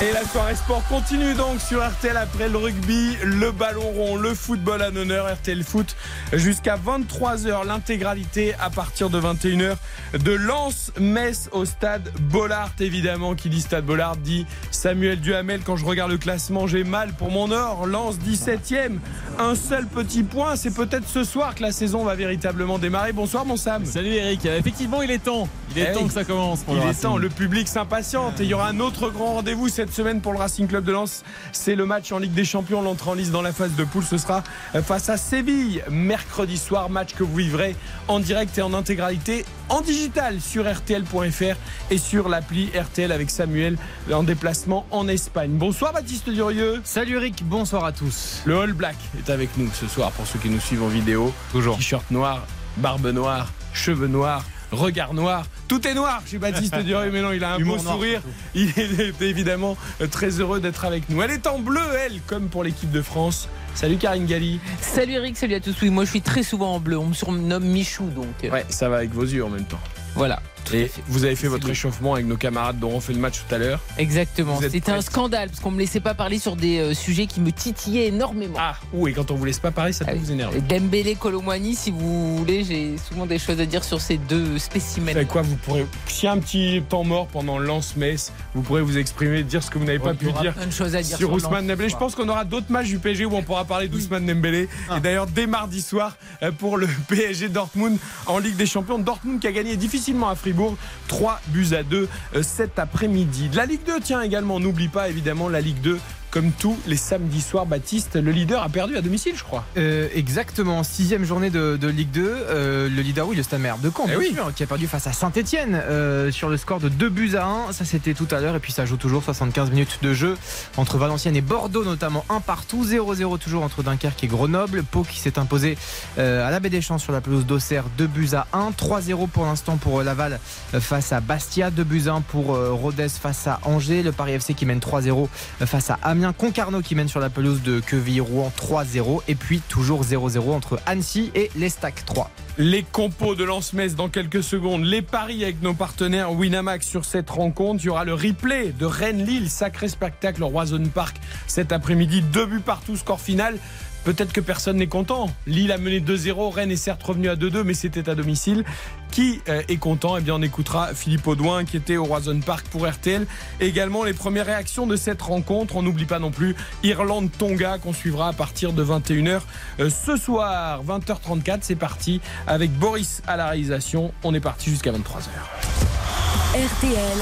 Et la soirée sport continue donc sur RTL après le rugby, le ballon rond, le football à honneur, RTL Foot jusqu'à 23h. L'intégralité à partir de 21h de Lens-Metz au stade Bollard. Évidemment, qui dit stade Bollard dit Samuel Duhamel. Quand je regarde le classement, j'ai mal pour mon or. Lens 17e. Un seul petit point. C'est peut-être ce soir que la saison va véritablement démarrer. Bonsoir, mon Sam. Salut Eric, effectivement il est temps, il est Eh temps que ça commence. Pour Il est temps, le public s'impatiente et il y aura un autre grand rendez-vous cette semaine pour le Racing Club de Lens. C'est le match en Ligue des Champions, l'entrée en liste dans la phase de poule. Ce sera face à Séville mercredi soir, match que vous vivrez en direct et en intégralité en digital sur RTL.fr et sur l'appli RTL avec Samuel en déplacement en Espagne. Bonsoir Baptiste Durieux. Salut Eric, bonsoir à tous. Le All Black est avec nous ce soir pour ceux qui nous suivent en vidéo. Toujours. T-shirt noir, barbe noire, cheveux noirs, regard noir. Tout est noir chez Baptiste Durieux, mais non, il a un Humour beau noir, sourire. Il est évidemment très heureux d'être avec nous. Elle est en bleu, elle, comme pour l'équipe de France. Salut Karine Galli. Salut Eric, salut à tous. Oui, moi je suis très souvent en bleu. On me surnomme Michou, donc euh, Ouais, ça va avec vos yeux en même temps. voilà. Et vous avez fait votre bien. échauffement avec nos camarades dont on fait le match tout à l'heure. Exactement. C'était un scandale parce qu'on me laissait pas parler sur des euh, sujets qui me titillaient énormément. Ah, oui, et quand on vous laisse pas parler, ça peut Ah vous énerver. Dembélé, Colomwani, si vous voulez, j'ai souvent des choses à dire sur ces deux spécimens. Vous quoi, vous pourrez, s'il y a un petit temps mort pendant lance-messe, vous pourrez vous exprimer, dire ce que vous n'avez pas pu dire Plein de choses à dire sur sur Ousmane. Dembélé. Je pense qu'on aura d'autres matchs du PSG où on pourra parler d'Ousmane Dembélé. Ah. Et d'ailleurs, dès mardi soir, euh, pour le PSG Dortmund en Ligue des Champions. Dortmund qui a gagné difficilement à Fribourg, 3 buts à 2 euh, cet après-midi. La Ligue 2, tiens également, n'oublie pas évidemment la Ligue 2. Comme tous les samedis soirs, Baptiste, le leader a perdu à domicile, je crois. Euh, exactement, sixième journée de, de Ligue 2. euh, le leader, oui, le Stade de Caen, Eh oui. sûr, qui a perdu face à Saint-Etienne sur le score de 2 buts à 1. Ça, c'était tout à l'heure. Et puis, ça joue toujours 75 minutes de jeu entre Valenciennes et Bordeaux, notamment un partout. 0-0 toujours entre Dunkerque et Grenoble. Pau qui s'est imposé euh, à la Baie des Champs sur la pelouse d'Auxerre, 2 buts à 1. 3-0 pour l'instant pour euh, Laval euh, face à Bastia. 2 buts à 1 pour euh, Rodez face à Angers. Le Paris FC qui mène 3-0 euh, face à Amiens. Concarneau qui mène sur la pelouse de Quevilly-Rouen 3-0. Et puis toujours 0-0 entre Annecy et l'Estac 3. Les compos de Lance-Metz dans quelques secondes. Les paris avec nos partenaires Winamax sur cette rencontre. Il y aura le replay de Rennes-Lille. Sacré spectacle au Roison Park cet après-midi. Deux buts partout, score final. Peut-être que personne n'est content. Lille a mené 2-0. Rennes est certes revenu à 2-2, mais c'était à domicile. Qui euh, est content? Eh bien, on écoutera Philippe Audouin qui était au Roison Park pour RTL. Également, les premières réactions de cette rencontre. On n'oublie pas non plus Irlande-Tonga qu'on suivra à partir de 21h euh, ce soir. 20h34, c'est parti avec Boris à la réalisation. On est parti jusqu'à 23h. RTL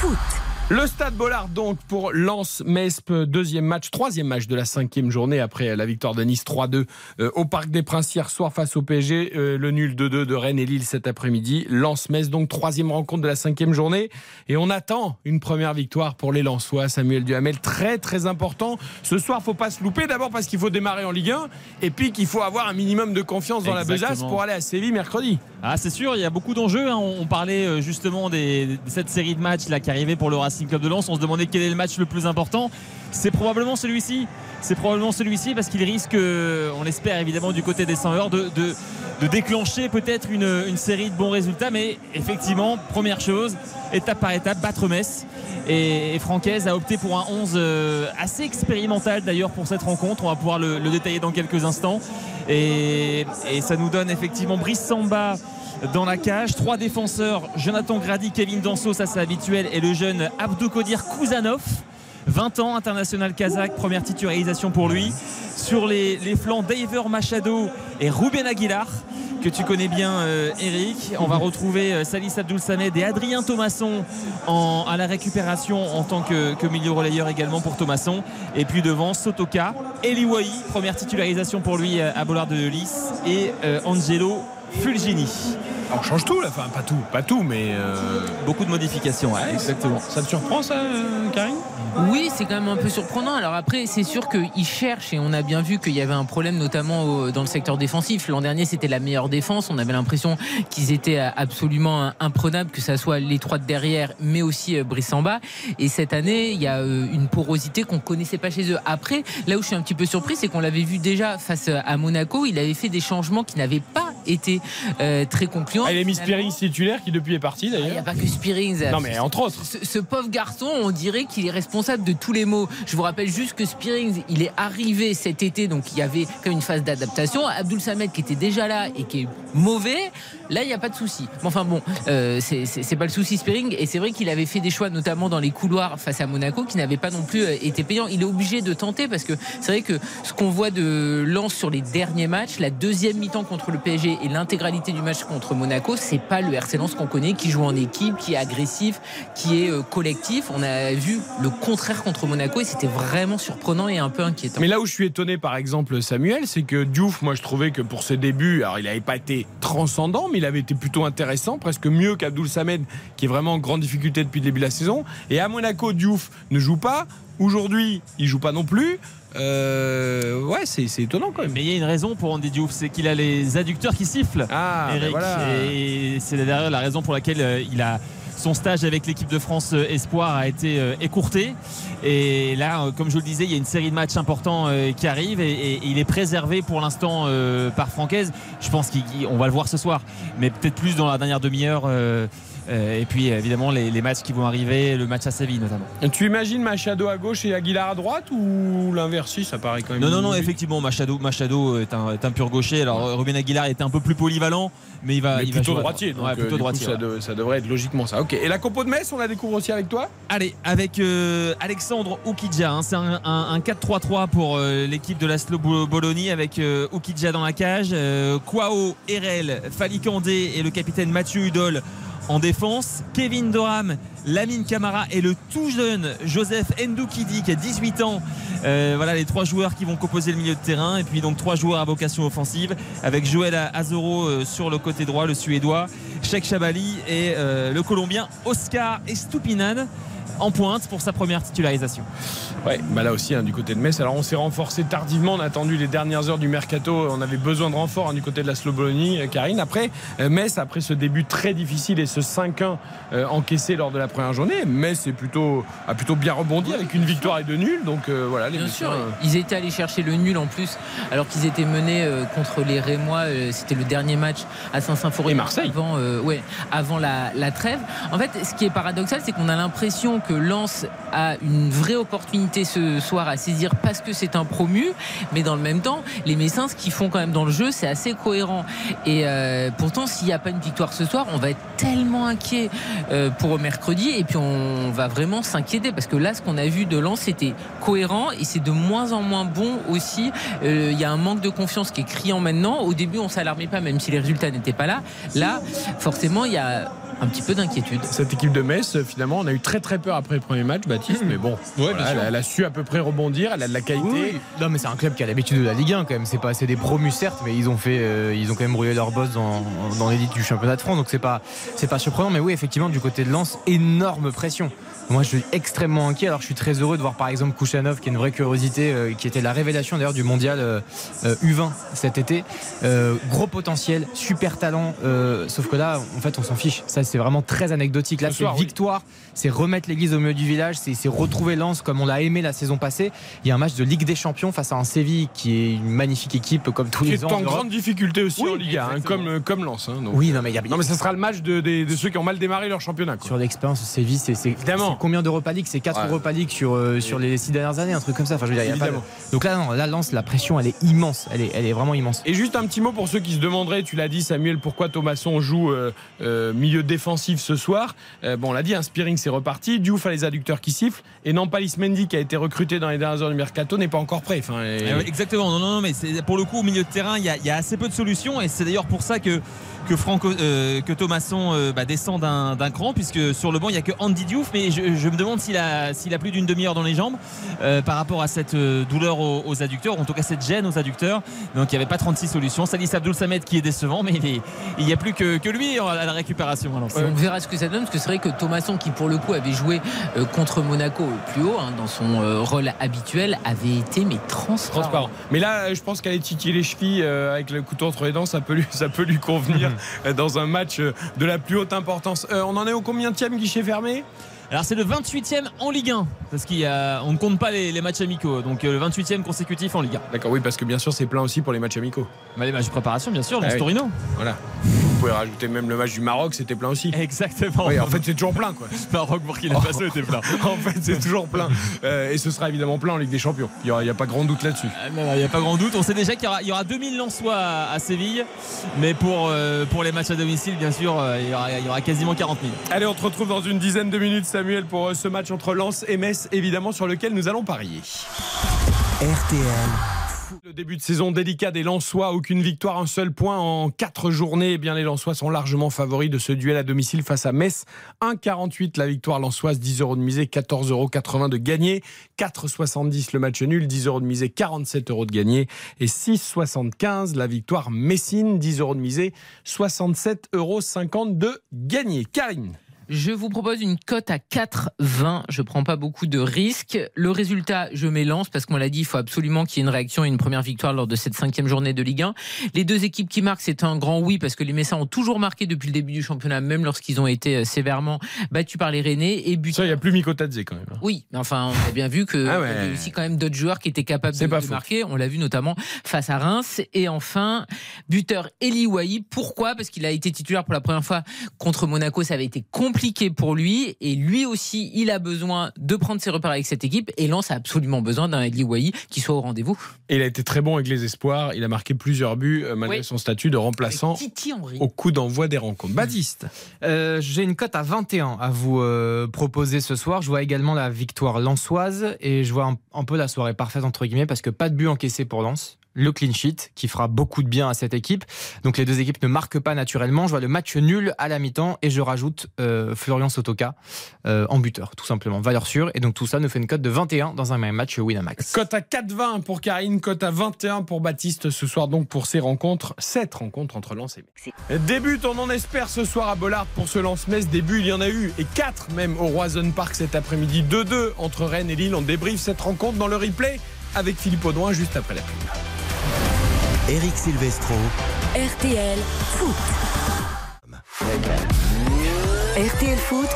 Foot. Le Stade Bollard donc pour Lens-Mesp, deuxième match, troisième match de la cinquième journée après la victoire de Nice 3-2 euh, au Parc des Princes hier soir face au PSG, euh, le nul 2-2 de Rennes et Lille cet après-midi. Lens-Metz donc troisième rencontre de la cinquième journée et on attend une première victoire pour les Lensois. Samuel Duhamel très très important. Ce soir faut pas se louper d'abord parce qu'il faut démarrer en Ligue 1 et puis qu'il faut avoir un minimum de confiance dans la besace pour aller à Séville mercredi. Ah c'est sûr, il y a beaucoup d'enjeux. hein. On parlait euh, justement de cette série de matchs là qui arrivait pour le Racing Club de Lens. On se demandait quel est le match le plus important. C'est probablement celui-ci. C'est probablement celui-ci parce qu'il risque, euh, on l'espère évidemment du côté des 100 heures, de, déclencher peut-être une, série de bons résultats. Mais effectivement, première chose, étape par étape, battre Metz. Et, et Francaise a opté pour un 11 euh, assez expérimental d'ailleurs pour cette rencontre. On va pouvoir le, le détailler dans quelques instants. Et, ça nous donne effectivement Brice Samba dans la cage. Trois défenseurs, Jonathan Grady, Kevin Danso, ça c'est habituel, et le jeune Abdoukodir Kouzanov. 20 ans, international kazakh, première titularisation pour lui. Sur les, les flancs, Daver Machado et Ruben Aguilar, que tu connais bien, euh, Eric. On va retrouver euh, Salis Abdoul Samed et Adrien Thomasson en- à la récupération en tant que, que milieu relayeur également pour Thomasson. Et puis devant, Sotoka, Eliwai, première titularisation pour lui euh, à Bollard de Lys, et euh, Angelo Fulgini. On change tout là, enfin pas tout, pas tout, mais euh, Beaucoup de modifications. ouais. exactement. Ça te surprend ça, euh, Karine Oui, c'est quand même un peu surprenant. Alors après, c'est sûr qu'ils cherchent et on a bien vu qu'il y avait un problème notamment au- dans le secteur défensif. L'an dernier, c'était la meilleure défense. On avait l'impression qu'ils étaient absolument imprenables, que ça soit les trois de derrière, mais aussi euh, Brice en bas. Et cette année, il y a euh, une porosité qu'on connaissait pas chez eux. Après, là où je suis un petit peu surpris, c'est qu'on l'avait vu déjà face à Monaco. Il avait fait des changements qui n'avaient pas été euh, très concluants. Ah, Il a mis Finalement, Spearing titulaire qui depuis est parti il n'y a d'ailleurs. pas que Spearings. Non mais entre autres. Ce, ce pauvre garçon, on dirait qu'il est responsable de tous les maux. Je vous rappelle juste que Spearings, il est arrivé cet été, donc il y avait même une phase d'adaptation. Abdul Samed qui était déjà là et qui est mauvais, là il n'y a pas de souci. Mais enfin bon, euh, c'est- pas le souci Spearing. Et c'est vrai qu'il avait fait des choix, notamment dans les couloirs face à Monaco, qui n'avaient pas non plus euh, été payants. Il est obligé de tenter parce que c'est vrai que ce qu'on voit de Lens sur les derniers matchs, la deuxième mi-temps contre le PSG et l'intégralité du match contre Monaco, c'est pas le RC Lens qu'on connaît, qui joue en équipe, qui est agressif, qui est euh, collectif. On a vu le contraire contre Monaco et c'était vraiment surprenant et un peu inquiétant. Mais là où je suis étonné, par exemple, Samuel, c'est que Diouf, moi je trouvais que pour ses débuts, alors il n'avait pas été transcendant, mais il avait été plutôt intéressant, presque mieux qu'Abdoul Samed, qui est vraiment en grande difficulté depuis le début de la saison. Et à Monaco, Diouf ne joue pas. Aujourd'hui, il joue pas non plus. Euh, ouais, c'est c'est étonnant quand même. Mais il y a une raison pour Andy Diouf, c'est qu'il a les adducteurs qui sifflent. Ah, ben Eric. voilà. Et c'est derrière la raison pour laquelle euh, il a son stage avec l'équipe de France euh, Espoir a été euh, écourté. Et là, euh, comme je le disais, il y a une série de matchs importants qui arrivent et, il est préservé pour l'instant par Francaise. Je pense qu'on va le voir ce soir, mais peut-être plus dans la dernière demi-heure. Euh, et puis évidemment les, les matchs qui vont arriver, le match à Séville notamment. Tu imagines Machado à gauche et Aguilar à droite ou l'inverse Si, Ça paraît quand même. Non, non, non, effectivement, Machado, Machado est, un, est un pur gaucher. Alors Ruben Aguilar était un peu plus polyvalent, mais il va, Mais il va plutôt droitier. droite. Donc, Ouais, plutôt euh, coup, ça, ouais. de- ça devrait être logiquement ça. Ok. Et la compo de Metz, on la découvre aussi avec toi? Allez, avec euh, Alexandre Oukidja, hein, c'est un, un- un 4-3-3 pour euh, l'équipe de l'Aslo Bo- Bologna avec euh, Oukidja dans la cage, Kwao, Erel, Falikandé et le capitaine Mathieu Hudol en défense, Kevin Doram, Lamine Camara et le tout jeune Joseph Ndoukidi qui a 18 ans. Euh, voilà les trois joueurs qui vont composer le milieu de terrain et puis donc trois joueurs à vocation offensive avec Joël Azoro euh, sur le côté droit, le suédois, Sheikh Chabali et euh, le colombien Oscar Estupinan en pointe pour sa première titularisation. Ouais, bah là aussi hein, du côté de Metz. Alors on s'est renforcé tardivement, on a attendu les dernières heures du mercato, on avait besoin de renfort hein, du côté de la Slobolonie, euh, Karine. Après, euh, Metz, après ce début très difficile et ce 5-1 euh, encaissé lors de la première journée, Metz est plutôt, a plutôt bien rebondi avec une victoire et deux nuls. Donc euh, voilà, les Bien sûr, euh, ils étaient allés chercher le nul en plus, alors qu'ils étaient menés euh, contre les Rémois. euh, C'était le dernier match à Saint-Symphorien. Et Marseille. Avant, euh, ouais, avant la, la trêve. En fait, ce qui est paradoxal, c'est qu'on a l'impression que Lens a une vraie opportunité ce soir à saisir parce que c'est un promu, mais dans le même temps, les Messins, ce qu'ils font quand même dans le jeu, c'est assez cohérent. Et euh, pourtant, s'il n'y a pas une victoire ce soir, on va être tellement inquiet euh, pour mercredi, et puis on va vraiment s'inquiéter parce que là, ce qu'on a vu de Lens, c'était cohérent et c'est de moins en moins bon aussi. Euh, Il y a un manque de confiance qui est criant maintenant. Au début, on s'alarmait pas, même si les résultats n'étaient pas là. Là, forcément, il y a un petit peu d'inquiétude. cette équipe de Metz, finalement, on a eu très très peur après le premier match, Baptiste, mais bon, voilà, elle, a- elle a su à peu près rebondir, elle a de la qualité. Oui, Non mais c'est un club qui a l'habitude de la Ligue 1 quand même. C'est pas c'est des promus certes, mais ils ont fait euh, ils ont quand même brûlé leur boss dans, dans l'élite du championnat de France. Donc c'est pas c'est pas surprenant. Mais oui effectivement du côté de Lens, énorme pression. Moi je suis extrêmement inquiet. Alors je suis très heureux de voir par exemple Kouchanov qui est une vraie curiosité, euh, qui était la révélation d'ailleurs du mondial euh, euh, U20 cet été. Euh, gros potentiel, super talent. euh, sauf que là en fait on s'en fiche. Ça c'est vraiment très anecdotique. Là Ce c'est oui. victoire, c'est remettre l'église au milieu du village, c'est retrouver Lens comme on l'a aimé la saison passée. Il y a un match de Ligue des Champions face à un Séville qui est une magnifique équipe comme tous Qui les est ans. en en Europe. grande difficulté aussi Oui, en Liga, hein, exactement. comme, euh, comme Lens. hein. Oui, non mais il y a Non mais ça sera le match de, de- de ceux qui ont mal démarré leur championnat. quoi. sur l'expérience Séville, c'est- Évidemment. C'est combien d'Europa League C'est 4 Ouais. Europa League sur, euh, sur les 6 dernières années, un truc comme ça. Enfin, je veux dire, il y a pas de- Évidemment. Donc là, non, là, Lens, la pression, elle est immense. Elle est, elle est vraiment immense. Et juste un petit mot pour ceux qui se demanderaient, tu l'as dit Samuel, pourquoi Thomasson joue euh, euh, milieu défensive ce soir? Euh, bon, on l'a dit, un Spearing c'est reparti. Diouf a les adducteurs qui sifflent. Et Nampalis Mendy, qui a été recruté dans les dernières heures du mercato, n'est pas encore prêt. Enfin, et- oui, Exactement, non, non, non, mais pour le coup, au milieu de terrain, il y, y a assez peu de solutions et c'est d'ailleurs pour ça que, que, Franco, euh, que Thomasson euh, bah, descend d'un d'un cran, puisque sur le banc, il n'y a que Andy Diouf, mais je, je me demande s'il a, s'il a plus d'une demi-heure dans les jambes euh, par rapport à cette douleur aux, aux adducteurs, ou en tout cas cette gêne aux adducteurs. Donc il n'y avait pas 36 solutions. Salis Abdul Samed qui est décevant, mais il n'y a plus que, que lui à la récupération. Alors, On verra ce que ça donne, parce que c'est vrai que Thomasson, qui pour le coup avait joué euh, contre Monaco au plus haut, hein, dans son euh, rôle habituel, avait été mais transparent. transparent. Mais là, je pense qu'aller titiller les chevilles euh, avec le couteau entre les dents, ça peut lui, ça peut lui convenir dans un match de la plus haute importance. Euh, on en est au combien de guichet fermé? Alors c'est le 28e en Ligue 1, parce qu'on ne compte pas les, les matchs amicaux, donc euh, le 28e consécutif en Ligue 1. D'accord, oui, parce que bien sûr, c'est plein aussi pour les matchs amicaux. Bah, les matchs de préparation, bien sûr, Ah ce oui. Torino. Voilà. Vous pouvez rajouter même le match du Maroc, c'était plein aussi. Exactement. Oui, en fait, c'est toujours plein, quoi. Maroc Burkina Faso était plein. en fait, c'est toujours plein. Euh, et ce sera évidemment plein en Ligue des Champions. Il n'y a pas grand doute là-dessus. Ah, Il n'y a pas grand doute. On sait déjà qu'il y aura, il y aura 2000 Lensois à, à Séville. Mais pour, euh, pour les matchs à domicile, bien sûr, il y aura, il y aura quasiment 40 000. Allez, on te retrouve dans une dizaine de minutes, Samuel, pour euh, ce match entre Lens et Metz, évidemment, sur lequel nous allons parier. RTL. Le début de saison délicat des Lensois, aucune victoire, un seul point en quatre journées. Eh bien, les Lensois sont largement favoris de ce duel à domicile face à Metz. 1,48 la victoire lensoise, 10 euros de misée, 14,80 euros de gagné. 4,70 le match nul, 10 euros de misée, 47 euros de gagné. Et 6,75 la victoire Messine, 10 euros de misée, 67,50 euros de gagné. Karine Je vous propose une cote à 4,20. Je prends pas beaucoup de risques. Le résultat, je m'élance parce qu'on l'a dit, il faut absolument qu'il y ait une réaction et une première victoire lors de cette cinquième journée de Ligue 1. Les deux équipes qui marquent, c'est un grand oui parce que les Messins ont toujours marqué depuis le début du championnat, même lorsqu'ils ont été euh, sévèrement battus par les Rennais et. Ça, il n'y a plus Mikotadze quand même. hein. Oui, mais enfin, on a bien vu que Ah ouais. y avait aussi quand même d'autres joueurs qui étaient capables de, marquer. On l'a vu notamment face à Reims. Et enfin, buteur Eli Wahi. Pourquoi? Parce qu'il a été titulaire pour la première fois contre Monaco. Ça avait été compliqué pour lui. Et lui aussi, il a besoin de prendre ses repères avec cette équipe. Et Lens a absolument besoin d'un Eli Wahi qui soit au rendez-vous. Et il a été très bon avec les espoirs. Il a marqué plusieurs buts euh, malgré Oui. son statut de remplaçant Avec Titi Henry. au coup d'envoi des rencontres. Baptiste Euh, J'ai une cote à 21 à vous euh, proposer ce soir. Je vois également la victoire lensoise et je vois un, un peu la soirée parfaite entre guillemets parce que pas de but encaissé pour Lens. Le clean sheet qui fera beaucoup de bien à cette équipe. Donc les deux équipes ne marquent pas naturellement. Je vois le match nul à la mi-temps et je rajoute euh, Florian Sotoka euh, en buteur, tout simplement. Valeur sûre. Et donc tout ça nous fait une cote de 21 dans un même match Winamax. Cote à 4,20 pour Karine, cote à 21 pour Baptiste ce soir donc pour ces rencontres, cette rencontre entre Lens et. Début, on en espère ce soir à Bollard pour ce Lens-Metz. Début, il y en a eu et 4 même au Roison Park cet après-midi. 2-2 entre Rennes et Lille. On débriefe cette rencontre dans le replay avec Philippe Audouin juste après la pub. Eric Silvestro. RTL Foot. RTL Foot,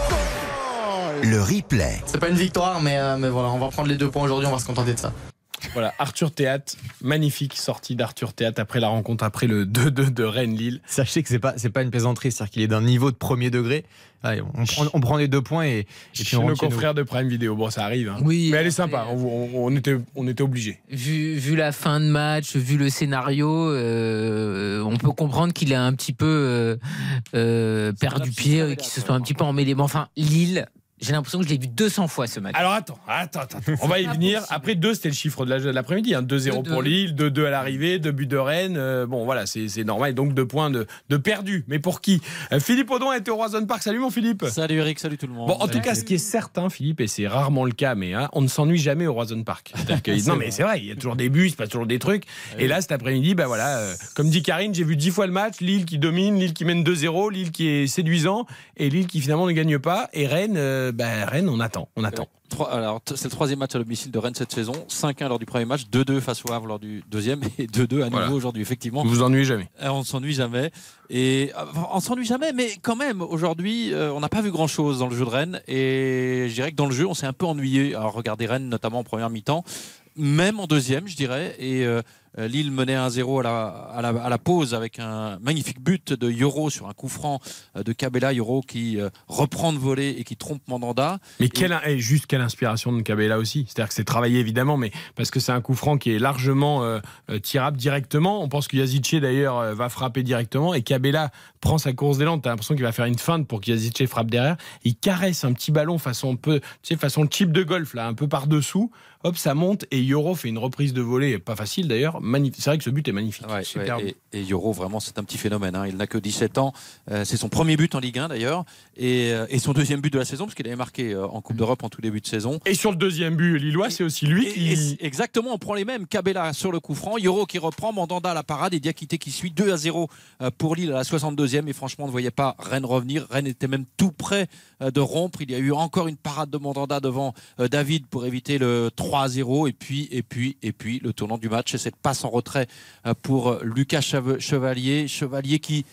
Le replay. C'est pas une victoire, mais, euh, mais voilà, on va prendre les deux points aujourd'hui, on va se contenter de ça. Voilà, Arthur Théâtre, magnifique sortie d'Arthur Théâtre après la rencontre, après le 2-2 de Rennes-Lille. Sachez que c'est pas c'est pas une plaisanterie, c'est-à-dire qu'il est d'un niveau de premier degré. Allez, on, prend, on prend les deux points et, et puis on nos confrères de Prime Video. Bon, ça arrive. hein. Oui, Mais elle est sympa. On, on- on était, on était obligés. Vu, vu la fin de match, vu le scénario, euh, on peut comprendre qu'il a un petit peu euh, euh, perdu pied, euh, qu'il se soit un petit peu emmêlé. Mais enfin, Lille, j'ai l'impression que je l'ai vu 200 fois ce match. Alors attends, attends, attends. On va y venir. possible. Après 2, c'était le chiffre de la- de l'après-midi. hein. 2-0 pour 2-2. Lille, 2-2 à l'arrivée, 2 buts de Rennes. Euh, bon, voilà, c'est normal. Donc 2 points de, de perdu. Mais pour qui? Euh, Philippe Audon était au Roison Park. Salut mon Philippe. Salut Eric, salut tout le monde. Bon, en tout cas, ce qui est certain, Philippe, et c'est rarement le cas, mais hein, on ne s'ennuie jamais au Roison Park. Que- non, mais c'est vrai, il y a toujours des buts, il se passe toujours des trucs. Et là, cet après-midi, bah voilà, euh, comme dit Karine, j'ai vu 10 fois le match. Lille qui domine, Lille qui mène 2-0, Lille qui est séduisant, et Lille qui finalement ne gagne pas. Et Rennes, euh, bah, Rennes, on attend, on attend. Trois- alors, c'est le troisième match à domicile de Rennes cette saison. 5-1 lors du premier match, 2-2 face au Havre lors du deuxième et 2-2 à nouveau aujourd'hui. Effectivement, Vous vous ennuyez jamais. Euh, on ne s'ennuie jamais. Et euh, on s'ennuie jamais, mais quand même, aujourd'hui, euh, on n'a pas vu grand-chose dans le jeu de Rennes. Et je dirais que dans le jeu, on s'est un peu ennuyé. Alors, regardez Rennes, notamment en première mi-temps, même en deuxième, je dirais. Et euh, Euh, Lille menait 1-0 à la, à, la, pause avec un magnifique but de Yoro sur un coup franc euh, de Cabella. Yoro qui euh, reprend de voler et qui trompe Mandanda. Mais quelle, et juste quelle inspiration de Cabella aussi. C'est-à-dire que c'est travaillé évidemment, mais parce que c'est un coup franc qui est largement euh, euh, tirable directement. On pense que Yazice d'ailleurs euh, va frapper directement et Cabella prend sa course d'élan. T'as l'impression qu'il va faire une feinte pour que Yazice frappe derrière. Il caresse un petit ballon façon peu, tu sais, façon chip de golf là, un peu par dessous. Hop, ça monte et Yoro fait une reprise de volée, pas facile d'ailleurs. Magnifique. C'est vrai que ce but est magnifique. Ouais, Superbe. ouais, et, et Yoro, vraiment, c'est un petit phénomène. hein. Il n'a que 17 ans. Euh, c'est son premier but en Ligue 1 d'ailleurs. Et, euh, et son deuxième but de la saison, parce qu'il avait marqué euh, en Coupe d'Europe en tout début de saison. Et sur le deuxième but lillois, c'est aussi lui qui. exactement, on prend les mêmes. Cabella sur le coup franc, Yoro qui reprend, Mandanda à la parade et Diakité qui suit 2 à 0 euh, pour Lille à la 62e. Et franchement, on ne voyait pas Rennes revenir. Rennes était même tout près de rompre. Il y a eu encore une parade de Mandanda devant David pour éviter le 3 à 0. Et puis, et puis, et puis, le tournant du match, c'est cette passe en retrait euh, pour euh, Lucas Chevalier. Chevalier qui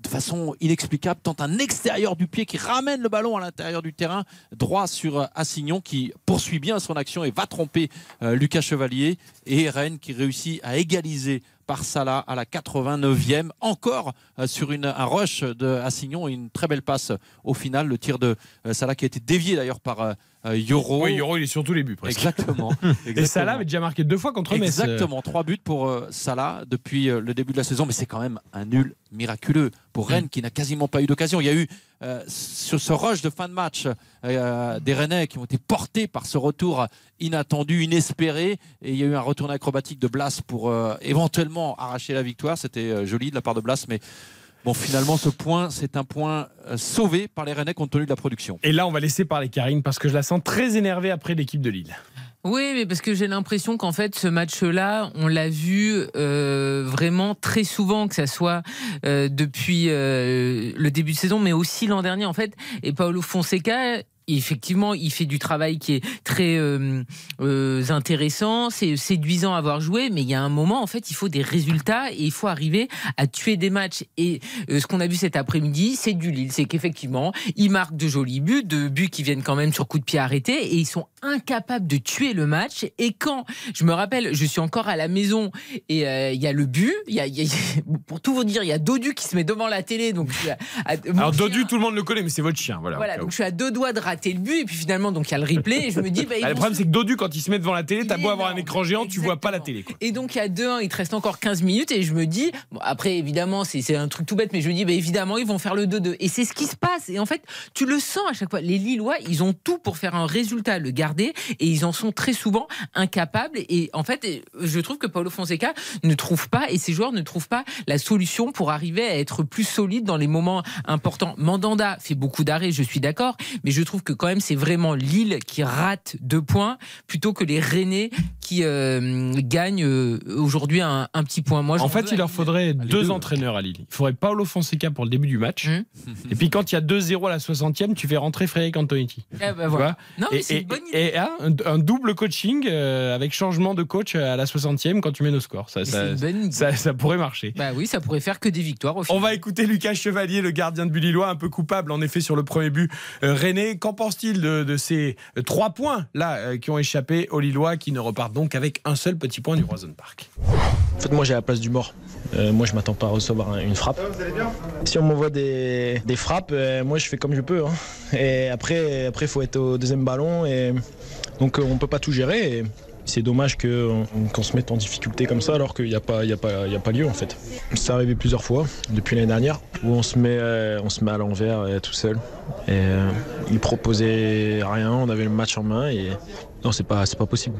de façon inexplicable, tente un extérieur du pied qui ramène le ballon à l'intérieur du terrain, droit sur euh, Assignon qui poursuit bien son action et va tromper Lucas Chevalier. Et Rennes qui réussit à égaliser par Salah à la 89e, encore euh, sur une, un rush de Assignon et une très belle passe au final. Le tir de euh, Salah qui a été dévié d'ailleurs par euh, Yoro. Oui, Yoro, il est sur tous les buts presque. Exactement. Et Exactement. Salah avait déjà marqué deux fois contre Metz. Exactement, trois buts pour Salah depuis le début de la saison, mais c'est quand même un nul miraculeux pour Rennes qui n'a quasiment pas eu d'occasion. Il y a eu euh, sur ce rush de fin de match euh, des Rennais qui ont été portés par ce retour inattendu, inespéré, et il y a eu un retour acrobatique de Blas pour euh, éventuellement arracher la victoire. C'était joli de la part de Blas, mais bon, finalement, ce point, c'est un point sauvé par les Rennais compte tenu de la production. Et là, on va laisser parler Karine parce que je la sens très énervée après l'équipe de Lille. Oui, mais parce que j'ai l'impression qu'en fait, ce match-là, on l'a vu euh, vraiment très souvent, que ça soit euh, depuis euh, le début de saison, mais aussi l'an dernier, en fait. Et Paolo Fonseca, effectivement, il fait du travail qui est très intéressant, c'est séduisant à voir jouer, mais il y a un moment, en fait, il faut des résultats et il faut arriver à tuer des matchs. Et ce qu'on a vu cet après-midi, c'est du Lille, c'est qu'effectivement, ils marquent de jolis buts, de buts qui viennent quand même sur coup de pied arrêté, et ils sont incapables de tuer le match. Et quand, je me rappelle, je suis encore à la maison et euh, il y a le but, y a, y a- pour tout vous dire, il y a Dodu qui se met devant la télé, donc à- à- Alors, chien- Dodu, tout le monde le connaît, mais c'est votre chien. Voilà. donc je suis à deux doigts de rater le but et puis finalement donc il y a le replay et je me dis bah, Ah, le problème, se- c'est que Dodu, quand il se met devant la télé, t'as beau avoir un écran géant, tu vois pas la Exactement. télé. Quoi. Et donc il y a 2-1, il te reste encore 15 minutes et je me dis, bon, après évidemment c'est un truc tout bête, mais je me dis bah, évidemment ils vont faire le 2-2. Et c'est ce qui se passe. Et en fait tu le sens à chaque fois. Les Lillois ils ont tout pour faire un résultat, le et ils en sont très souvent incapables. Et en fait je trouve que Paulo Fonseca ne trouve pas et ses joueurs ne trouvent pas la solution pour arriver à être plus solide dans les moments importants. Mandanda fait beaucoup d'arrêts, je suis d'accord, mais je trouve que quand même c'est vraiment Lille qui rate deux points plutôt que les Rennais qui euh, gagnent euh, aujourd'hui un, un petit point. Moi, En fait, il leur Lille. faudrait deux, deux. entraîneurs à Lille. Il faudrait Paolo Fonseca pour le début du match. Hum. Et puis, quand il y a 2-0 à la 60e, tu fais rentrer Frédéric Antonetti. Ah, Tu voilà. vois Non, mais et, c'est et- une bonne idée. et, hein, un, un double coaching euh, avec changement de coach à la 60e quand tu mets nos scores. Ça, pourrait marcher. Bah oui, ça pourrait faire que des victoires au On va écouter Lucas Chevalier, le gardien de but lillois, un peu coupable en effet sur le premier but. Euh, René, qu'en pense-t-il de, de ces trois points là euh, qui ont échappé aux Lillois, qui ne repartent donc avec un seul petit point du Roison Park En fait, moi j'ai la place du mort. Euh, moi je m'attends pas à recevoir un- une frappe. Si on m'envoie des, des frappes, euh, moi je fais comme je peux. hein. Et après, après faut être au deuxième ballon. Et donc euh, on peut pas tout gérer. Et c'est dommage qu'on se mette en difficulté comme ça alors qu'il n'y a, pas- il y a, pas- il y a pas lieu en fait. C'est arrivé plusieurs fois depuis l'année dernière où on se met, on se met à l'envers tout seul. Et euh, ils proposaient rien, on avait le match en main et non c'est pas, c'est pas possible.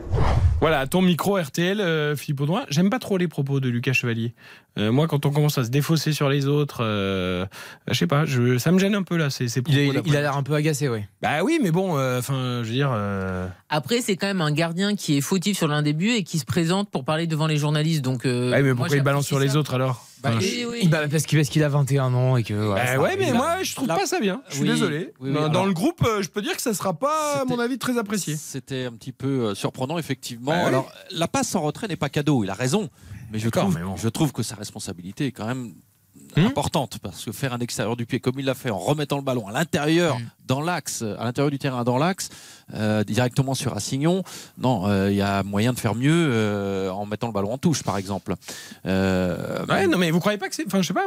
Voilà, ton micro RTL, euh, Philippe Audouin. J'aime pas trop les propos de Lucas Chevalier. Euh, moi, quand on commence à se défausser sur les autres, euh, je sais pas, je, ça me gêne un peu là. Ces, ces Il, propos a- il a- d'après. il a l'air un peu agacé, ouais. Bah oui, mais bon, euh, enfin, je veux dire. euh, Après, c'est quand même un gardien qui est fautif sur l'un des buts et qui se présente pour parler devant les journalistes. Donc, euh, ouais, mais moi, pourquoi il balance sur les ça. autres alors? Bah, Enfin, oui, oui. Il- bah, parce qu'il a 21 ans et que. Bah ouais, arrive. mais moi, je trouve pas ça bien. Je suis Oui, désolé. oui, oui, dans, alors- le groupe, euh, je peux dire que ça sera pas, à mon avis, très apprécié. C'était un petit peu euh, surprenant, effectivement. Bah oui. Alors, la passe en retrait n'est pas cadeau, il a raison. Mais je D'accord, trouve, mais bon. je trouve que sa responsabilité est quand même Hmm importante. Parce que faire un extérieur du pied comme il l'a fait en remettant le ballon à l'intérieur Hmm. Dans l'axe, à l'intérieur du terrain, dans l'axe, euh, directement sur Assignon. Non, euh, il y a moyen de faire mieux euh, en mettant le ballon en touche, par exemple. Euh, Ouais, non, mais vous croyez pas que c'est. Enfin, je sais pas,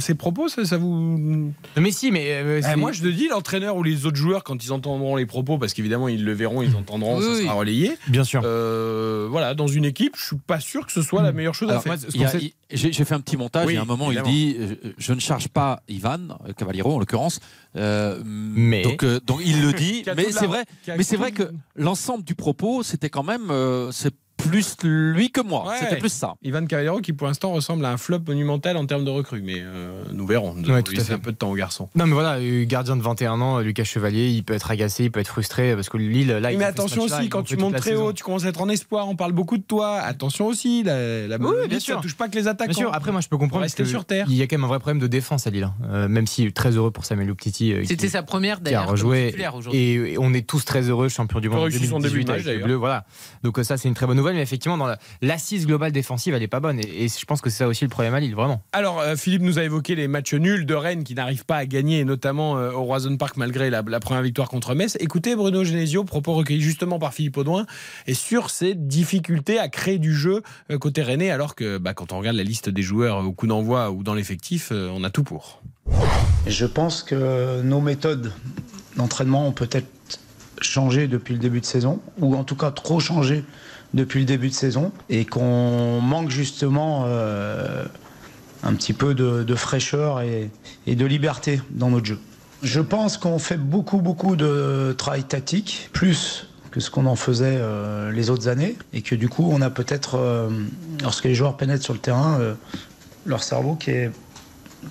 ces propos, ça, ça vous. Mais si, mais. euh, Eh, moi, je te dis, l'entraîneur ou les autres joueurs, quand ils entendront les propos, parce qu'évidemment, ils le verront, ils entendront, Oui, ça oui. sera relayé. Bien sûr. Euh, voilà, dans une équipe, je suis pas sûr que ce soit la meilleure chose Alors, à faire. J'ai j'ai fait un petit montage. Il y a un moment, évidemment. il dit Je ne charge pas Ivan Cavaliero, en l'occurrence. Euh, Mais- donc, euh, donc, il le dit. Mais c'est vrai, mais c'est que l'ensemble du propos, c'était quand même. euh, c'est plus lui que moi. Ouais. C'était plus ça. Ivan Cavallero qui pour l'instant ressemble à un flop monumental en termes de recrues, mais euh, nous verrons. Nous Ouais, tout à fait. un peu de temps au garçon. Non mais voilà, euh, gardien de 21 ans, Lucas Chevalier, il peut être agacé, il peut être frustré parce que Lille là. mais fait ce attention aussi, quand tu montes très haut, tu commences à être en espoir, on parle beaucoup de toi. Attention aussi, la, la Oui, bien ça sûr. touche pas que les attaquants. Bien sûr, après moi je peux comprendre Rester que sur terre. Il y a quand même un vrai problème de défense à Lille, hein. Euh, même si très heureux pour Samuel Louptiti. euh, C'était sa première qui a d'ailleurs. et, et on est tous très heureux champion du Il monde en réussi son 2018 début de match, avec les d'ailleurs. Bleus, voilà donc ça c'est une très bonne nouvelle mais effectivement dans la- l'assise globale défensive elle est pas bonne et, et je pense que c'est ça aussi le problème à Lille vraiment Alors, euh, Philippe nous a évoqué les matchs nuls de Rennes qui n'arrivent pas à gagner, notamment euh, au Roison Park malgré la, la première victoire contre Metz. Écoutez Bruno Genesio, propos recueillis justement par Philippe Audouin, et sur ses difficultés à créer du jeu euh, côté rennais, alors que bah, quand on regarde la liste des joueurs au coup d'envoi ou dans l'effectif, euh, on a tout pour. Je pense que nos méthodes d'entraînement ont peut-être changé depuis le début de saison, ou en tout cas trop changé depuis le début de saison, et qu'on manque justement euh, un petit peu de, fraîcheur et, de liberté dans notre jeu. Je pense qu'on fait beaucoup, beaucoup de travail tactique, plus que ce qu'on en faisait euh, les autres années, et que du coup, on a peut-être, euh, lorsque les joueurs pénètrent sur le terrain, leur cerveau qui est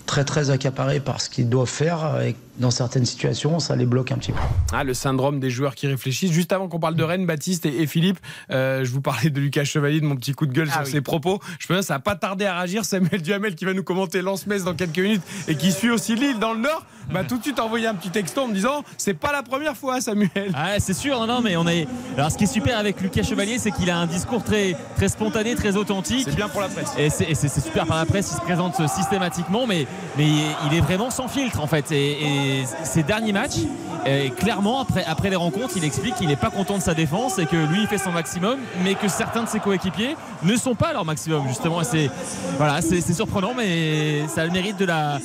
très très accaparé par ce qu'ils doivent faire dans certaines situations ça les bloque un petit peu. Ah, le syndrome des joueurs qui réfléchissent. Juste avant qu'on parle de Rennes, Baptiste et, et Philippe, euh, je vous parlais de Lucas Chevalier, de mon petit coup de gueule Ah sur oui. ses propos. Je pense que ça n'a pas tardé à réagir. Samuel Duhamel qui va nous commenter Lens-Metz dans quelques minutes et qui suit aussi Lille dans le Nord, m'a tout de suite envoyé un petit texto en me disant c'est pas la première fois, Samuel. Ah, c'est sûr, non, non, mais on est. Alors, ce qui est super avec Lucas Chevalier, c'est qu'il a un discours très, très spontané, très authentique. C'est bien pour la presse. Et c'est super par la presse, il se présente systématiquement, mais, mais il est vraiment sans filtre en fait. Et, et ces derniers matchs, euh, clairement, après, après les rencontres, il explique qu'il n'est pas content de sa défense et que lui, il fait son maximum, mais que certains de ses coéquipiers ne sont pas à leur maximum, justement. Et c'est voilà, c'est c'est surprenant, mais ça a le mérite de la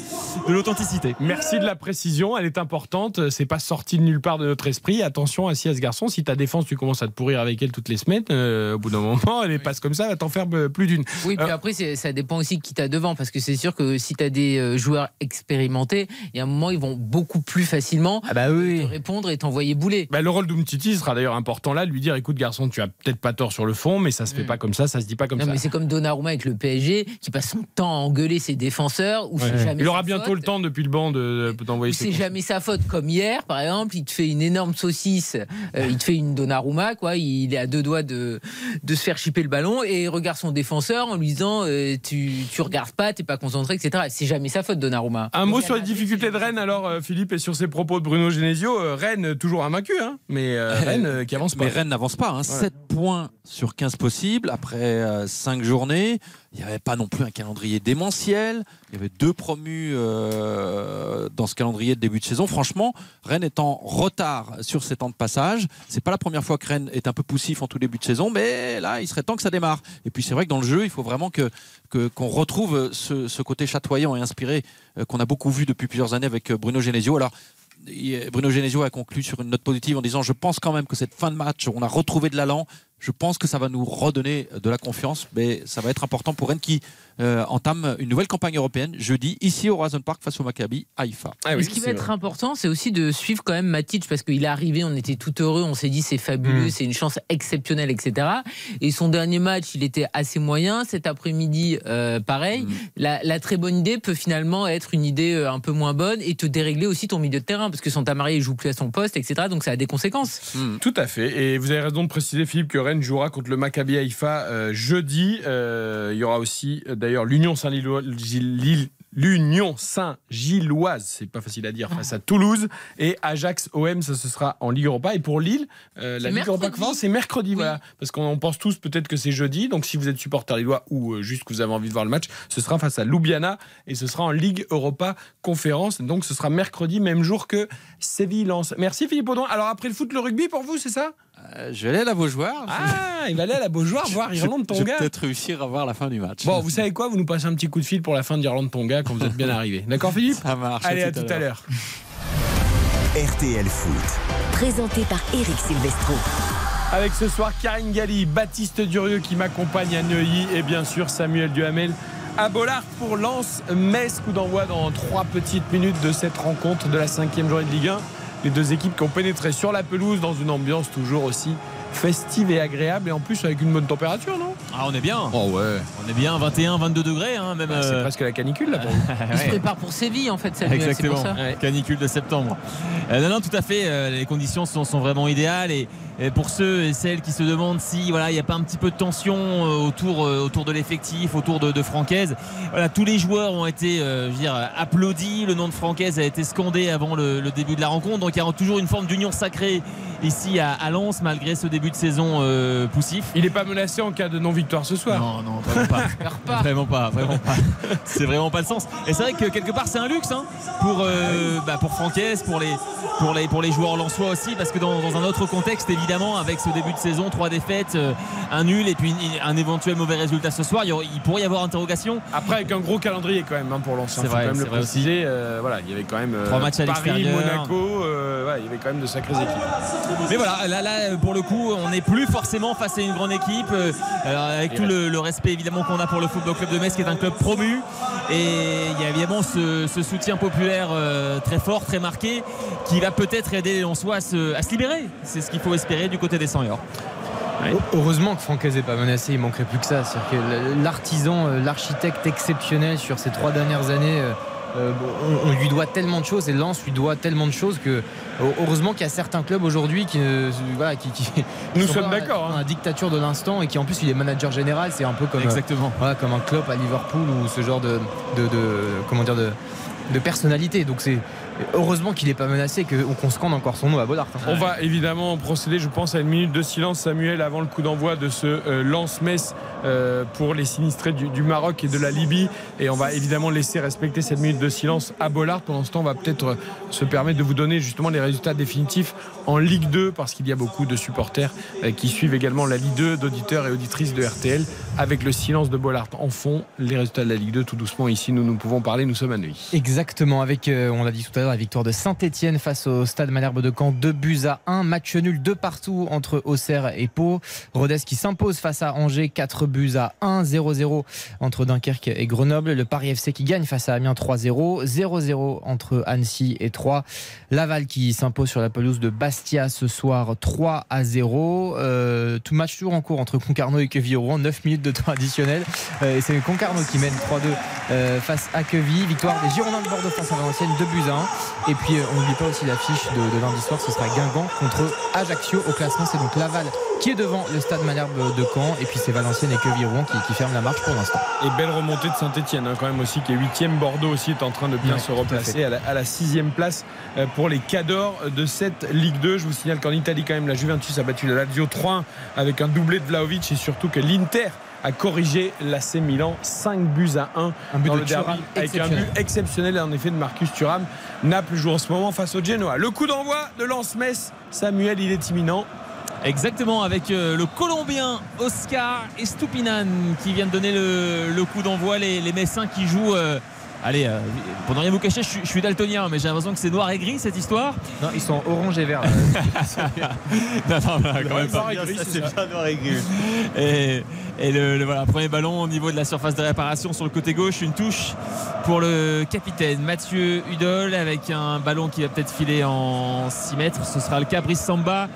de l'authenticité. Merci de la précision, elle est importante. C'est pas sorti de nulle part de notre esprit. Attention assis à ce garçon. Si ta défense, tu commences à te pourrir avec elle toutes les semaines, euh, au bout d'un moment, elle passe comme ça, elle t'en faire euh, plus d'une. Oui, puis Euh, après, c'est- ça dépend aussi qui t'as devant, parce que c'est sûr que si t'as des joueurs expérimentés, il y a un moment, ils vont beaucoup plus facilement ah bah oui te répondre et t'envoyer bouler. Bah, le rôle d'Umtiti sera d'ailleurs important là, lui dire écoute garçon, tu as peut-être pas tort sur le fond, mais ça se fait Mm. pas comme ça, ça se dit pas comme Non, ça. mais c'est comme Donnarumma avec le PSG, qui passe son temps à engueuler ses défenseurs, ou Ouais. c'est jamais Il aura bientôt faute. le temps depuis le banc de, ses c'est jamais sa faute, comme hier, par exemple, il te fait une énorme saucisse, euh, il te fait une Donnarumma, quoi, il est à deux doigts de, de se faire chipper le ballon, et il regarde son défenseur en lui disant euh, tu, tu regardes pas, t'es pas concentré, etc. C'est jamais sa faute, Donnarumma. Un mot sur les difficultés de Rennes alors euh, Philippe et sur ses propos de Bruno Genesio. Euh, Rennes toujours invaincu, hein, mais euh, Rennes euh, qui avance pas. Mais Rennes n'avance pas. Hein. 7 points sur 15 possibles après 5 journées. Il n'y avait pas non plus un calendrier démentiel. Il y avait deux promus euh, dans ce calendrier de début de saison. Franchement, Rennes est en retard sur ses temps de passage. C'est pas la première fois que Rennes est un peu poussif en tout début de saison, mais là, il serait temps que ça démarre. Et puis c'est vrai que dans le jeu, il faut vraiment qu'on retrouve ce, côté chatoyant et inspiré euh, qu'on a beaucoup vu depuis plusieurs années avec euh, Bruno Genesio. Alors Bruno Genesio a conclu sur une note positive en disant je pense quand même que cette fin de match on a retrouvé de l'allant je pense que ça va nous redonner de la confiance mais ça va être important pour Rennes qui euh, entame une nouvelle campagne européenne jeudi ici au Horizon Park face au Maccabi Haïfa Ah oui, ce qui va être important, c'est aussi de suivre quand même Matic parce qu'il est arrivé, on était tout heureux, on s'est dit c'est fabuleux, Mm. c'est une chance exceptionnelle, etc. Et son dernier match, il était assez moyen. Cet après-midi, euh, pareil. Mm. La, la très bonne idée peut finalement être une idée euh, un peu moins bonne et te dérégler aussi ton milieu de terrain parce que Santa-Maria il joue plus à son poste, etc. Donc ça a des conséquences. Hmm. Tout à fait. Et vous avez raison de préciser, Philippe, que Rennes jouera contre le Maccabi Haïfa euh, jeudi. Euh, il y aura aussi, euh, d'ailleurs, l'Union Saint-Lillois. Lille- l'Union Saint-Gilloise, c'est pas facile à dire, face à Toulouse. Et Ajax OM, ça ce sera en Ligue Europa. Et pour Lille, euh, la Ligue Europa c'est mercredi, voilà. Parce qu'on pense tous peut-être que c'est jeudi. Donc si vous êtes supporter lillois ou euh, juste que vous avez envie de voir le match, ce sera face à Ljubljana et ce sera en Ligue Europa Conférence. Donc ce sera mercredi, même jour que Séville-Lens. Merci Philippe Audon. Alors après le foot, le rugby pour vous, c'est ça? Euh, je vais aller à la Beaujoire. Ah, il va aller à la Beaujoire voir Je- Irlande je vais Tonga. peut-être réussir à voir la fin du match. Bon, vous savez quoi Vous nous passez un petit coup de fil pour la fin d'Irlande Tonga quand vous êtes bien arrivé. D'accord Philippe Ça marche. Allez, à tout à l'heure. RTL Foot. Présenté par Eric Silvestro. Avec ce soir Karine Galli, Baptiste Durieux qui m'accompagne à Neuilly et bien sûr Samuel Duhamel à Bollard pour Lens Metz. Coup d'envoi dans trois petites minutes de cette rencontre de la cinquième journée de Ligue 1. Les deux équipes qui ont pénétré sur la pelouse dans une ambiance toujours aussi festive et agréable et en plus avec une bonne température, non? Ah, on est bien. Oh ouais. On est bien, 21, 22 degrés, hein, même. Bah, c'est euh, presque la canicule là pour vous. Il se prépare pour Séville en fait, Samuel, Exactement, pour ça. Ouais. canicule de septembre. Euh, non, non, tout à fait. euh, les conditions sont, sont vraiment idéales et pour ceux et celles qui se demandent si voilà, il n'y a pas un petit peu de tension euh, autour, euh, autour de l'effectif, autour de, de Francaise. Voilà, tous les joueurs ont été, euh, je veux dire, applaudis. Le nom de Francaise a été scandé avant le, le début de la rencontre. Donc il y a toujours une forme d'union sacrée ici à, à Lens malgré ce début de saison euh, poussif. Il n'est pas menacé en cas de non-victoire ce soir. Non, non, vraiment pas. Vraiment pas, vraiment pas. C'est vraiment pas le sens. Et c'est vrai que quelque part c'est un luxe hein, pour euh, bah, pour Francaise, pour les pour les pour les joueurs lensois aussi, parce que dans, dans un autre contexte évidemment, avec ce début de saison, trois défaites, euh, un nul et puis un éventuel mauvais résultat ce soir, il, y aurait- il pourrait y avoir interrogation. Après, avec un gros calendrier quand même hein, pour Lens. hein, C'est vrai, quand même le préciser. Euh, voilà, il y avait quand même euh, Trois matchs à Paris, l'extérieur. Monaco. euh, il y avait quand même de sacrées équipes. Mais voilà, là, là pour le coup, on n'est plus forcément face à une grande équipe, euh, avec Et tout le, le respect évidemment qu'on a pour le Football Club de Metz, qui est un club promu. Et il y a évidemment ce, ce soutien populaire très fort, très marqué, qui va peut-être aider à se, à se libérer. C'est ce qu'il faut espérer du côté des 100 Heureusement que Francaise n'est pas menacé, il manquerait plus que ça. C'est-à-dire que l'artisan, euh, l'architecte exceptionnel sur ces trois dernières années, euh, euh, on, lui doit tellement de choses et Lens lui doit tellement de choses que heureusement qu'il y a certains clubs aujourd'hui qui, voilà, qui, Nous sont sommes d'accord, Dans hein. la dictature de l'instant et qui en plus il est manager général, c'est un peu comme, euh, Exactement. voilà, comme un club à Liverpool ou ce genre de, de, de- comment dire de, de personnalité. Donc c'est heureusement qu'il n'est pas menacé et qu'on scande encore son nom à Bollard. hein. On va évidemment procéder, je pense, à une minute de silence, Samuel, avant le coup d'envoi de ce euh, lance-messe euh, pour les sinistrés du, du Maroc et de la Libye. Et on va évidemment laisser respecter cette minute de silence à Bollard. Pendant ce temps, on va peut-être euh, se permettre de vous donner justement les résultats définitifs en Ligue 2, parce qu'il y a beaucoup de supporters qui suivent également la Ligue 2, d'auditeurs et auditrices de RTL, avec le silence de Bollard en fond. Les résultats de la Ligue 2, tout doucement, ici, nous, nous pouvons parler, nous sommes à Neuilly. Exactement, avec, euh, on l'a dit tout à l'heure, la victoire de Saint-Etienne face au Stade Malherbe de Caen, 2 buts à 1, match nul de partout entre Auxerre et Pau. Rodez qui s'impose face à Angers, 4 buts à 1, 0-0 entre Dunkerque et Grenoble. Le Paris FC qui gagne face à Amiens 3-0, 0-0 entre Annecy et 3. Laval qui s'impose sur la pelouse de Bastia ce soir 3 à 0. Euh, tout match toujours en cours entre Concarneau et Queville-Rouen, 9 minutes de temps additionnel. Euh, et c'est Concarneau qui mène 3-2 euh, face à Queville. Victoire des Girondins de Bordeaux face à Valenciennes, 2 buts à 1. Et puis euh, on n'oublie pas aussi l'affiche de, de lundi soir, ce sera Guingamp contre Ajaccio au classement. C'est donc Laval qui est devant le stade Malherbe de Caen. Et puis c'est Valenciennes et Queville-Rouen qui, qui ferment la marche pour l'instant. Et belle remontée de Saint-Etienne, quand même aussi, qui est 8 Bordeaux aussi est en train de bien Ouais, se replacer à la, à la sixième place euh, pour les cadors de cette Ligue 2. Je vous signale qu'en Italie, quand même, la Juventus a battu la Lazio 3 avec un doublé de Vlaovic et surtout que l'Inter a corrigé l'AC Milan 5 buts à 1 Un but dans de le derby Thuram avec un exceptionnel. but exceptionnel en effet de Marcus Thuram. Naples joue en ce moment face au Genoa. Le coup d'envoi de Lens-Metz, Samuel, il est imminent. Exactement, avec euh, le Colombien Oscar Estupinan qui vient de donner le, le coup d'envoi, les, les Messins qui jouent. Allez, euh, pour ne rien vous cacher, je, suis- je suis daltonien, mais j'ai l'impression que c'est noir et gris cette histoire. Non, ils sont orange et vert. Non, non, non, quand même pas. Noir et gris, c'est. Et, et le, le- voilà, premier ballon au niveau de la surface de réparation sur le côté gauche, une touche pour le capitaine Mathieu Hudol avec un ballon qui va peut-être filer en 6 mètres. Ce sera le cas Brice Samba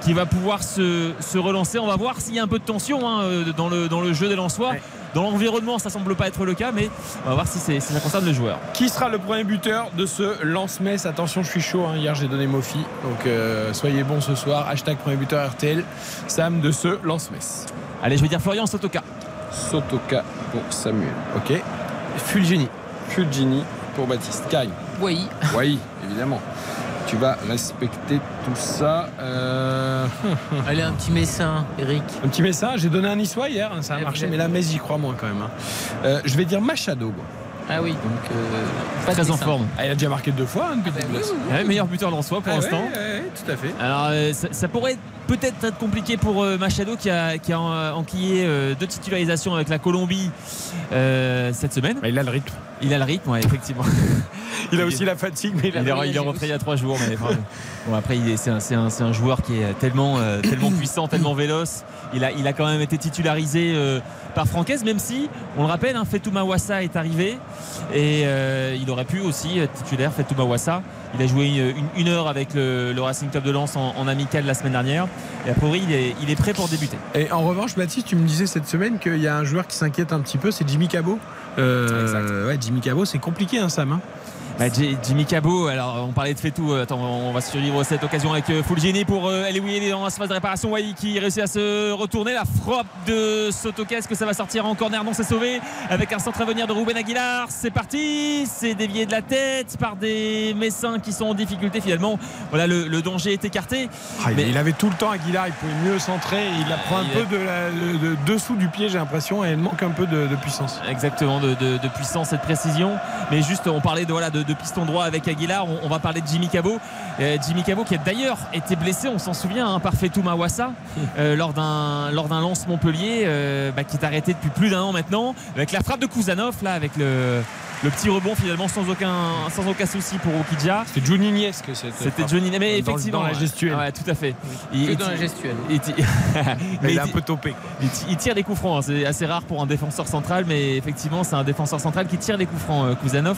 qui va pouvoir se, se relancer. On va voir s'il y a un peu de tension hein, euh, dans, le, dans le jeu des Lensois. Ouais. Dans l'environnement, ça semble pas être le cas, mais on va voir si, c'est- si ça concerne le joueur. Qui sera le premier buteur de ce lance-mess Attention, je suis chaud. hein. Hier, j'ai donné Mofi. Donc, euh, soyez bons ce soir. Hashtag premier buteur RTL. Sam de ce lance-mess. Allez, je vais dire Florian Sotoka. Sotoka pour Samuel. Ok. Fulgini. Fulgini pour Baptiste. Kai. Oui. Oui, évidemment. Tu vas respecter tout ça. Euh, Allez, un petit messin, Eric. Un petit message. J'ai donné un niçois hier, hein, ça a Eh, marché, vous mais la Metz, j'y crois moins quand même. hein. Euh, je vais dire Machado. moi. Ah oui, donc. euh, Très en forme. Ah, il a déjà marqué deux fois hein, depuis Ah bah Douglas. oui, oui. Ouais, meilleur buteur lensois pour Ah, l'instant. ouais, ouais, tout à fait. Alors euh, ça, ça pourrait peut-être être compliqué pour euh, Machado qui a, qui a en- enquillé euh, deux titularisations avec la Colombie euh, cette semaine. Bah, il a le rythme. Il a le rythme, ouais, effectivement. Il a aussi la fatigue, mais il a Il est, rythme. il est rentré il y a trois jours. Mais enfin, bon, après, c'est un, joueur qui est tellement, euh, tellement puissant, tellement véloce. Il a, il a quand même été titularisé euh, par Francaise, même si, on le rappelle, hein, Fetouma Wassa est arrivé. Et euh, il aurait pu aussi être titulaire, Fetouma Wassa. Il a joué une, une- une heure avec le, le Racing Club de Lens en, en amical la semaine dernière. Et a priori, il est, il est prêt pour débuter. Et en revanche, Baptiste, tu me disais cette semaine qu'il y a un joueur qui s'inquiète un petit peu, c'est Jimmy Cabot. Euh, ouais, Jimmy Cabot, c'est compliqué, hein, Sam. hein. Bah, Jimmy Cabot, alors on parlait de Fetou, euh, attends, on va survivre cette occasion avec euh, Fulgini pour euh, aller oui, dans la phase de réparation. Wai qui réussit à se retourner. La frappe de Sotoka, est-ce que ça va sortir en corner Non, c'est sauvé avec un centre à venir de Ruben Aguilar. C'est parti, c'est dévié de la tête par des Messins qui sont en difficulté finalement. Voilà, le, le danger est écarté. Ah, il- Mais- Il avait tout le temps Aguilar, il pouvait mieux centrer. Il la prend un Il peu de, la- de- de dessous du pied, j'ai l'impression, et elle manque un peu de, de puissance. Exactement, de puissance et de précision. Mais juste, on parlait de, voilà, de, de piston droit avec Aguilar. On, on va parler de Jimmy Cabot. Euh, Jimmy Cabot qui a d'ailleurs été blessé, on s'en souvient, hein, par Fetou Mawassa euh, lors d'un lors d'un lance Montpellier euh, bah, qui est arrêté depuis plus d'un an maintenant. Avec la frappe de Kouzanov, là, avec le, le petit rebond finalement sans aucun, sans aucun souci pour Okidja. C'était Johnny Niesque, cette C'était. Johnny, mais effectivement. dans la gestuelle. Ouais, tout à fait. Que Il- dans la gestuelle. il- il- Mais il est un peu topé. quoi. il, ti- il tire des coups francs, hein. c'est assez rare pour un défenseur central, mais effectivement c'est un défenseur central qui tire des coups francs, euh, Kouzanov.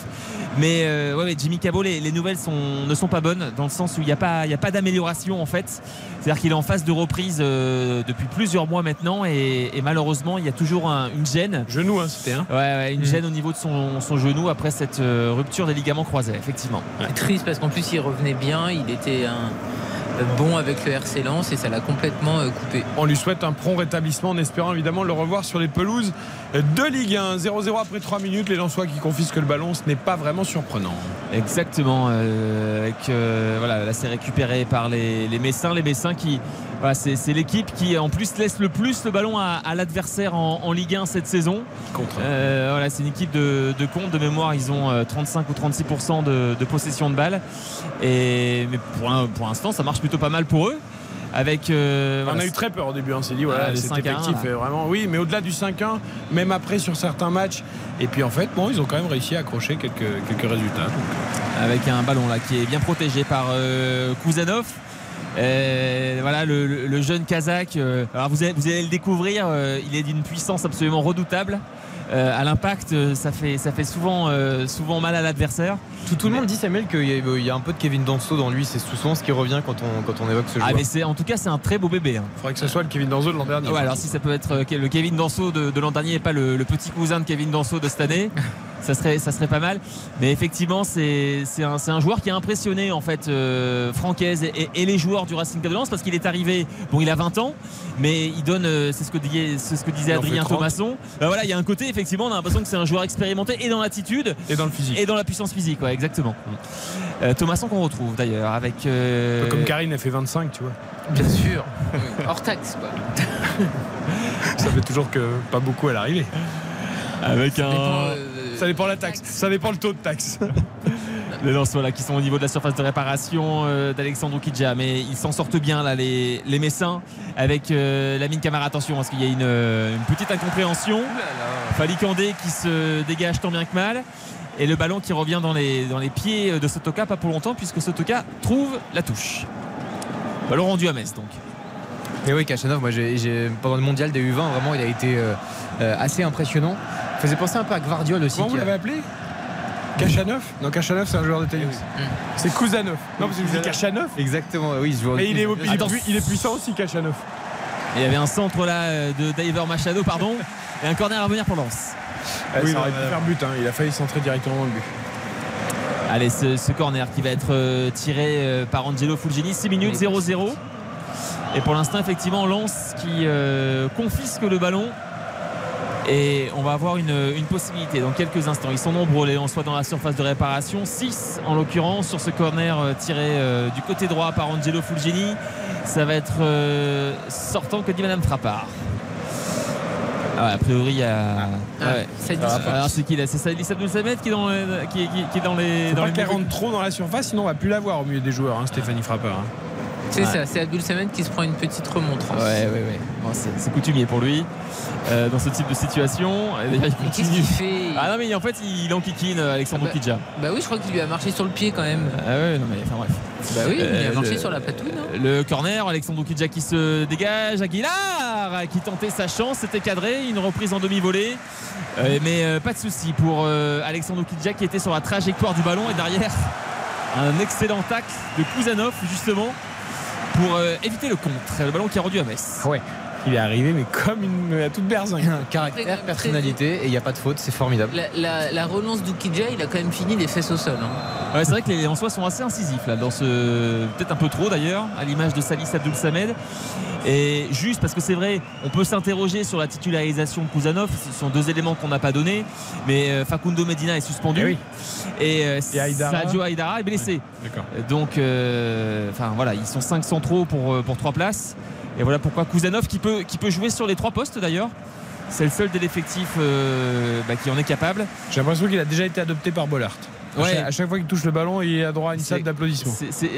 Mais euh, ouais, Jimmy Cabot, les, les nouvelles sont, ne sont pas bonnes dans le sens où il n'y a pas, il y a pas d'amélioration en fait. C'est-à-dire qu'il est en phase de reprise euh, depuis plusieurs mois maintenant et, et malheureusement il y a toujours un- une gêne. Genou, hein, c'était un. Ouais, ouais, une Mm. gêne au niveau de son, son genou après cette euh, rupture des ligaments croisés, effectivement. Triste parce qu'en plus il revenait bien, il était un- bon avec le RC Lens et ça l'a complètement euh, coupé. On lui souhaite un prompt rétablissement en espérant évidemment le revoir sur les pelouses de Ligue 1. 0-0 après 3 minutes. Les Lensois qui confisquent le ballon, ce n'est pas vraiment surprenant. Exactement. euh, avec, euh, voilà, là c'est récupéré par les, les Messins. Les Messins qui, voilà, c'est, l'équipe qui en plus laisse le plus le ballon à, à l'adversaire en, en Ligue 1 cette saison. Euh, voilà, c'est une équipe de, de compte. De mémoire, ils ont euh, 35 ou 36% de, de possession de balle. Et mais pour, l'instant, ça marche plutôt pas mal pour eux. Avec, euh, On voilà, a eu très peur au début, on s'est dit voilà, Ah, le cet 5 à 1, effectif est vraiment oui, mais au-delà du 5-1, même après sur certains matchs, et puis en fait, bon, ils ont quand même réussi à accrocher quelques, quelques résultats. Donc, avec un ballon là qui est bien protégé par euh, Kouzanov. Euh, voilà le, le- le jeune Kazakh. euh, alors vous allez, vous allez le découvrir. euh, il est d'une puissance absolument redoutable. Euh, à l'impact, ça fait, ça fait souvent, euh, souvent mal à l'adversaire. Tout, tout le monde dit Samuel qu'il y, a- il y a un peu de Kevin Danso dans lui, c'est souvent ce qui revient quand on, quand on évoque ce Ah joueur. mais c'est, en tout cas, c'est un très beau bébé. hein. il faudrait que ce soit le Kevin Danzo de l'an dernier. Ouais, alors si ça peut être le Kevin Danso de, de l'an dernier et pas le, le petit cousin de Kevin Danso de cette année, ça serait, ça serait pas mal. Mais effectivement, c'est, c'est, un, c'est un joueur qui a impressionné en fait euh, Francaise et, et les joueurs du Racing Club de Lens parce qu'il est arrivé, bon, il a 20 ans, mais il donne, euh, c'est ce que disait, c'est ce que disait Adrien 30. Thomasson. Bah voilà, il y a un côté effectivement, on a l'impression que c'est un joueur expérimenté et dans l'attitude Et dans le physique. et dans la puissance physique, ouais, exactement. Euh, Thomasson qu'on retrouve d'ailleurs avec. Euh, peu Comme Karine a fait 25, tu vois. Bien sûr. Oui, Hors taxe quoi. Ça fait toujours que pas beaucoup à l'arrivée. avec un. Ça dépend la taxe, ça dépend le taux de taxe. Les Lensois là qui sont au niveau de la surface de réparation euh, d'Alexandre Kidja mais ils s'en sortent bien là les, les Messins avec euh, la mine Camara. Attention parce qu'il y a une, euh, une petite incompréhension. Falikandé qui se dégage tant bien que mal. Et le ballon qui revient dans les, dans les pieds de Sotoka pas pour longtemps puisque Sotoka trouve la touche. Ballon rendu à Metz donc. Et oui, Kachanov, moi j'ai, j'ai- pendant le mondial des U20, vraiment il a été euh, assez impressionnant. Faisait penser un peu à Gvardiol aussi. Comment vous l'avez appelé Kachanov Non, Kachanov, c'est un joueur de tennis. C'est Kouzanov. Non, parce que vous. Exactement, oui, je vois. Et il est, il, est, puissant aussi, Kachanov. Et il y avait un centre là euh, de Diver Machado pardon et un corner à venir pour Lens Oui, Oui, ça aurait pu voilà. faire but. hein. Il a failli centrer directement dans le but. Allez, ce, ce corner qui va être euh, tiré euh, par Angelo Fulgini, 6 minutes 0-0. Et pour l'instant, effectivement, Lens qui euh, confisque le ballon Et on va avoir une, une possibilité dans quelques instants. Ils sont nombreux, les soit dans la surface de réparation. 6 en l'occurrence sur ce corner euh, tiré euh, du côté droit par Angelo Fulgini. Ça va être euh, sortant que dit Madame Frappard. Ah, a priori, il y a. Ah, ouais. Alors, c'est qui là? C'est Saïd Abdul Samed qui est dans, le- qui, qui- qui est dans les. Faut Dans pas les qu'elle rentre trop dans la surface, sinon on va plus la voir au milieu des joueurs, hein, Stéphanie Frappeur. hein. C'est Ouais. ça, c'est Abdul Samed qui se prend une petite remontrance. Ouais, ouais, ouais. Bon, c'est coutumier pour lui euh, dans ce type de situation. Mais qu'est-ce qu'il fait? Ah non, mais en fait, il enquiquine euh, Alexandre Ah bah- Kidja. Bah oui, je crois qu'il lui a marché sur le pied quand même. Ah ouais, non, mais enfin bref. Bah oui, il Euh, a marché le- sur la patouille, non? Le corner, Alexandre Kidja qui se dégage. Aguilar qui tentait sa chance, c'était cadré. Une reprise en demi-volée. Euh, mais euh, pas de souci pour euh, Alexandre Kidja qui était sur la trajectoire du ballon. Et derrière, un excellent tacle de Kouzanov, justement, pour euh, éviter le contre. Le ballon qui est rendu à Metz. Ouais. Il est arrivé, mais comme une, à toute berzingue. Caractère, Très- très- personnalité, et il n'y a pas de faute, c'est formidable. la, la- la relance d'Oukidja, il a quand même fini les fesses au sol. hein. Ouais, c'est vrai que les Lensois sont assez incisifs là, dans ce peut-être un peu trop d'ailleurs, à l'image de Salis Abdul Samed. Et juste parce que c'est vrai, on peut s'interroger sur la titularisation de Kouzanov. Ce sont deux éléments qu'on n'a pas donnés. Mais euh, Facundo Medina est suspendu. Eh oui. Et, euh, Et Haïdara Sadio Haïdara est blessé. D'accord. Donc, euh, enfin voilà, ils sont 5 centraux pour, euh, pour 3 places. Et voilà pourquoi Kouzanov qui peut, qui peut jouer sur les trois postes d'ailleurs. C'est le seul de l'effectif euh, bah, qui en est capable. J'ai l'impression qu'il a déjà été adopté par Bollard. Ouais. chaque- À chaque fois qu'il touche le ballon, il a droit à une salle d'applaudissements.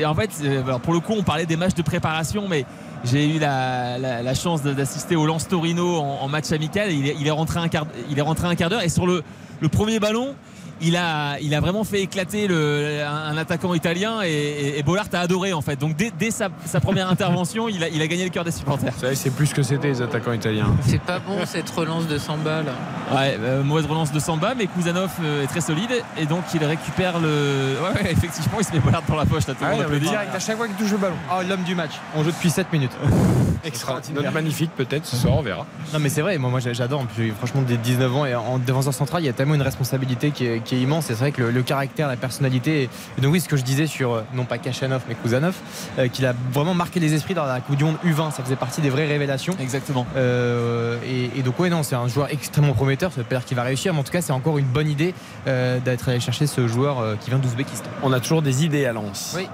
En fait, euh, alors pour le coup, on parlait des matchs de préparation, mais j'ai eu la, la- la chance d'assister au Lance Torino en, en match amical. Il, est, il est rentré un quart, il est rentré un quart d'heure et sur le, le premier ballon. Il a, il a vraiment fait éclater le, un, un attaquant italien et, et, et Bollard a adoré en fait. Donc dès, dès sa, sa première intervention, il a, il a gagné le cœur des supporters. Vous savez, c'est plus ce que c'était les attaquants italiens. C'est pas bon cette relance de Samba là. Ouais, euh, mauvaise relance de Samba, mais Kouzanov euh, est très solide et donc il récupère le. Ouais, ouais, effectivement, il se met Bollard dans la poche là, tout le monde ouais, mais applaudit. direct, à chaque fois qu'il touche le ballon. Oh, l'homme du match. On joue depuis 7 minutes. Notre magnifique, peut-être, ce soir, on verra. Non mais c'est vrai, moi, moi j'adore. Franchement, dès 19 ans et en défenseur central, il y a tellement une responsabilité qui est, qui est immense. Et c'est vrai que le, le caractère, la personnalité. Et, donc oui, ce que je disais sur euh, non pas Kachanov mais Kouzanov, euh, qu'il a vraiment marqué les esprits dans la Coupe du Monde U20. Ça faisait partie des vraies révélations. Exactement. Euh, et, et donc ouais non, c'est un joueur extrêmement prometteur. Ça veut pas dire qu'il va réussir, mais en tout cas, c'est encore une bonne idée euh, d'être allé chercher ce joueur qui vient d'Ouzbékistan. On a toujours des idées à Lens. Oui.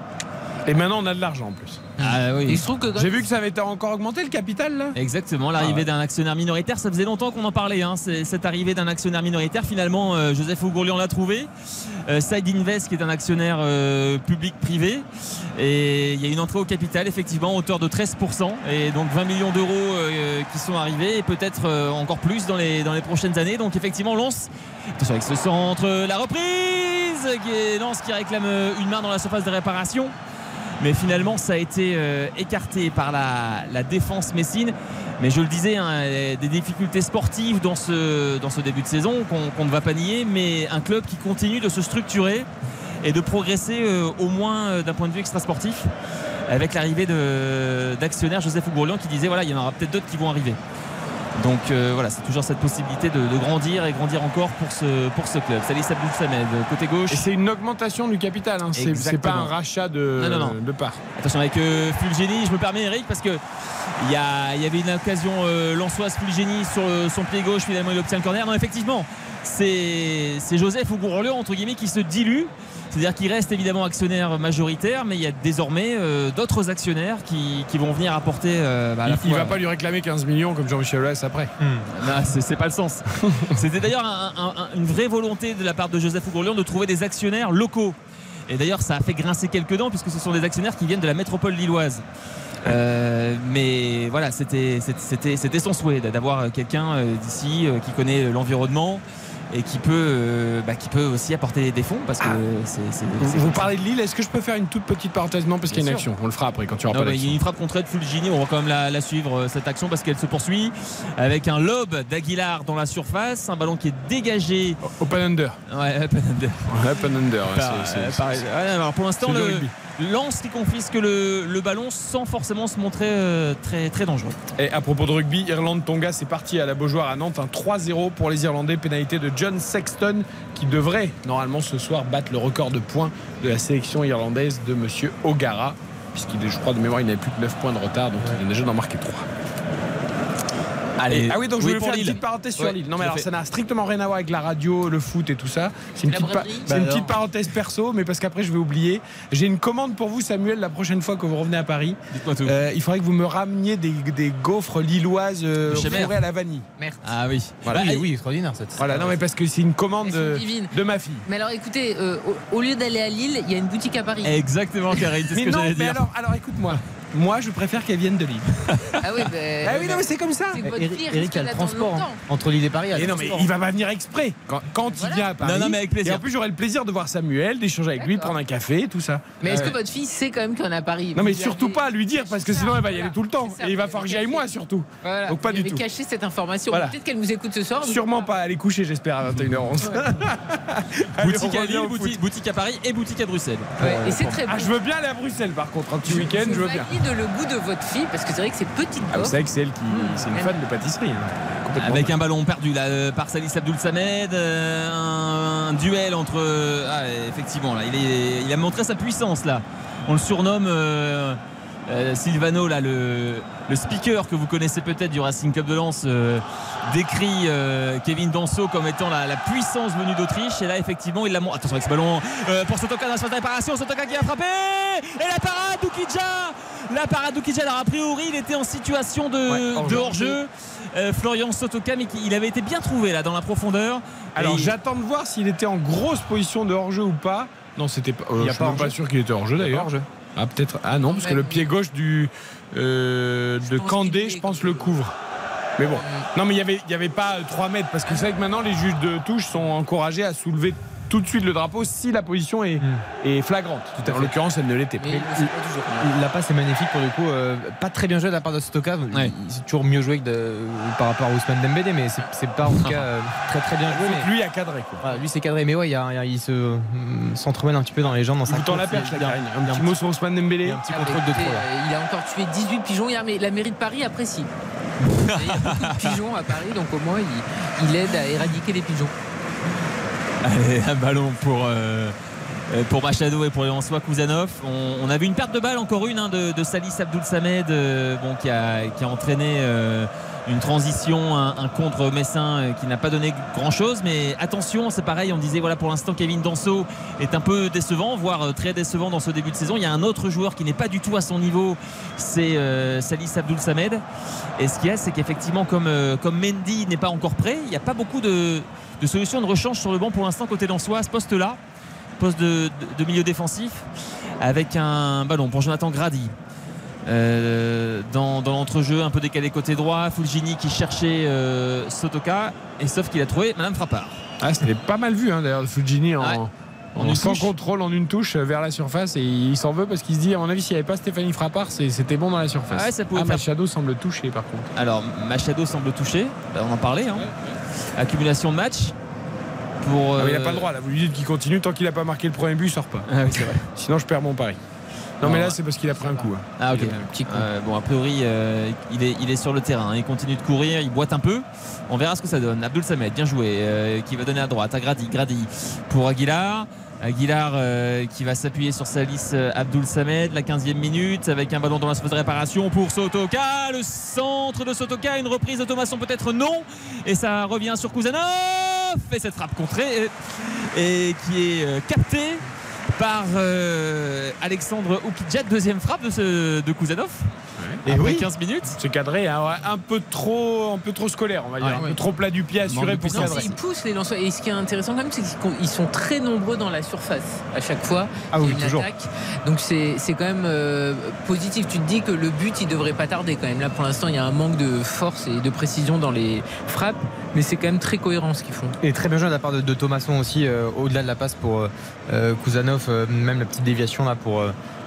Et maintenant, on a de l'argent en plus. Ah oui. Et il se trouve que J'ai vu que ça avait été encore augmenté le capital là. Exactement, l'arrivée Ah ouais. d'un actionnaire minoritaire, ça faisait longtemps qu'on en parlait, hein, cette arrivée d'un actionnaire minoritaire. Finalement, euh, Joseph Ougourlian l'a trouvé. Euh, Side Invest, qui est un actionnaire euh, public-privé. Et il y a une entrée au capital, effectivement, à hauteur de 13%. Et donc 20 millions d'euros euh, qui sont arrivés, et peut-être euh, encore plus dans les, dans les prochaines années. Donc effectivement, Lens, attention avec ce centre, la reprise, qui est Lens qui réclame une main dans la surface de réparation. Mais finalement, ça a été euh, écarté par la, défense messine. Mais je le disais, hein, des difficultés sportives dans ce, début de saison qu'on ne va pas nier, mais un club qui continue de se structurer et de progresser euh, au moins euh, d'un point de vue extrasportif avec l'arrivée d'actionnaire Joseph Ougourlian qui disait voilà il y en aura peut-être d'autres qui vont arriver. Donc euh, voilà, c'est toujours cette possibilité de, de grandir et grandir encore pour ce, pour ce club. Salis Abdul Samed, côté gauche. Et c'est une augmentation du capital. Hein. C'est- pas un rachat de, Non, non, non. de part. Attention avec euh, Fulgeni, je me permets Eric parce que il y, a- y avait une occasion euh, Lançoise Fulgeni sur euh, son pied gauche, finalement il obtient le corner. Non effectivement, c'est c'est Joseph Ougourlian entre guillemets qui se dilue. C'est-à-dire qu'il reste évidemment actionnaire majoritaire, mais il y a désormais euh, d'autres actionnaires qui, qui vont venir apporter. euh, bah, à la Il, fois- va pas lui réclamer 15 millions comme Jean-Michel Aulas après. non, c'est pas le sens. C'était d'ailleurs un- un- un- une vraie volonté de la part de Joseph Ougourlian de trouver des actionnaires locaux. Et d'ailleurs, ça a fait grincer quelques dents puisque ce sont des actionnaires qui viennent de la métropole lilloise. Euh, mais voilà, c'était c'était- c'était son souhait d'avoir quelqu'un euh, d'ici euh, qui connaît l'environnement et qui peut, euh, bah, qui peut aussi apporter des fonds parce que c'est- c'est- Vous, c'est parlez de Lille, est-ce que je peux faire une toute petite parenthèse Non, parce qu'il y a une sûr. action. On le fera après quand tu auras il y a une frappe contre Ed Fulgini, on va quand même la, la suivre euh, cette action parce qu'elle se poursuit avec un lob d'Aguilar dans la surface, un ballon qui est dégagé. Open under. Ouais, open under. Open under. Par- c'est- euh, c'est- par- ouais, alors pour l'instant, le. Lance qui confisque le, ballon sans forcément se montrer euh, très, dangereux. Et à propos de rugby, Irlande-Tonga, c'est parti à la Beaujoire à Nantes. Un 3-0 pour les Irlandais. Pénalité de John Sexton qui devrait normalement ce soir battre le record de points de la sélection irlandaise de Monsieur O'Gara. Puisqu'il je crois, de mémoire, il n'avait plus que 9 points de retard. Donc il a déjà d'en marquer 3. Allez, ah oui, donc je oui, voulais faire une petite parenthèse sur Ouais, Lille. Non, mais alors fait. ça n'a strictement rien à voir avec la radio, le foot et tout ça. C'est une, petite, pa- une Bah petite parenthèse perso, mais parce qu'après je vais oublier. J'ai une commande pour vous, Samuel, la prochaine fois que vous revenez à Paris. Dites-moi tout. Euh, il faudrait que vous me rameniez des, des gaufres lilloises euh, fourrées à la vanille. Merde. Ah oui. Voilà. oui, oui, extraordinaire. cette- Voilà, non, mais parce que c'est une commande sont de, de ma fille. Mais alors écoutez, euh, au, au lieu d'aller à Lille, il y a une boutique à Paris. Exactement, Karine, c'est ce Mais que non, j'allais mais dire. alors, alors écoute-moi. Moi, je préfère qu'elle vienne de Lille. Ah oui, ben, Ah oui, non, mais c'est comme ça. c'est que votre Eric, a le transport hein. longtemps. entre Lille et Paris. a Et le non, mais il va pas venir exprès quand, quand Voilà. il vient à Paris. Non, non, mais avec plaisir. Et en plus, j'aurai le plaisir de voir Samuel, d'échanger avec lui, de prendre un café, tout ça. Mais est-ce que votre fille sait quand même qu'on est à Paris? Non, mais surtout avez- pas à lui dire, parce que sinon elle va y aller voilà. tout le temps. Et il va falloir que j'y aille moi, surtout. Voilà. Donc pas Vous du tout. caché cette information. Voilà. Peut-être qu'elle nous écoute ce soir. Sûrement pas aller coucher, j'espère, à 21h11. Allez, Boutique à Lille, boutique, à Paris et boutique à Bruxelles. Et c'est très Ah, bon. je veux bien aller à Bruxelles, par contre, un petit week-end, je veux bien. Valide le goût de votre fille parce que c'est vrai que c'est petite Ah, vous savez que c'est elle qui. C'est une fan de pâtisserie. hein. Avec un ballon perdu là euh, par Salis Abdoul Samed, euh, un, un duel entre. ah, effectivement, là, il, est, il a montré sa puissance là. On le surnomme euh, euh, Silvano, là, le, le speaker que vous connaissez peut-être du Racing Club de Lens, euh, décrit euh, Kevin Danso comme étant la, la puissance venue d'Autriche. Et là, effectivement, il l'a montré. Attention avec ce ballon euh, pour Sotoka dans la phase de réparation. Sotoka qui a frappé Et la parade d'Oukidja La parade d'Oukidja. Alors, a priori, il était en situation de Ouais, hors-jeu. de hors-jeu. Euh, Florian Sotoka, mais qui- il avait été bien trouvé là dans la profondeur. Alors j'attends de voir s'il était en grosse position de hors-jeu ou pas. Non, c'était pas. euh, Il y a je pas suis pas hors-jeu. sûr qu'il était hors-jeu d'ailleurs. Ah, peut-être. Ah non, parce que le pied gauche du, euh, de Candé, je pense, le couvre. Mais bon. Non, mais il y avait, il y avait pas 3 mètres. Parce que c'est vrai que maintenant, les juges de touche sont encouragés à soulever tout de suite le drapeau si la position est, est flagrante. Tout à en l'occurrence, elle ne l'était pas. La passe est magnifique pour le coup. euh, pas très bien joué de la part de Stoka. Ouais. C'est toujours mieux joué que de- par rapport à Ousmane Dembélé, mais c'est- pas en tout cas euh, très très bien joué. mais- Lui a cadré. Quoi. Voilà, lui c'est cadré, mais ouais, il, y a- il y a- il se hum, s'entremêle un petit peu dans les jambes. Dans sa la perche, la Un a petit mot sur Ousmane Dembélé. un petit Ah, contrôle de trop. euh, Il a encore tué 18 pigeons hier, mais la mairie de Paris apprécie. Il y a beaucoup de pigeons à Paris, donc au moins il, il aide à éradiquer les pigeons. Allez, un ballon pour, euh, pour Machado et pour François Kouzanov. On, a vu une perte de balle, encore une, hein, de, Salis Abdoul Samed, euh, qui, a, entraîné euh, une transition, un, contre Messin qui n'a pas donné grand chose. Mais attention, c'est pareil, on disait voilà pour l'instant Kevin Danso est un peu décevant, voire très décevant dans ce début de saison. Il y a un autre joueur qui n'est pas du tout à son niveau, c'est Salis Abdoul Samed. Et ce qu'il y a, c'est qu'effectivement, comme, comme Mendy n'est pas encore prêt, il n'y a pas beaucoup de, de solutions de rechange sur le banc pour l'instant côté d'Ansois à ce poste-là, poste de, de- de milieu défensif, avec un ballon pour Jonathan Grady. Euh, dans, dans l'entrejeu un peu décalé côté droit Fulgini qui cherchait euh, Sotoka et sauf qu'il a trouvé Madame Frappard Ah, c'était pas mal vu, hein, d'ailleurs, Fujini en, Ouais. En une sans touche. contrôle, en une touche euh, vers la surface. Et il s'en veut parce qu'il se dit, à mon avis, s'il n'y avait pas Stéphanie Frappard, c'était bon dans la surface. Ah ouais, ça pouvait ah, faire- Machado semble toucher, par contre. alors Machado semble toucher Bah, on en parlait hein. accumulation de matchs pour Ah, il euh, n'a pas le droit, là. Vous lui dites qu'il continue. Tant qu'il n'a pas marqué le premier but, il sort pas. ah oui, c'est vrai. Sinon, je perds mon pari. Non, Non, mais là, ouais. c'est parce qu'il a pris un coup. hein. Ah ok. Il a un petit coup. Euh, bon a priori euh, il, est, il est sur le terrain, hein. il continue de courir, il boite un peu. On verra ce que ça donne. Abdul Samed, bien joué, euh, qui va donner à droite à Grady, Grady pour Aguilar. Aguilar euh, qui va s'appuyer sur sa liste Abdul Samed, la 15e minute, avec un ballon dans la surface de réparation pour Sotoka. Le centre de Sotoka, une reprise de peut-être non. Et ça revient sur Kouzanov. Et cette frappe contrée euh, et qui est euh, captée par euh, Alexandre Oukidjat, deuxième frappe de, ce. Et Après oui. 15 minutes. C'est cadré, hein, ouais, un peu trop, un peu trop scolaire, on va dire. Ouais. un peu trop plat du pied assuré pour cadrer. Ils poussent les lanceurs. Et ce qui est intéressant quand même, c'est qu'ils sont très nombreux dans la surface à chaque fois. Ah oui, toujours. attaque. Donc c'est c'est quand même euh, positif. Tu te dis que le but, il devrait pas tarder quand même. Là, pour l'instant, il y a un manque de force et de précision dans les frappes, mais c'est quand même très cohérent ce qu'ils font. Et très bien joué de la part de, de Thomasson aussi, euh, au-delà de la passe pour euh, euh, Kouzanov, euh, même la petite déviation là pour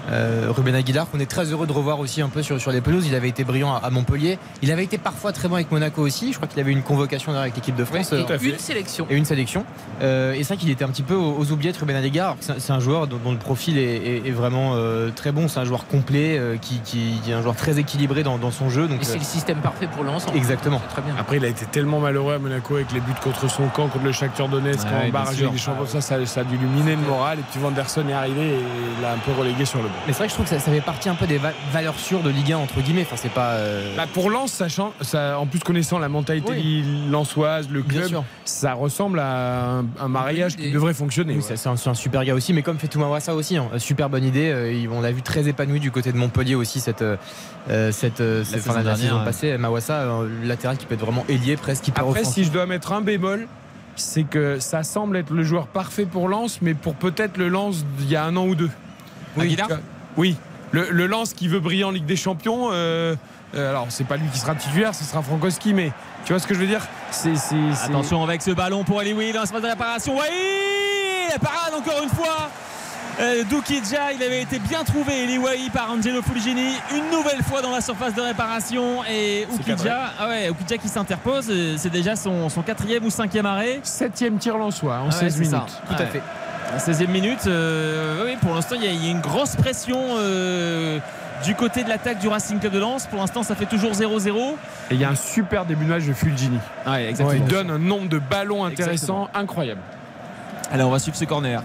euh, Ruben Aguilar, qu'on est très heureux de revoir aussi un peu sur, sur les pelouses. Il avait été brillant à, à Montpellier. Il avait été parfois très bon avec Monaco aussi. Je crois qu'il avait une convocation d'ailleurs avec l'équipe de France. Et euh, tout à fait. une sélection. et une sélection. Euh, et c'est vrai qu'il était un petit peu aux, aux oubliettes, Ruben Aguilar. C'est c'est un joueur dont, dont le profil est, est- est vraiment euh, très bon. C'est un joueur complet, euh, qui, qui- qui est un joueur très équilibré dans, dans son jeu. Donc, Et c'est euh, le système parfait pour l'ensemble. exactement. Très bien. Après, il a été tellement malheureux à Monaco avec les buts contre son camp, contre le Shakhtar Donetsk, Ouais, en barrage des champions. Ça, ça, ça a dû lui miner le moral. Et puis Vanderson est arrivé et il l'a un peu relégué sur le banc. Mais c'est vrai que je trouve que ça, ça fait partie un peu des va- valeurs sûres de Ligue 1 entre guillemets. Enfin, c'est pas. euh, Bah, pour Lens, sachant, ça, en plus connaissant la mentalité Oui. lensoise, le club, ça ressemble à un, un mariage qui Et- devrait fonctionner. Oui, ouais. c'est un, super gars aussi, mais comme fait Mawassa aussi, hein, super bonne idée. euh, on l'a vu très épanoui du côté de Montpellier aussi cette euh, euh, cette cette- saison enfin, la, dernière, saison ouais. passée. Mawassa, latéral qui peut être vraiment ailier, presque hyper Après, offensif. si je dois mettre un bémol, c'est que ça semble être le joueur parfait pour Lens, mais pour peut-être le Lens d'il y a un an ou deux. Aguilar. Oui. Le, le Lens qui veut briller en Ligue des Champions. euh, euh, alors, c'est pas lui qui sera titulaire, ce sera Frankowski, mais tu vois ce que je veux dire? C'est c'est- c'est- Attention avec ce ballon pour Ali Oui dans l'espace de réparation. Oui La parade encore une fois euh, Doukidja, il avait été bien trouvé, Eli Wahi par Angelo Fulgini, une nouvelle fois dans la surface de réparation. Et. Oukidja, ah ouais, qui s'interpose, euh, c'est déjà son, son quatrième ou cinquième arrêt. Septième tir lensois en Ah ouais, 16 c'est minutes. ça. Tout à Ouais. fait. 16e minute, euh, oui, pour l'instant il y, a- il y a une grosse pression euh, du côté de l'attaque du Racing Club de Lens. Pour l'instant ça fait toujours 0-0. Et il y a un super début de match de Fulgini. Ouais, il donne un nombre de ballons intéressants incroyable. Allez, on va suivre ce corner.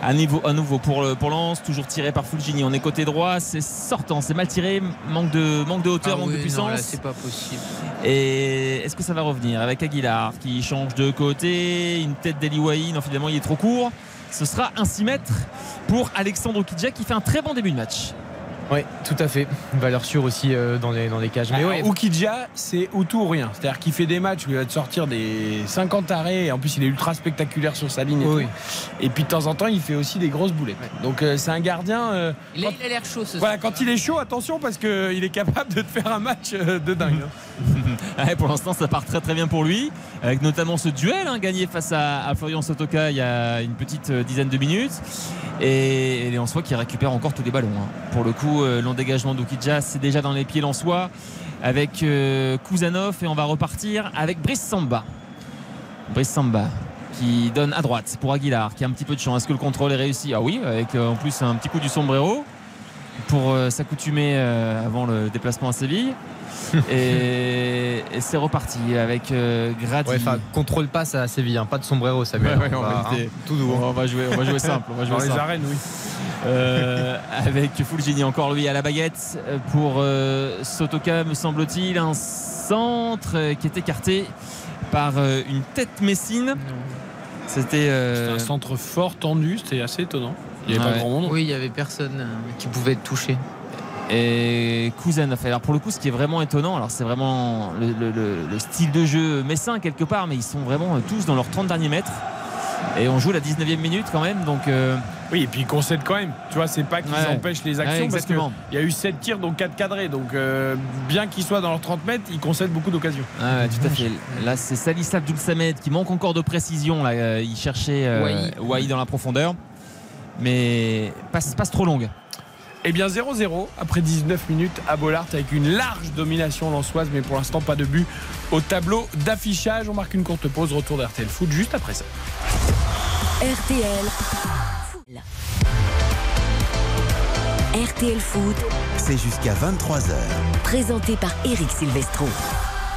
À, niveau, à nouveau pour, le- pour Lens, toujours tiré par Fulgini. On est côté droit, c'est sortant, c'est mal tiré, manque de, manque de hauteur, Ah manque oui, de puissance. c'est pas possible. Et est-ce que ça va revenir avec Aguilar qui change de côté Une tête d'Eliwaï, non finalement il est trop court. Ce sera un 6 mètres pour Alexandre Okidja qui fait un très bon début de match. Oui, tout à fait. Valeur sûre aussi euh, dans, les, dans les cages. Mais Mais ouais, Oukidja, c'est ou tout ou rien. C'est-à-dire qu'il fait des matchs où il va te sortir des 50 arrêts. Et en plus, il est ultra spectaculaire sur sa ligne. Et, Oui. tout. et puis de temps en temps, il fait aussi des grosses boulettes. Donc euh, c'est un gardien. euh, Il a quand- il a l'air chaud ce voilà, soir. quand il est chaud, attention parce qu'il est capable de te faire un match euh, de dingue. hein. Ouais, pour l'instant, ça part très très bien pour lui, avec notamment ce duel hein, gagné face à, à Florian Sotoka il y a une petite dizaine de minutes. Et, et les Lensois qui récupèrent encore tous les ballons. hein. Pour le coup, euh, long dégagement d'Oukidja, c'est déjà dans les pieds Lensois avec euh, Kouzanov et on va repartir avec Brice Samba. Brice Samba qui donne à droite pour Aguilar qui a un petit peu de chance. Est-ce que le contrôle est réussi? Ah oui, avec euh, en plus un petit coup du sombrero pour euh, s'accoutumer avant le déplacement à Séville. et, et c'est reparti avec euh, Grady. Ouais, enfin, contrôle passe à Séville, hein, pas de sombrero, Samuel. Ouais, ouais, on va hein, tout doux. hein. on va jouer, on va jouer simple. On va jouer Dans les arènes, oui. Euh, avec Fulgini encore lui à la baguette pour euh, Sotoka me semble-t-il un centre qui est écarté par euh, une tête messine c'était euh, un centre fort, tendu, c'était assez étonnant. Il n'y avait Ouais. pas grand monde. Oui, il y avait personne euh, qui pouvait être touché. et Kouzanov alors pour le coup ce qui est vraiment étonnant alors c'est vraiment le, le- le- le style de jeu messin quelque part mais ils sont vraiment tous dans leurs 30 derniers mètres et on joue la 19e minute quand même donc euh, Oui, et puis ils concèdent quand même. Tu vois, c'est pas qu'ils Ouais. empêchent les Ouais, actions parce qu'il y a eu 7 tirs, donc 4 cadrés. Donc euh, bien qu'ils soient dans leurs 30 mètres, ils concèdent beaucoup d'occasions. Ah ouais, tout à fait. Là, c'est Salissa Abdul Samed qui manque encore de précision. Là, Euh, il cherchait euh. Wai dans la profondeur, mais passe, passe trop longue. Eh bien 0-0 après 19 minutes à Bollard avec une large domination lançoise, mais pour l'instant pas de but au tableau d'affichage. On marque une courte pause, retour d'RTL Foot juste après ça. RTL. RTL Foot, C'est jusqu'à 23h. présenté par Eric Silvestro.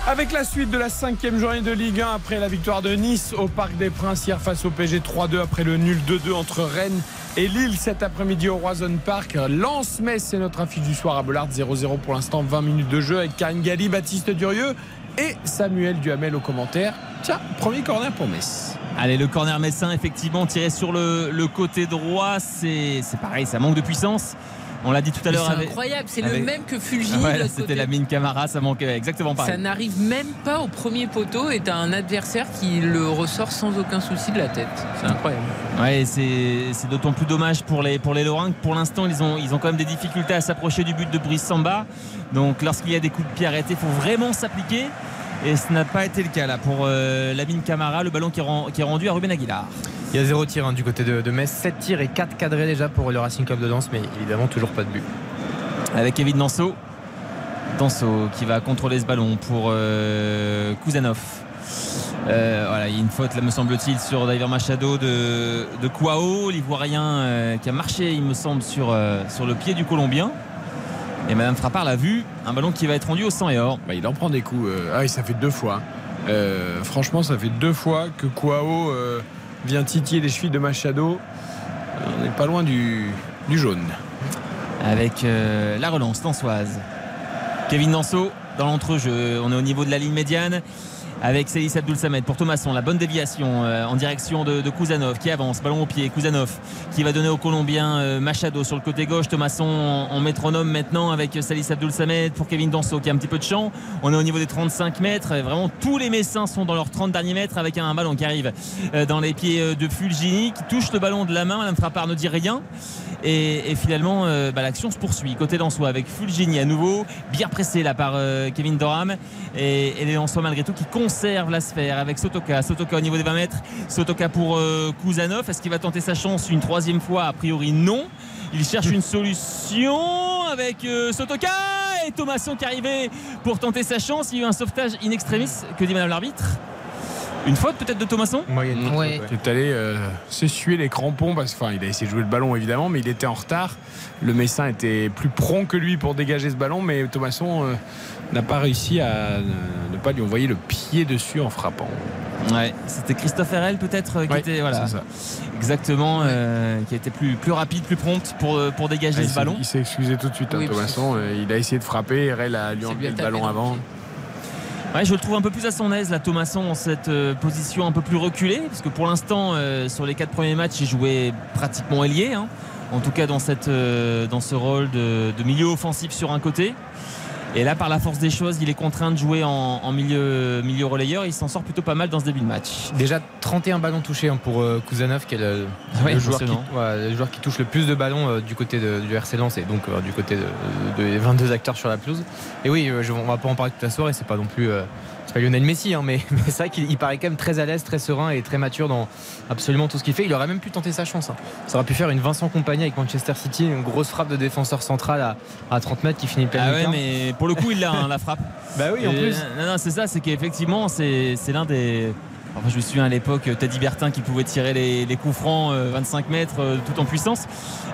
Avec la suite de la cinquième journée de Ligue 1 après la victoire de Nice au Parc des Princes hier face au PSG 3-2 après le nul 2-2 entre Rennes et Lille cet après-midi au Roison Park. Lance-Metz, c'est notre affiche du soir à Bollard 0-0 pour l'instant, 20 minutes de jeu avec Karine Galli, Baptiste Durieux et Samuel Duhamel au commentaire. Tiens, premier corner pour Metz. Allez, le corner messin, effectivement, tiré sur le, le côté droit. C'est pareil, ça manque de puissance. On l'a dit tout à l'heure. C'est incroyable, c'est le même que Fulgini. ouais, C'était la mine Camara, ça manquait exactement Ça pareil. n'arrive même pas au premier poteau et t'as un adversaire qui le ressort sans aucun souci de la tête. C'est incroyable. Ouais, c'est c'est d'autant plus dommage pour les, pour les Lorrains que pour l'instant, ils ont, ils ont quand même des difficultés à s'approcher du but de Brice Samba. Donc, lorsqu'il y a des coups de pied arrêtés, il faut vraiment s'appliquer. Et ce n'a pas été le cas là pour euh, Lamine Camara, le ballon qui est, ren- qui est rendu à Ruben Aguilar. Il y a zéro tir hein, du côté de, de Metz, 7 tirs et 4 cadrés déjà pour le Racing Club de Lens, mais évidemment toujours pas de but. Avec Kevin Danso. Danso qui va contrôler ce ballon pour euh, Kouzanov. Euh, voilà, il y a une faute, là, me semble-t-il, sur Diver Machado de, de Kouao, l'Ivoirien euh, qui a marché, il me semble, sur, euh, sur le pied du Colombien. Et Madame Frappard l'a vu, un ballon qui va être rendu au sang et or. Bah, il en prend des coups. euh, ah, et ça fait deux fois. Euh, franchement, ça fait deux fois que Kwao euh, vient titiller les chevilles de Machado. On n'est pas loin du, du jaune. avec euh, la relance dansoise. Kevin Danso dans l'entrejeu. On est au niveau de la ligne médiane avec Célis Abdul Samed pour Thomasson. La bonne déviation euh, en direction de, de Kouzanov qui avance, ballon au pied. Kouzanov qui va donner au Colombien euh, Machado sur le côté gauche. Thomasson en, métronome maintenant avec Salis Abdul Samed pour Kevin Danso qui a un petit peu de champ. On est au niveau des 35 mètres. Vraiment tous les Messins sont dans leurs 30 derniers mètres avec un ballon qui arrive euh, dans les pieds de Fulgini qui touche le ballon de la main. Madame Frappard ne dit rien. Et, finalement, bah, l'action se poursuit. Côté Lensois avec Fulgini à nouveau, bien pressé là par Kevin Doram. Et, et les malgré tout qui conservent la sphère avec Sotoka. Sotoka au niveau des 20 mètres. Sotoka pour euh, Kouzanov. Est-ce qu'il va tenter sa chance une troisième fois? A priori, non. Il cherche une solution avec euh, Sotoka et Thomasson qui arrivait pour tenter sa chance. Il y a eu un sauvetage in extremis. Que dit Madame l'arbitre? Une faute peut-être de Thomasson Moyenne. Ouais. Il est allé euh, s'essuyer les crampons parce qu'il il a essayé de jouer le ballon évidemment, mais il était en retard. Le Messin était plus prompt que lui pour dégager ce ballon, mais Thomasson euh, n'a pas réussi à euh, ne pas lui envoyer le pied dessus en frappant. Ouais, c'était Christophe Herrel peut-être euh, qui Ouais, était voilà, c'est ça. exactement, euh, qui a été plus, plus rapide, plus prompte pour, pour dégager Ah, ce ballon. Il s'est excusé tout de suite, hein, Oui, parce Thomasson. Il a essayé de frapper, Rel a lui enlevé le ballon avant. pied. Ouais, je le trouve un peu plus à son aise, là, Thomasson, dans cette euh, position un peu plus reculée, parce que pour l'instant, euh, sur les quatre premiers matchs, il jouait pratiquement ailier, hein. en tout cas dans, cette, euh, dans ce rôle de milieu offensif sur un côté. Et là, par la force des choses, il est contraint de jouer en, en milieu, milieu relayeur. Il s'en sort plutôt pas mal dans ce début de match. Déjà 31 ballons touchés hein, pour euh, Kouzanov, qui est le, Ah ouais, le joueur qui, impressionnant. ouais, le joueur qui touche le plus de ballons euh, du côté de- du RC Lens et donc euh, du côté de, de- des 22 acteurs sur la pelouse. Et oui, euh, je- on va pas en parler toute la soirée, c'est pas non plus. Euh, c'est pas Lionel Messi, hein, mais, mais c'est vrai qu'il il paraît quand même très à l'aise, très serein et très mature dans absolument tout ce qu'il fait. Il aurait même pu tenter sa chance. hein. Ça aurait pu faire une Vincent Compagnie avec Manchester City, une grosse frappe de défenseur central à, à 30 mètres qui finit plein Ah ouais, mais pour le coup, il l'a, hein, la frappe. Bah oui, en Et, plus. Non, non, c'est ça, c'est qu'effectivement, c'est, c'est l'un des. Enfin, je me souviens à l'époque, Teddy Bertin qui pouvait tirer les, les coups francs euh, 25 mètres euh, tout en puissance.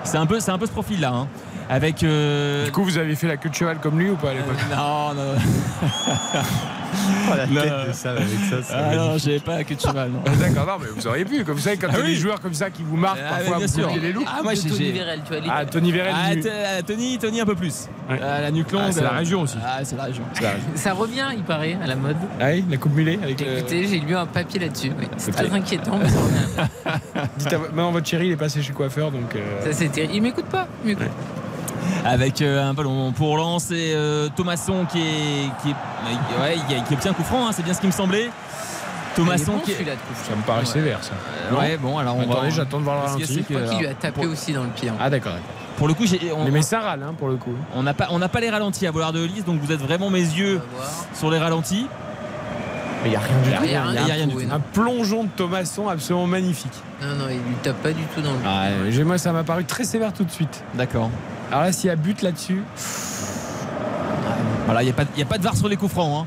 C'est un peu, c'est un peu ce profil-là. hein. Avec. euh, Du coup, vous avez fait la queue de cheval comme lui ou pas à l'époque euh, non, non. Oh, la Non. tête de ça avec ça. c'est Ah non, j'avais pas la queue de cheval. Non. Ah, D'accord, non, mais vous auriez pu. Comme vous savez, quand Ah il y a des joueurs comme ça qui vous marquent, Ah, parfois vous les loups. Ah, moi, j'ai. Tony Vérel, tu vois, les- Ah, Tony Vérel. Ah, du- euh, Tony, Tony un peu plus. Ouais. Euh, la nuque longue. Ah, c'est la région aussi. Ah, c'est la région. Ça revient, il paraît, à la mode. Ah oui, la coupe mulet avec. Écoutez, j'ai lu un papier là-dessus. oui. C'est très inquiétant. mais ça revient. Dites à... Maintenant, votre chéri, il est passé chez le coiffeur, donc... euh, Ça, c'est terrible. Il m'écoute pas. Il m'écoute. Avec euh, un ballon pour Lens et euh, Thomasson qui est qui, est, ouais, qui, qui obtient un coup franc, hein, c'est bien ce qui me semblait. Thomasson bon, qui. Ça me paraît Ouais. sévère, ça. Euh, ouais bon alors on Attendez, va j'attends de voir le ralenti. qu'il lui a tapé pour- aussi dans le pied. hein. Ah d'accord, d'accord. pour le coup on Les Messins râlent, hein, pour le coup. on n'a pas on n'a pas les ralentis à vouloir de Lys donc vous êtes vraiment mes yeux sur les ralentis. Mais il n'y a rien du tout. Il y a il y a rien du tout, Un plongeon de Thomasson absolument magnifique. Non, non, il lui tape pas du tout dans le Ah, moi, ça m'a paru très sévère tout de suite. D'accord. Alors là, s'il y a but là-dessus... Voilà il y a pas il y a pas de var sur les coups francs. hein.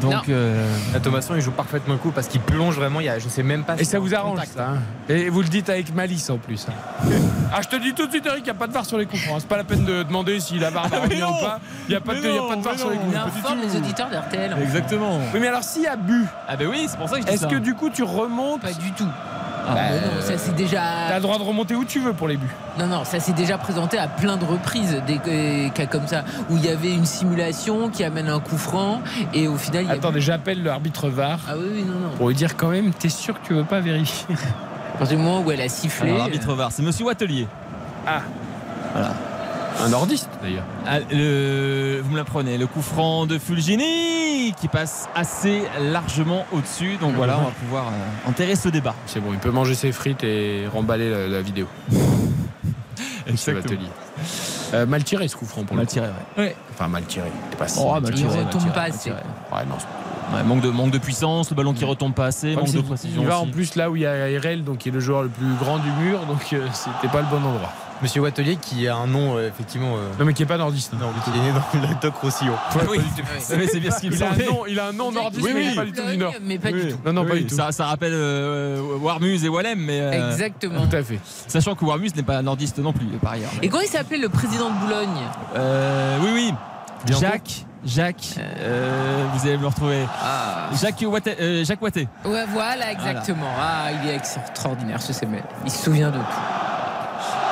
Donc euh, Là, Thomasson, il joue parfaitement le coup parce qu'il plonge vraiment. Il y a, je sais même pas. Et si ça vous arrange, contact. ça. hein. Et vous le dites avec malice, en plus. hein. ah, je te dis tout de suite, Eric, il n'y a pas de VAR sur les coups francs. C'est pas la peine de demander si la VAR va Ah, revenir ou non. pas. Il n'y a pas de, y a pas de VAR sur les coups du informe les auditeurs d'RTL. exactement. Oui, mais alors s'il y a but, Ah ben oui c'est pour ça que je dis est-ce ça. que du coup tu remontes Pas du tout. Ah, Mais non, ça c'est T'as déjà. le droit de remonter où tu veux pour les buts. Non, non, ça s'est déjà présenté à plein de reprises, des euh, cas comme ça, où il y avait une simulation qui amène un coup franc, et au final, il y a. Attendez, j'appelle l'arbitre VAR Ah oui, oui, non, non. pour lui dire quand même, t'es sûr que tu veux pas vérifier À partir du moment où elle a sifflé. Alors, arbitre var c'est Monsieur Wattelier. Un nordiste d'ailleurs. Ah, le- vous me l'apprenez, le coup franc de Fulgini qui passe assez largement au-dessus. Donc voilà, on va pouvoir euh, enterrer ce débat. C'est bon, il peut manger ses frites et remballer la, la vidéo. C'est l'atelier. Euh, mal tiré ce coup franc pour Mal le coup. tiré, ouais. Enfin mal tiré. T'es pas si Oh, mal tiré. tiré, retombe tiré, pas assez. tiré. Ouais, non, c'est- Ouais, manque, de, manque de puissance, le ballon qui retombe pas assez, manque de précision. Il va aussi. en plus là où il y a RL, donc qui est le joueur le plus grand du mur, donc euh, c'était pas le bon endroit. Monsieur Wattelier qui a un nom euh, effectivement. euh, Non mais qui est pas nordiste. non, qui est né dans le Doc Rossillon. Ah oui, Ouais, c'est bien ce qu'il me Il a, un nom, il a un nom nordiste, Oui, mais il oui. est pas du tout du nord. Mais pas Oui. du tout. Non, non, pas Oui, du tout. Ça, ça rappelle euh, Warmuz et Wallem, mais euh, Exactement. Tout à fait. sachant que Warmuz n'est pas nordiste non plus, par ailleurs. Et comment il s'appelait le président de Boulogne Euh, oui, oui. Bientôt. Jacques, Jacques, euh, vous allez me le retrouver. Ah. Jacques Watté. euh, Jacques Watté. Ouais, voilà, exactement. Ah, il est extraordinaire ce CML. Il se souvient de tout.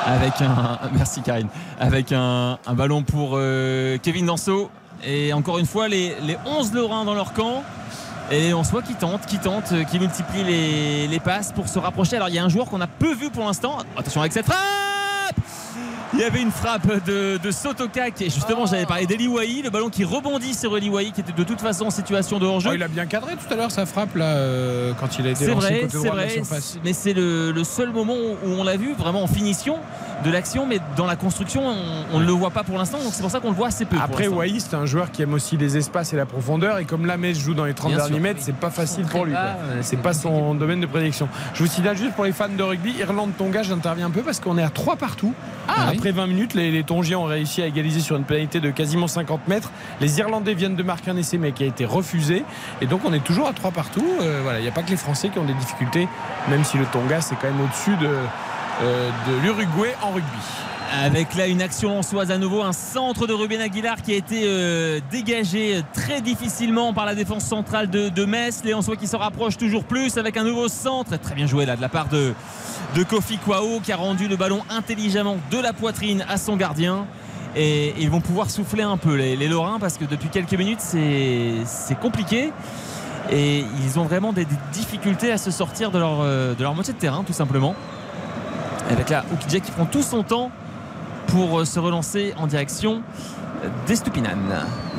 Avec un. Merci Karine. Avec un, un ballon pour euh, Kevin Danso. Et encore une fois, les, les 11 Lorrains dans leur camp. Et on se voit qui tente, qui tente, euh, qui multiplie les, les passes pour se rapprocher. Alors il y a un joueur qu'on a peu vu pour l'instant. Attention avec cette frappe il y avait une frappe de, de Sotoka qui justement j'avais parlé d'Eli Wahi, le ballon qui rebondit sur Eli Wahi qui était de toute façon en situation de hors-jeu. Oh, il a bien cadré tout à l'heure sa frappe là euh, quand il a été C'est lancé vrai, côté c'est droit de la vrai, surface. mais c'est le, le seul moment où on l'a vu vraiment en finition de l'action, mais dans la construction, on ne le voit pas pour l'instant, donc c'est pour ça qu'on le voit assez peu. Après. Wai, c'est un joueur qui aime aussi les espaces et la profondeur. Et comme la Metz joue dans les 30 Bien derniers sûr, mètres, c'est pas facile pour lui. euh, C'est pas son domaine de prédilection. Je vous signale juste pour les fans de rugby, Irlande-Tonga, j'interviens un peu parce qu'on est à 3 partout. Ah, oui. Après 20 minutes, les, Tongiens ont réussi à égaliser sur une pénalité de quasiment 50 mètres. Les Irlandais viennent de marquer un essai, mais qui a été refusé. Et donc, on est toujours à 3 partout. Euh, il n'y a pas que les Français qui ont des difficultés, même si le Tonga, c'est quand même au-dessus de, euh, de l'Uruguay en rugby. Avec là une action lançoise à nouveau, un centre de Ruben Aguilar qui a été euh, dégagé très difficilement par la défense centrale de, de Metz. Les Ansois qui se rapprochent toujours plus avec un nouveau centre. Très bien joué là de la part de, Kofi Kwao qui a rendu le ballon intelligemment de la poitrine à son gardien. Et ils vont pouvoir souffler un peu les, Lorrains parce que depuis quelques minutes c'est compliqué. Et ils ont vraiment des, des difficultés à se sortir de leur, euh, de leur moitié de terrain tout simplement. Avec là Oukidja qui prend tout son temps pour euh, se relancer en direction d'Estupinan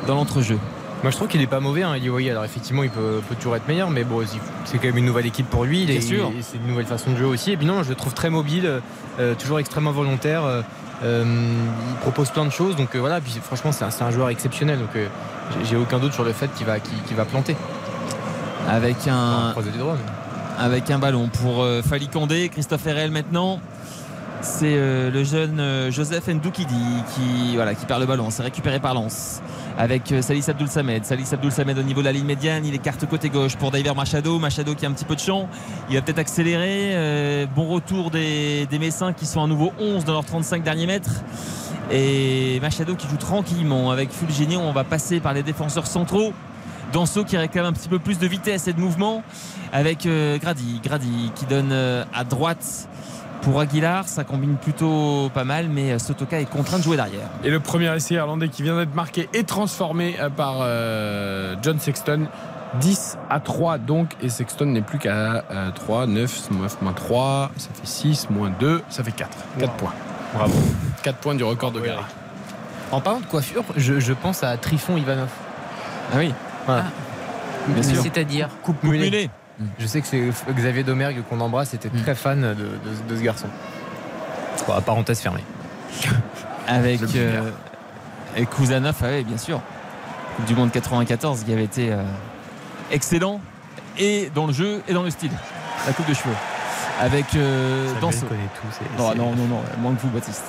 dans l'entrejeu. Moi je trouve qu'il est pas mauvais, hein, Eliwahi. Alors effectivement, il peut, peut toujours être meilleur, mais bon, c'est quand même une nouvelle équipe pour lui. Il Bien est- sûr. il- C'est une nouvelle façon de jouer aussi. Et puis non, je le trouve très mobile, euh, toujours extrêmement volontaire. euh, euh, il propose plein de choses. Donc euh, voilà, puis franchement, c'est un, c'est un joueur exceptionnel. Donc euh, j'ai- aucun doute sur le fait qu'il va, qu'il qu'il va planter. Avec un, mais- avec un ballon pour euh, Fali Condé, Christophe Herrel maintenant. C'est euh, le jeune euh, Joseph Ndoukidi qui, voilà, qui perd le ballon. C'est récupéré par Lens. Avec euh, Salis Abdoul Samed. Salis Abdoul Samed au niveau de la ligne médiane. Il écarte côté gauche pour Diver Machado. Machado qui a un petit peu de champ. Il va peut-être accélérer. Bon retour des, Messins qui sont à nouveau 11 dans leurs 35 derniers mètres. Et Machado qui joue tranquillement avec Fulgenio. On va passer par les défenseurs centraux. Danso qui réclame un petit peu plus de vitesse et de mouvement avec Grady. Grady qui donne à droite pour Aguilar. Ça combine plutôt pas mal, mais euh, Sotoka est contraint de jouer derrière. Et le premier essai irlandais qui vient d'être marqué et transformé euh, par euh, John Sexton. 10 à 3 donc, et Sexton n'est plus qu'à euh, 3, 9, 9 moins 3, ça fait 6, moins 2, ça fait 4. 4 points. Bravo. 4 points du record de. Gary. En parlant de coiffure, je, je pense à Trifon Ivanov. Ah oui, Voilà. Sûr. C'est-à-dire Coupe Coupe mulet. Mulet. Je sais que c'est Xavier Domergue qu'on embrasse, était très fan de, de- de ce garçon. Bon, parenthèse fermée. Avec euh, et Kouzanov, ah oui, bien sûr. Coupe du Monde 94 qui avait été euh, excellent et dans le jeu et dans le style. La coupe de cheveux. Avec euh, connaît tout. c'est- Non, non, non, non, moins que vous, Baptiste.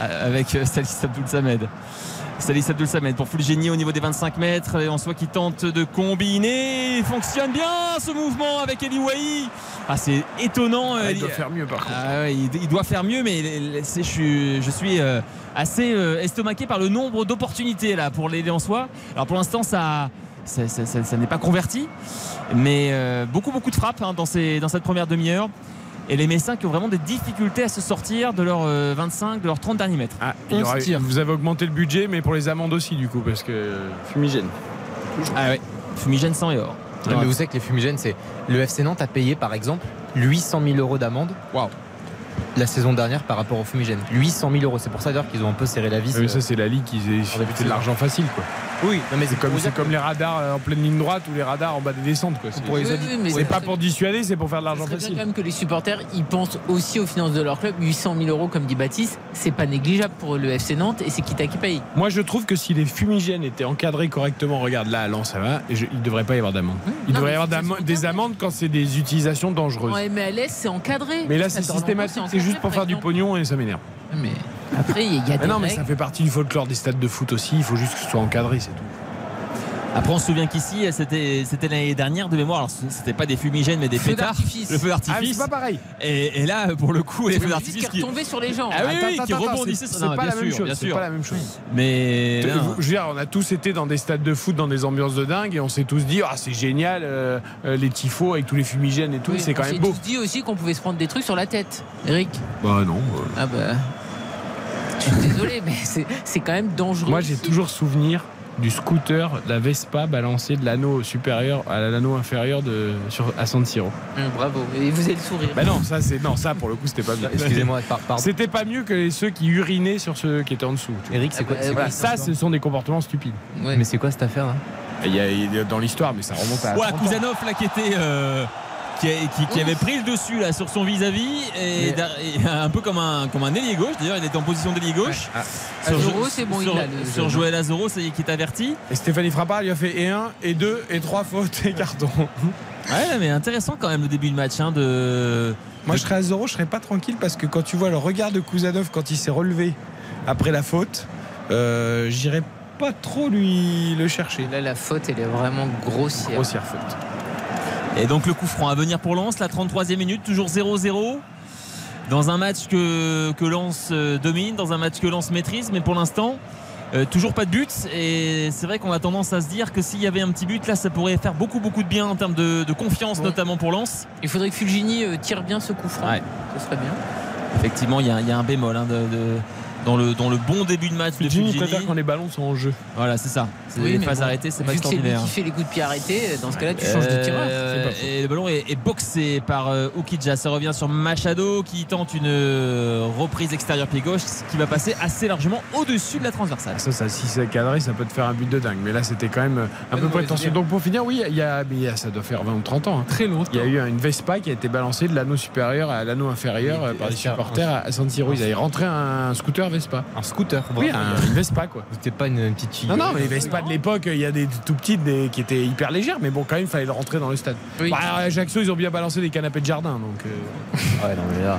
Euh, Avec euh, Salis Abdoul Samed. Salis Abdoul Samed pour Fulgeni au niveau des 25 mètres. Et en soi qui tente de combiner. Il fonctionne bien ce mouvement avec Eli Wahi. Ah, c'est étonnant. Ah, il doit faire mieux par contre. Ah il, il doit faire mieux, mais je suis, je suis euh, assez euh, estomaqué par le nombre d'opportunités là pour l'aider en soi. Alors pour l'instant, ça, ça, ça- ça- ça n'est pas converti, mais euh, beaucoup, beaucoup de frappes hein, dans, ces- dans cette première demi-heure. Et les Messins qui ont vraiment des difficultés à se sortir de leurs euh, 25, de leurs 30 derniers mètres. Ah, il y aura- vous avez augmenté le budget, mais pour les amendes aussi, du coup, parce que euh, fumigène. Ah ouais, fumigène sang et or. Ouais, mais vous savez que les fumigènes, c'est. Le FC Nantes a payé par exemple 800 000 euros d'amende Waouh. la saison dernière par rapport aux fumigènes. 800 000 euros. C'est pour ça d'ailleurs qu'ils ont un peu serré la vis. Ah, mais euh, ça, c'est la Ligue qui de fait de l'argent facile, quoi. Oui, non, mais C'est comme, c'est les radars euh, en pleine ligne droite ou les radars en bas des descentes, quoi. C'est- Pour les Oui, auditeurs. oui, mais C'est ça pas pour dissuader, c'est pour faire de l'argent facile. quand même que les supporters ils pensent aussi aux finances de leur club 800 000 euros comme dit Baptiste c'est pas négligeable pour le FC Nantes et c'est Kita qui paye Moi, je trouve que si les fumigènes étaient encadrés correctement, regarde là, à Lens, ça va, et je- il ne devrait pas y avoir d'amende. Il Non, devrait y avoir des amendes quand c'est des utilisations dangereuses. en MLS c'est encadré Mais là, c'est systématique, c'est juste pour faire du pognon et ça m'énerve. mais après il y a, Mais des non, mais règles. ça fait partie du folklore des stades de foot aussi, il faut juste que ce soit encadré, c'est tout. Après, on se souvient qu'ici, c'était, c'était l'année dernière de mémoire. Alors, c'était pas des fumigènes, mais des Feu pétards. d'artifice. Le feu Ah, d'artifice. c'est pas pareil. et, et là, pour le coup, les C'est feux le d'artifice qui retombé sur les gens. Ah oui, Attends, oui, attends, qui rebondissaient. c'est- Non, pas la même sûr, chose. bien C'est sûr. pas la même chose. Mais. Non. Je veux dire, on a tous été dans des stades de foot, dans des ambiances de dingue, et on s'est tous dit, ah, c'est génial, euh, euh, les tifos avec tous les fumigènes et tout, Oui, c'est quand on même s'est beau. tous dit aussi qu'on pouvait se prendre des trucs sur la tête. Eric Bah non. Ah bah. Je suis désolé, mais c'est c'est quand même dangereux. Moi, j'ai toujours souvenir du scooter, de la Vespa balancée de l'anneau supérieur à l'anneau inférieur de, sur, à San Siro. Hum, Bravo. Et vous avez le sourire. Bah non, ça, c'est, non, ça, pour le coup, c'était pas bien. Excusez-moi, par- pardon. C'était pas mieux que ceux qui urinaient sur ceux qui étaient en dessous. Eric, c'est quoi, Ah bah, oui, ça, ce sont des comportements stupides. Ouais. Mais c'est quoi cette affaire là? Il y a, dans l'histoire, mais ça remonte à. Voilà, 30 ans. Kuzanov là qui était. euh, qui, a- qui- qui avait pris le dessus là sur son vis-à-vis et, Mais- dar- et un peu comme un comme un ailier gauche d'ailleurs il était en position d'ailier gauche Ah. sur, Azoro, c'est bon, il sur, a le- sur Joël Azoro c'est qui est averti Et Stéphanie Frappard lui a fait et un, et deux, et trois fautes et carton. ouais mais intéressant quand même le début de match hein, de Moi, je serais à Zoro, je serais pas tranquille parce que quand tu vois le regard de Kuzanov quand il s'est relevé après la faute, euh, j'irais pas trop lui le chercher. Là, la faute, elle est vraiment grossière. Grossière faute. Et donc le coup franc à venir pour Lens, la 33e minute, toujours 0-0. Dans un match que, que Lens euh, domine, dans un match que Lens maîtrise, mais pour l'instant, euh, toujours pas de but. Et c'est vrai qu'on a tendance à se dire que s'il y avait un petit but, là, ça pourrait faire beaucoup, beaucoup de bien en termes de, de confiance, Ouais. notamment pour Lens. Il faudrait que Fulgini euh, tire bien ce coup franc. Ouais. Ce serait bien. Effectivement, il y, a- il y a un bémol hein, de- de- dans, le, dans le bon début de match de Fulgini. préfère quand les ballons sont en jeu. Voilà, c'est ça. C'est Oui, les phases bon, arrêtées, c'est pas que c'est lui extraordinaire. qui fait les coups de pied arrêtés, dans ce cas-là, tu changes de tireur. Euh, faux. et le ballon est, est boxé par euh, Ukidja. Ça revient sur Machado qui tente une euh, reprise extérieure pied gauche qui va passer assez largement au-dessus de la transversale. Ça, ça, si c'est cadré, ça peut te faire un but de dingue. Mais là, c'était quand même un Ouais, peu prétentieux. Donc pour finir, oui, il y a, ça doit faire 20 ou 30 ans. hein. Très long. Il y a eu une Vespa qui a été balancée de l'anneau supérieur à l'anneau inférieur Oui, euh, par les un- supporters à San Siro. Ils avaient rentré un scooter Vespa. Un scooter. Oui, un- une Vespa quoi. C'était pas une, une petite fille. Non, non, mais les Vespa de l'époque, il y a des tout petites des- qui étaient hyper légères, mais bon, quand même, il fallait le rentrer dans le stade. Oui. Bah, à Ajaccio, ils ont bien balancé des canapés de jardin. Donc, euh, Ouais, non, mais là.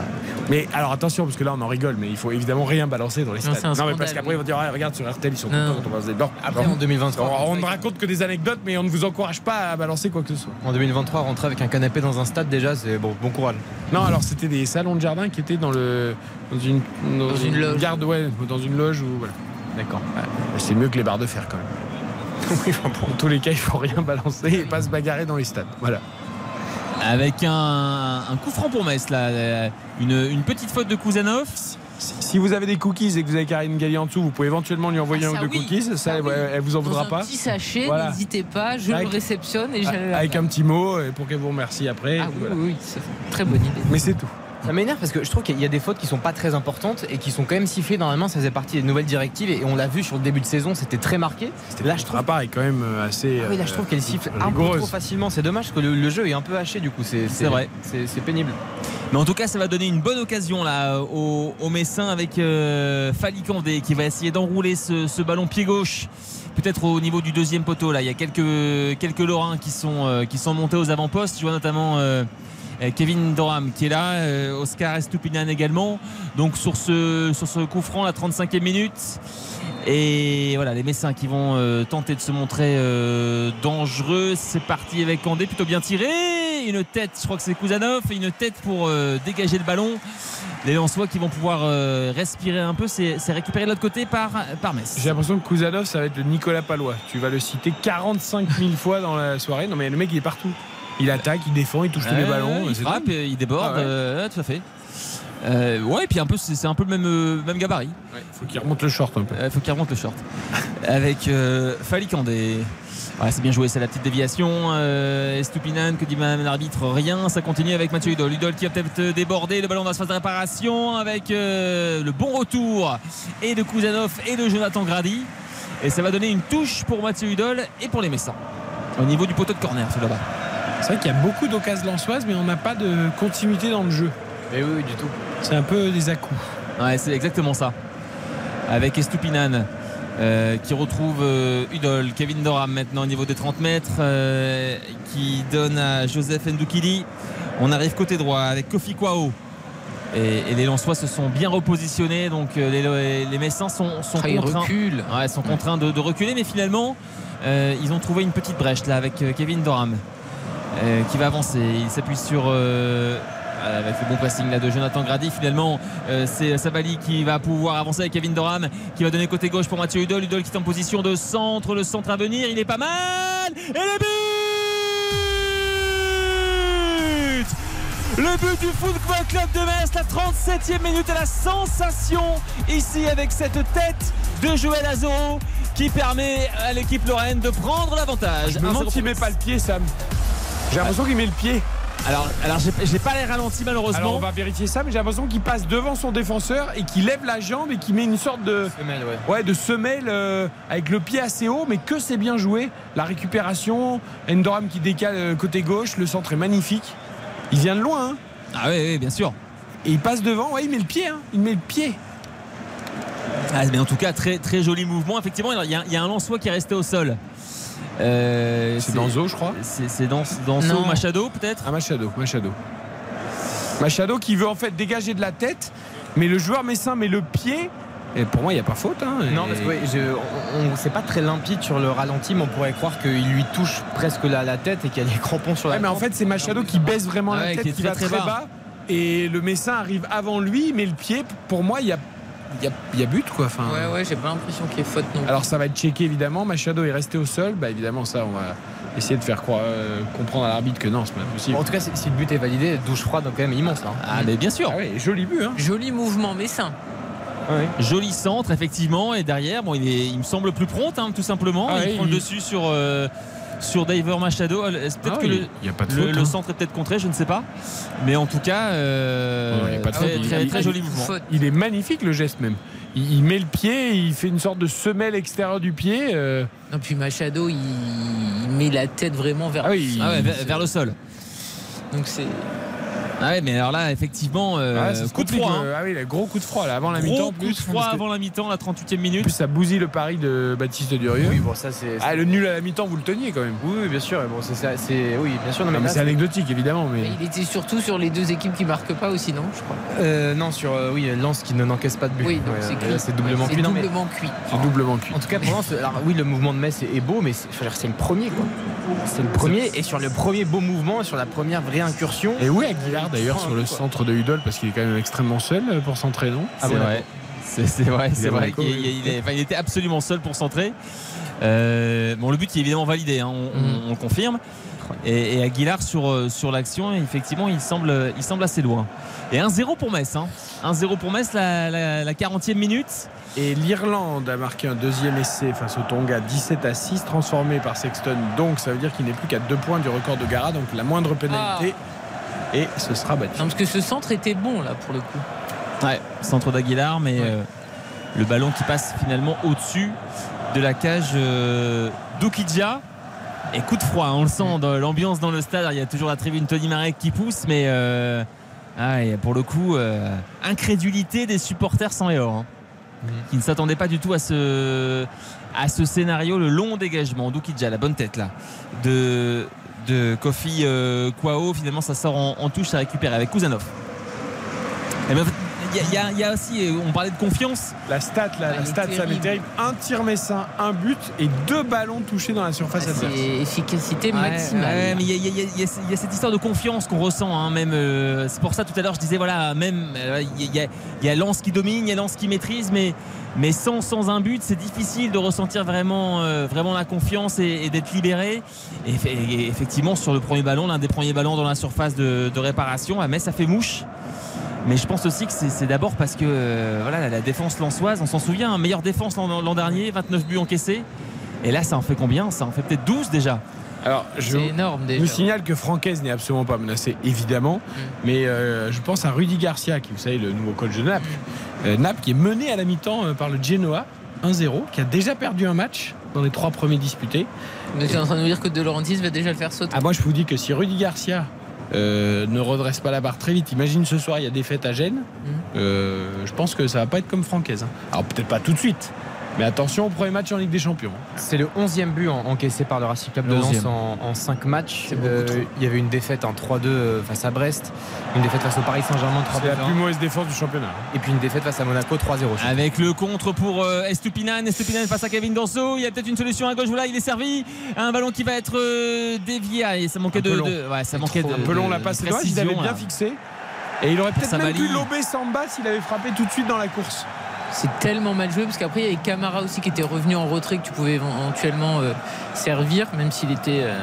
Mais alors attention, parce que là, on en rigole, mais il faut évidemment rien balancer dans les Non, stades. c'est un mais scandale, parce qu'après, oui. ils vont dire, Ah, regarde sur RTL, ils sont Non. contents quand on balance des Non, Après, en 2023. on, on ne raconte que des anecdotes, mais on ne vous encourage pas à balancer quoi que ce soit. En 2023, rentrer avec un canapé dans un stade, déjà, c'est bon, bon courage. Non, alors c'était des salons de jardin qui étaient dans le dans une Dans une loge. garde, ouais, dans une loge ou voilà. D'accord. C'est mieux que les barres de fer quand même. Oui, enfin, pour tous les cas, il faut rien balancer et pas se bagarrer dans les stades. Voilà. Avec un, un coup franc pour Metz, là, euh, une, une petite faute de Kuzanov. Si, vous avez des cookies et que vous avez Karine Galli en dessous, vous pouvez éventuellement lui envoyer Ah, un ou deux oui. cookies. Ça, Ça oui. elle vous en Dans voudra un pas. petit sachet, Voilà. n'hésitez pas, je Avec- le réceptionne et j'allais la Avec un petit mot euh, pour qu'elle vous remercie après. Ah oui, Voilà. oui, oui, c'est une très bonne idée. Mais c'est tout. Ça m'énerve parce que je trouve qu'il y a des fautes qui sont pas très importantes et qui sont quand même sifflées. Normalement, ça faisait partie des nouvelles directives et on l'a vu sur le début de saison, c'était très marqué. Là, je trouve. Est quand même euh, assez. Ah oui, là, je trouve qu'elle euh, siffle un peu trop facilement. C'est dommage parce que le, le jeu est un peu haché du coup. C'est C'est vrai. C'est pénible. Mais en tout cas, ça va donner une bonne occasion là au, au Messin avec euh, Falicandé qui va essayer d'enrouler ce, ce ballon pied gauche. Peut-être au niveau du deuxième poteau là, il y a quelques quelques Lorrains qui sont euh, qui sont montés aux avant-postes. Tu vois notamment euh, Kevin Doram qui est là, euh, Oscar Estupinan également. Donc sur ce coup franc, la 35e minute. Et voilà, les Messins qui vont euh, tenter de se montrer euh, dangereux. C'est parti avec Candé, plutôt bien tiré. Une tête, je crois que c'est Kuzanov, et une tête pour euh, dégager le ballon. Les Lensois qui vont pouvoir euh, respirer un peu, c'est récupéré de l'autre côté par, par Metz. J'ai l'impression que Kuzanov, ça va être le Nicolas Palois. Tu vas le citer 45 000 fois dans la soirée. Non, mais le mec, il est partout. Il attaque, il défend, il touche tous les ballons. Il c'est frappe, euh, il déborde, Ah euh, tout à fait. Euh, ouais, et puis un peu, c'est c'est un peu le même, euh, même gabarit. Ouais, faut qu'il remonte le short un peu. Il faut qu'il remonte le short. Avec euh, Falikandé. Ouais, c'est bien joué, c'est la petite déviation. Euh, Estupinan, que dit madame l'arbitre Rien, ça continue avec Mathieu Hudol. Hudol qui a peut-être débordé le ballon dans la phase de réparation avec euh, le bon retour et de Kuzanov et de Jonathan Grady. Et ça va donner une touche pour Mathieu Hudol et pour les Messins. Au niveau du poteau de corner, tout là-bas. C'est vrai qu'il y a beaucoup d'occasions lançoises, mais on n'a pas de continuité dans le jeu. Mais oui, oui, du tout. C'est un peu des à-coups. Ouais, c'est exactement ça. Avec Estupinan euh, qui retrouve euh, Udol, Kevin Doram maintenant au niveau des 30 mètres, euh, qui donne à Joseph Ndoukili. On arrive côté droit avec Kofi Kwao. Et, et les Lensois se sont bien repositionnés, donc les, les Messins sont, sont Ah, ils contraints. Ouais, sont contraints de, de reculer, mais finalement, euh, ils ont trouvé une petite brèche là avec Kevin Doram euh, qui va avancer. Il s'appuie sur. euh, avec le bon pressing là de Jonathan Grady finalement euh, c'est Sabali qui va pouvoir avancer avec Kevin Doram qui va donner côté gauche pour Mathieu Hudol Hudol qui est en position de centre le centre à venir il est pas mal et le but le but du Football Club de Metz, la 37e minute et la sensation ici avec cette tête de Joël Azoro qui permet à l'équipe Lorraine de prendre l'avantage. Je me demande 1-0 s'il met pas le pied, Sam. J'ai l'impression qu'il met le pied. Alors, alors j'ai pas les ralentis malheureusement. Alors on va vérifier ça, mais j'ai l'impression qu'il passe devant son défenseur et qu'il lève la jambe et qu'il met une sorte de Semelle, ouais. ouais de semelle euh, avec le pied assez haut, mais que c'est bien joué. La récupération, Endoram qui décale euh, côté gauche, le centre est magnifique. Il vient de loin, hein. Ah oui, oui, bien sûr. et il passe devant. Ouais, il met le pied, hein. il met le pied. Ah, mais en tout cas, très, très joli mouvement. Effectivement, il y a, il y a un Lançois qui est resté au sol. Euh, C'est Danzo, je crois. C'est dans, Danzo. Machado peut-être? Ah, Machado, Machado. Machado qui veut en fait dégager de la tête, mais le joueur messin met le pied. Et pour moi, il n'y a pas faute. hein. Non, Et- parce que ouais, je- on, on- c'est pas très limpide sur le ralenti, mais on pourrait croire qu'il lui touche presque la, la tête et qu'il y a des crampons sur la Ouais, mais en fait, c'est Machado qui baisse vraiment Ah la tête, qui va très très, bas. bas. Et le Messin arrive avant lui, mais le pied, pour moi, il y a, il y, a, il y a but, quoi. Enfin, Ouais, ouais, j'ai pas l'impression qu'il y ait faute non plus. Alors, ça va être checké, évidemment. Machado est resté au sol. Bah, évidemment, ça, on va essayer de faire croire, euh, comprendre à l'arbitre que non, c'est pas possible. En tout cas, si si le but est validé, douche froide, donc quand même immense là. Ah, mais bien sûr. Ah ouais, joli but, hein. Joli mouvement, mais sain. Joli centre, effectivement. Et derrière, bon, il, est, il me semble plus prompt, hein, tout simplement. Ah il ouais, prend il- le dessus sur, euh, sur Diver Machado. Euh, Peut-être Ah que le, il y a pas de le- faute. le hein. centre est peut-être contré, je ne sais pas. Mais en tout cas, euh, très, joli mouvement. Il est magnifique, le geste même. Il, il met le pied, il fait une sorte de semelle extérieure du pied. euh, Non, puis Machado, il, il met la tête vraiment vers Ah oui, Ah ouais, vers, vers le sol. Donc c'est. Ah ouais, mais alors là, effectivement, euh, Ah, coup de froid. hein. le- Ah oui, le gros coup de froid là, avant la mi-temps. Gros coup de froid avant la mi-temps, la 38e En minute. plus, ça bousille le pari de Baptiste Durieux. Oui, bon, ça c'est. Ah, le nul à la mi-temps, vous le teniez quand même. Oui, oui, bien sûr. Bon, c'est ça, c'est oui, bien sûr. Non, Non, mais c'est anecdotique, évidemment. Mais... Il était surtout sur les deux équipes qui marquent pas aussi, non Je crois. Euh, non, sur euh, oui, Lance qui ne n'encaisse pas de but. Oui, donc Ouais, c'est c'est doublement mais- doublement cuit. C'est doublement cuit. En tout cas, pour Lens, alors oui, le mouvement de Metz est, beau, mais c'est, faut dire, c'est le premier, quoi. C'est le premier, et sur le premier beau mouvement, sur la première vraie incursion. Et où d'ailleurs sur le centre de Hudol Parce qu'il est quand même extrêmement seul euh, pour centrer, non? Ah c'est vrai. C'est vrai, Il c'est est vrai. Il, est- enfin, il était absolument seul pour centrer. Euh, bon, le but est évidemment validé, hein, on, on- on le confirme. Et, et Aguilar sur, euh, sur l'action, effectivement, il semble, il semble assez loin. Et 1-0 pour Metz. Hein. 1-0 pour Metz, la, la- la 40e minute. Et l'Irlande a marqué un deuxième essai face au Tonga, 17 à 6, transformé par Sexton. Donc ça veut dire qu'il n'est plus qu'à deux points du record de Gara, donc la moindre pénalité. Et ce sera battu. Non, parce que ce centre était bon là pour le coup. Ouais, centre d'Aguilar, mais Ouais. euh, le ballon qui passe finalement au-dessus de la cage euh, d'Okidja. Et coup de froid, on le sent dans l'ambiance dans le stade. Il y a toujours la tribune Tony Marek qui pousse, mais euh, ah, et pour le coup, euh, incrédulité des supporters sans et or, hein, qui ne s'attendaient pas du tout à ce, à ce scénario, le long dégagement d'Okidja, la bonne tête là, de, de Kofi euh, Kwao. Finalement, ça sort en, en touche, ça récupère avec Kuzanov. Et ben, il y a- y, y aussi, euh, on parlait de confiance. La stat, la, Ah, la stat, ça m'est terrible. Un tir messin, un but et deux ballons touchés dans la surface adverse. C'est efficacité maximale. ouais, mais il y, a- y cette histoire de confiance qu'on ressent. hein, même, euh, c'est pour ça tout à l'heure je disais voilà, même euh, il y, a- il y a Lens qui domine, il y a Lens qui maîtrise, mais mais sans, un but, c'est difficile de ressentir vraiment, euh, la confiance et, d'être libéré. Et, eff- et effectivement, sur le premier ballon, l'un des premiers ballons dans la surface de, réparation, à Metz, ça fait mouche. Mais je pense aussi que c'est d'abord parce que euh, voilà, la, défense lançoise, on s'en souvient, hein, meilleure défense l'an dernier, 29 buts encaissés. Et là, ça en fait combien? Ça en fait peut-être 12 déjà. Alors, je C'est énorme je déjà. vous signale que Francaise n'est absolument pas menacé, évidemment. Mais euh, je pense à Rudy Garcia, qui, vous savez, le nouveau coach de Naples. Euh, Naples qui est mené à la mi-temps euh, par le Genoa, 1-0, qui a déjà perdu un match dans les trois premiers disputés. Mais tu es en train de nous dire que De Laurentiis va déjà le faire sauter. Ah, moi, je vous dis que si Rudy Garcia euh, ne redresse pas la barre très vite, imagine ce soir, il y a des fêtes à Gênes. Mm. Euh, je pense que ça va pas être comme Francaise. hein. Alors, peut-être pas tout de suite. Mais attention au premier match en Ligue des Champions. C'est le 11e but en- encaissé par le Racing Club de Le Lens 11e. en, en 5 matchs. Euh, il y avait une défaite en 3-2 euh, face à Brest, une défaite face au Paris Saint-Germain 3 C'est la plus mauvaise défense du championnat. et puis une défaite face à Monaco 3-0. Avec le contre pour euh, Estupinan. Estupinan face à Kevin Danso. Il y a peut-être une solution à gauche. Voilà, il est servi. Un ballon qui va être euh, dévié. Ah, Et ça manquait Un de, Ouais, ça manquait de. Un peu long de- la passe. il avait bien là. fixé. Et il aurait peut-être même pu lober Samba s'il avait frappé tout de suite dans la course. C'est tellement mal joué parce qu'après il y avait Camara aussi qui était revenu en retrait que tu pouvais éventuellement euh, servir, même s'il était euh,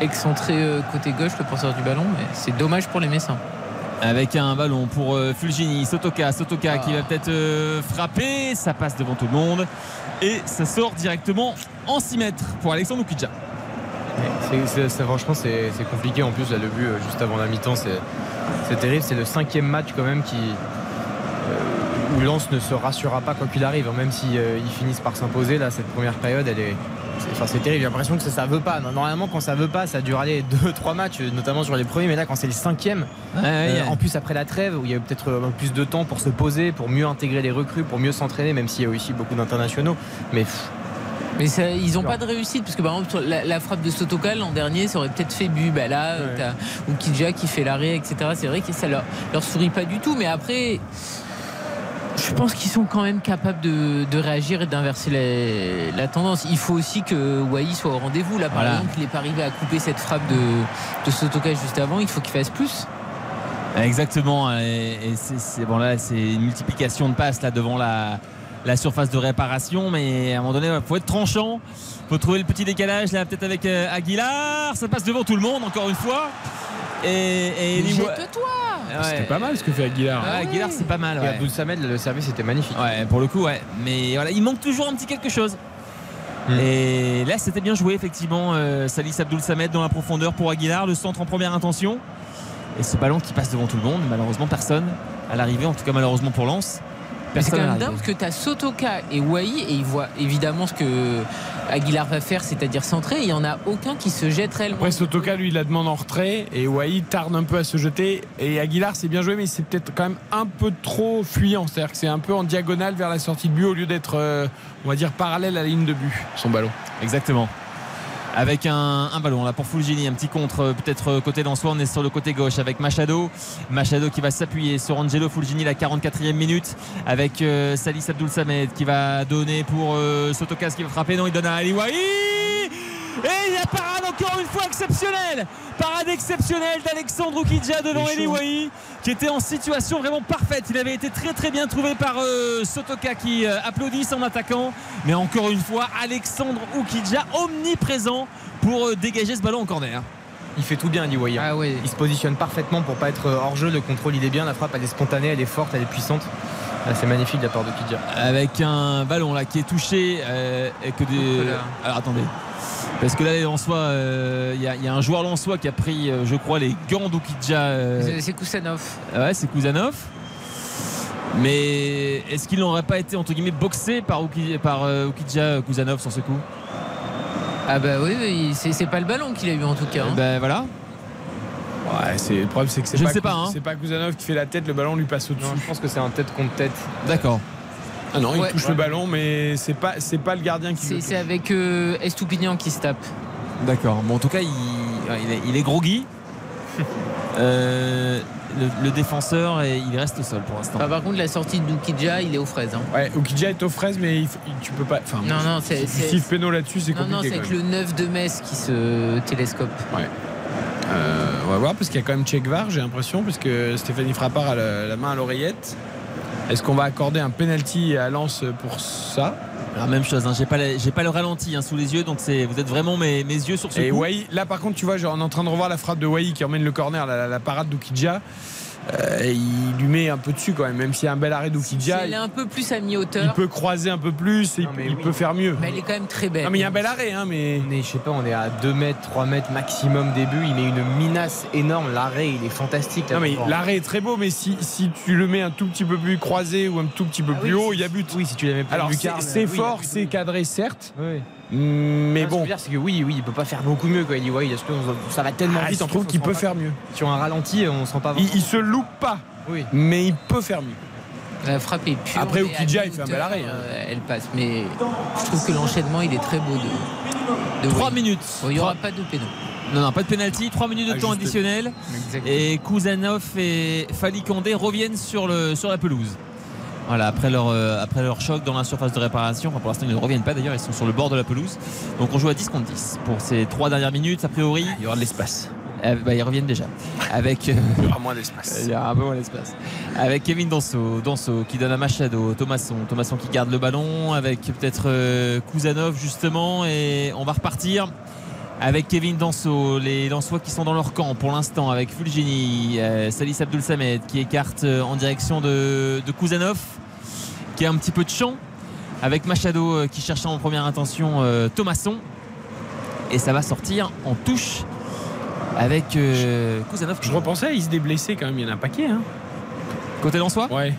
excentré euh, côté gauche, le porteur du ballon. Mais c'est dommage pour les Messins. Avec un ballon pour euh, Fulgini, Sotoka, Sotoka qui va peut-être euh, frapper, ça passe devant tout le monde et ça sort directement en 6 mètres pour Alexandre Oukidja. Franchement, c'est compliqué. En plus, là, le but juste avant la mi-temps, c'est c'est terrible. C'est le cinquième match quand même qui où Lens ne se rassurera pas quoi qu'il arrive, hein, même si euh, finissent par s'imposer. Là, cette première période, elle est c'est enfin, terrible. J'ai l'impression que ça, ça veut pas. Normalement, quand ça veut pas, ça dure aller deux, trois matchs, notamment sur les premiers. Mais là, quand c'est le cinquième, euh, en plus après la trêve, où il y a eu peut-être euh, plus de temps pour se poser, pour mieux intégrer les recrues, pour mieux s'entraîner, même s'il y a aussi beaucoup d'internationaux. Mais pff, Mais ça, ils n'ont pas de réussite parce que par exemple la, la frappe de Sotoka l'an dernier ça aurait peut-être fait but. Bah là, Ouais. t'as Oukidja qui fait l'arrêt, etc. C'est vrai que ça leur, leur sourit pas du tout. Mais après, je pense qu'ils sont quand même capables de, de réagir et d'inverser la, la tendance. Il faut aussi que Wai soit au rendez-vous. Là, par Voilà. exemple, il n'est pas arrivé à couper cette frappe de, de Sotoka juste avant. Il faut qu'il fasse plus. Exactement. Et, et c'est bon là, c'est une multiplication de passes là devant la, la surface de réparation, mais à un moment donné, il faut être tranchant. Faut trouver le petit décalage là, peut-être avec euh, Aguilar. Ça passe devant tout le monde encore une fois. Et, et Jette-toi Ouais. C'était pas mal ce que fait Aguilar. Ouais, Aguilar, c'est pas mal. et Ouais. Abdul Samed, le service était magnifique. Ouais, pour le coup, ouais. Mais voilà, il manque toujours un petit quelque chose. Mm. Et là, c'était bien joué, effectivement. Euh, Salis Abdoul Samed dans la profondeur pour Aguilar, le centre en première intention. Et ce ballon qui passe devant tout le monde, malheureusement, personne à l'arrivée, en tout cas, malheureusement pour Lens. C'est quand même dingue parce que tu as Sotoka et Wai et ils voient évidemment ce que Aguilar va faire, c'est-à-dire centrer. Il n'y en a aucun qui se jette réellement. Après, Sotoka, lui, il la demande en retrait et Wai tarde un peu à se jeter. Et Aguilar, c'est bien joué, mais c'est peut-être quand même un peu trop fuyant. C'est-à-dire que c'est un peu en diagonale vers la sortie de but au lieu d'être, euh, on va dire, parallèle à la ligne de but, son ballon. Exactement. Avec un, ballon là pour Fulgini, un petit contre euh, peut-être euh, côté d'Ansois, on est sur le côté gauche avec Machado. Machado qui va s'appuyer sur Angelo Fulgini la 44e minute avec euh, Salis Abdoul Samed qui va donner pour euh, Sotokas qui va frapper. Non, il donne à Ali Wahi. Et la parade encore une fois exceptionnelle Parade exceptionnelle d'Alexandre Oukidja devant Il Eli. Wahi qui était en situation vraiment parfaite. Il avait été très très bien trouvé par euh, Sotoka qui euh, applaudit son attaquant. Mais encore une fois, Alexandre Oukidja omniprésent pour euh, dégager ce ballon en corner. Il fait tout bien, Ali Wai, hein. Ah. Il se positionne parfaitement pour pas être hors jeu. Le contrôle, il est bien. La frappe, elle est spontanée, elle est forte, elle est puissante. Ah, c'est magnifique de la part de Kidja. Avec un ballon là qui est touché euh, et que des. Alors attendez. Parce que là, les Lensois, euh, il y, a- il y a un joueur lensois qui a pris, euh, je crois, les gants d'Oukidja. euh, C'est- Kusanov. Ouais, c'est Kuzanov. Mais est-ce qu'il n'aurait pas été entre guillemets boxé par, Ouki- par euh, Oukidja Kuzanov sur ce coup? Ah bah oui, oui, c'est pas le ballon qu'il a eu en tout cas. hein. Ben voilà. Ouais, c'est, le problème, c'est que c'est Je pas, ne sais pas, hein. c'est pas Kuzanov qui fait la tête, le ballon lui passe au-dessus. Non, je pense que c'est un tête contre tête. D'accord. Ah non, il Ouais. touche le ballon, mais c'est pas, c'est pas le gardien qui le C'est touche. c'est avec euh, Estoupignan qui se tape. D'accord. Bon, en tout cas, il, ouais, il est, il est groggy. Euh, le, le défenseur, et il reste au sol pour l'instant. Enfin, par contre, la sortie de Dukidja, il est aux fraises. hein. Ouais, Oukidja est aux fraises, mais il faut- il- tu peux pas. Enfin, Non, non, c'est- péno là-dessus, c'est Non, non, c'est avec le 9 de Metz qui se télescope. Euh, on va voir, parce qu'il y a quand même Tchekvar, j'ai l'impression, puisque Stéphanie Frappard a la, la main à l'oreillette. Est-ce qu'on va accorder un penalty à Lens pour ça? Alors, même chose, hein, j'ai pas, la- j'ai pas le ralenti hein, sous les yeux, donc c'est, vous êtes vraiment mes, mes yeux sur ce Et coup. Wai, là par contre, tu vois, genre, on est en train de revoir la frappe de Wai qui emmène le corner, la, la- la parade d'Oukidja. Euh, il lui met un peu dessus quand même, même s'il y a un bel arrêt d'Oukidja. Elle est Il, un peu plus à il mi-hauteur, peut croiser un peu plus, et Non, il, mais il oui. peut faire mieux. mais elle est quand même très belle. Non, mais il y a un bel arrêt, hein, mais. On est, je sais pas, on est à 2 mètres, 3 mètres maximum début. Il met une minace énorme. L'arrêt, il est fantastique. Non, mais Bon. l'arrêt est très beau, mais si, si tu le mets un tout petit peu plus croisé ou un tout petit peu Ah plus oui, haut, il y a but. Oui, si tu la mets pas Alors c'est, oui, fort, il c'est cadré certes, Oui. Mais Ah, ce que je bon. veux dire, c'est que oui, oui, il peut pas faire beaucoup mieux. Quoi. Il dit, ouais, il a- ça va tellement Ah, vite. je trouve qu'il peut faire mieux. Sur un ralenti, on se rend pas Il, vraiment. il se loupe pas, Oui. mais il peut faire mieux. La frappe est pure. Après, à il fait un bel arrêt, hein. euh, Elle passe, mais je trouve que l'enchaînement, il est très beau de. de 3 Wayne. minutes. Bon, il n'y aura pas de péno. Non, non, pas de pénalty. 3 minutes de Ah, temps additionnel. Et Kouzanov et Fali Condé reviennent sur, le, sur la pelouse. Voilà, après leur, euh, après leur choc dans la surface de réparation, enfin pour l'instant ils ne reviennent pas d'ailleurs, ils sont sur le bord de la pelouse. Donc on joue à 10 contre 10 pour ces trois dernières minutes. A priori, Il y aura de l'espace. euh, bah, ils reviennent déjà. Avec, euh, Il y aura moins d'espace. il y a un peu moins d'espace. Avec Kevin Danso, Danso qui donne à Machado, Thomasson, Thomasson qui garde le ballon, avec peut-être euh, Kouzanov justement, et on va repartir avec Kevin Danso, les Dansois qui sont dans leur camp pour l'instant, avec Fulgini, euh, Salis Abdul Samed qui écarte euh, en direction de, de Kouzanov, qui a un petit peu de champ, avec Machado euh, qui cherche en première intention euh, Thomasson, et ça va sortir en touche avec Kouzanov. Je repensais, il se déblessait quand même, il y en a un paquet. Hein. Côté Dansois? Ouais.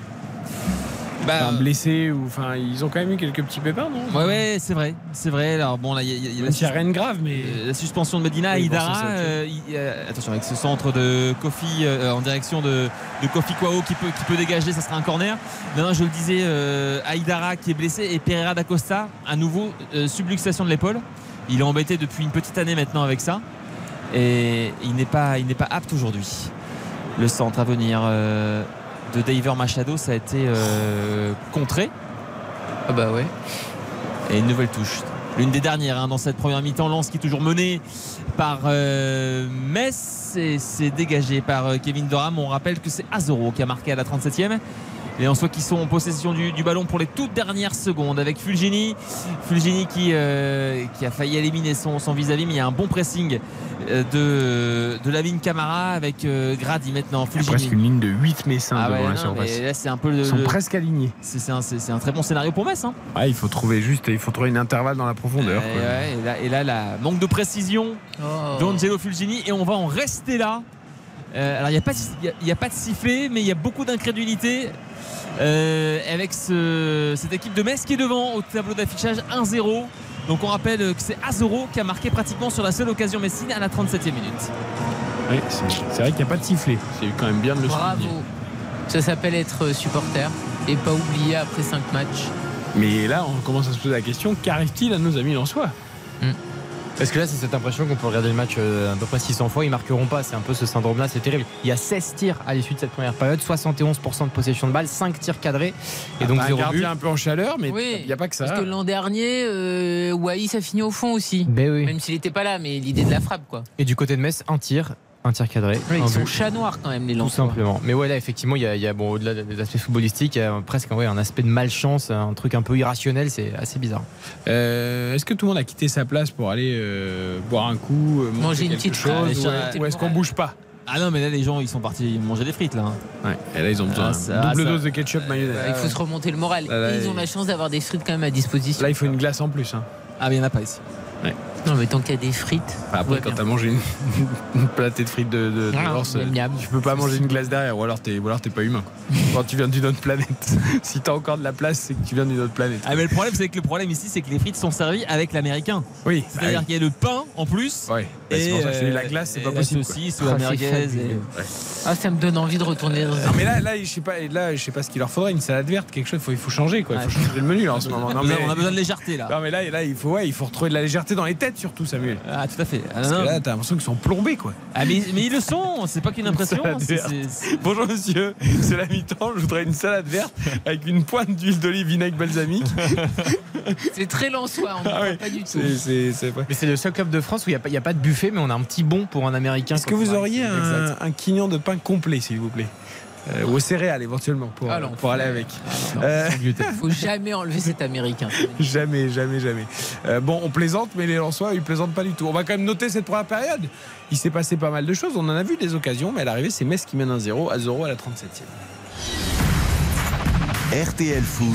Bah, Enfin, blessé ou enfin ils ont quand même eu quelques petits pépins non Ouais, ouais, c'est vrai, c'est vrai. Alors bon, là, il y a, il y a la, Même s'il y a rien de grave mais euh, la suspension de Medina, Oui, bon, euh, euh, attention, avec ce centre de Kofi euh, en direction de, de Kofi Kwao qui peut, qui peut dégager, ça sera un corner. Non, non, je le disais, euh, Aïdara qui est blessé et Pereira d'Acosta, à nouveau, euh, subluxation de l'épaule. Il est embêté depuis une petite année maintenant avec ça. Et il n'est pas, il n'est pas apte aujourd'hui. Le centre à venir euh, de Daver Machado, ça a été euh, contré. Ah bah ouais. Et une nouvelle touche. L'une des dernières hein, dans cette première mi-temps. Lance qui est toujours menée par euh, Metz. Et c'est dégagé par euh, Kevin Doram. On rappelle que c'est Azoro qui a marqué à la 37e. Et en soit qui sont en possession du, du ballon pour les toutes dernières secondes avec Fulgini. Fulgini qui, euh, qui a failli éliminer son, son vis-à-vis, mais il y a un bon pressing euh, de, de Lavine Camara avec euh, Grady maintenant. il y a Fulgini. presque une ligne de 8 messins Ah ouais, la là c'est un peu le. Ils sont le- presque alignés. c'est c'est un, c'est- c'est un très bon scénario pour Metz. hein. Ouais, il faut trouver juste, il faut trouver une intervalle dans la profondeur. Et, quoi. ouais, et là, et là, la manque de précision Oh. d'Angelo Fulgini et on va en rester là. Euh, alors il n'y a, a pas de sifflet, mais il y a beaucoup d'incrédulité euh, avec ce- cette équipe de Metz qui est devant au tableau d'affichage 1-0. Donc on rappelle que c'est Azoro qui a marqué pratiquement sur la seule occasion Messine à la 37e minute. Ouais, c'est vrai qu'il n'y a pas de sifflet. C'est quand même bien de le Bravo. souligner. Ça s'appelle être supporter et pas oublier après 5 matchs. Mais là, on commence à se poser la question qu'arrive-t-il à nos amis lensois? Parce que là, c'est cette impression qu'on peut regarder le match euh, à peu près 600 fois, ils marqueront pas. C'est un peu ce syndrome-là, c'est terrible. Il y a 16 tirs à l'issue de cette première période, 71% de possession de balle, 5 tirs cadrés. Et donc T'as un 0 but. un peu en chaleur, mais Oui, il n'y a pas que ça. Parce que l'an dernier, euh, Wai, ça finit au fond aussi. Ben oui. Même s'il n'était pas là, mais l'idée de la frappe, quoi. Et du côté de Metz, un tir, un tir cadré. Ils sont but. chat noir quand même, les Tout lanceurs. simplement. Mais ouais, là, effectivement, il y a, il y a, bon, au-delà des aspects footballistiques, il y a presque ouais, un aspect de malchance, un truc un peu irrationnel, c'est assez bizarre. Euh, est-ce que tout le monde a quitté sa place pour aller euh, boire un coup, euh, manger, Manger une petite chose, ou, est-ce qu'on bouge pas? Ah non, mais là les gens ils sont partis manger des frites là. hein. Ouais. Et là, ils ont besoin Ah, double ça- dose de ketchup mayonnaise. Il faut se remonter le moral. Là, là, et ils ont la chance d'avoir des frites quand même à disposition. Là, il faut une glace en plus. hein. Ah mais il n'y en a pas ici. Non, mais tant qu'il y a des frites. Enfin, après, quand t'as mangé une, une platée de frites de, de, de Ah, tu peux pas manger une glace derrière, ou alors t'es, ou alors t'es pas humain. Quand tu viens d'une autre planète. si t'as encore de la place, c'est que tu viens d'une autre planète. Ah mais le problème c'est que le problème ici c'est que les frites sont servies avec l'américain. Oui, C'est-à-dire ah qu'il y a le pain en plus. oui. Ouais. Bah, c'est pour ça que je te dis, la glace, c'est et pas la possible. quoi. saucisse ou Ah, la c'est merguez. et- Ah, ça me donne envie de retourner dans Non mais là, là, je sais pas, là, je sais pas ce qu'il leur faudrait, une salade verte, quelque chose. Il faut, il faut changer, quoi. Il faut changer le menu là en ce moment. On Non a mais, besoin- on a besoin de légèreté là. non, mais là, là, il faut, ouais, il faut retrouver de la légèreté dans les têtes surtout, Samuel. Ah tout à fait. Ah, Parce non, que là, t'as l'impression qu'ils sont plombés, quoi. Ah, mais, mais ils le sont, c'est pas qu'une impression. c'est- c'est- c'est- Bonjour monsieur, c'est la mi-temps. Je voudrais une salade verte avec une pointe d'huile d'olive vinaigre balsamique. C'est très lensois, on ne Ah oui. pas du tout. C'est, c'est, c'est vrai. Mais c'est le seul club de France où il n'y a, pas- il y a pas de buffet, mais on a un petit bon pour un américain. Est-ce que vous auriez un quignon de pain complet, s'il vous plaît? Euh, Ou aux céréales éventuellement pour, Ah, pour aller avec. Non, Euh, faut jamais enlever cet américain. Jamais, jamais, jamais. Euh, bon, on plaisante, mais les Lensois, ils plaisantent pas du tout. On va quand même noter cette première période. Il s'est passé pas mal de choses. On en a vu des occasions, mais à l'arrivée, c'est Metz qui mène un 0 à 0 à la 37e. RTL Foot.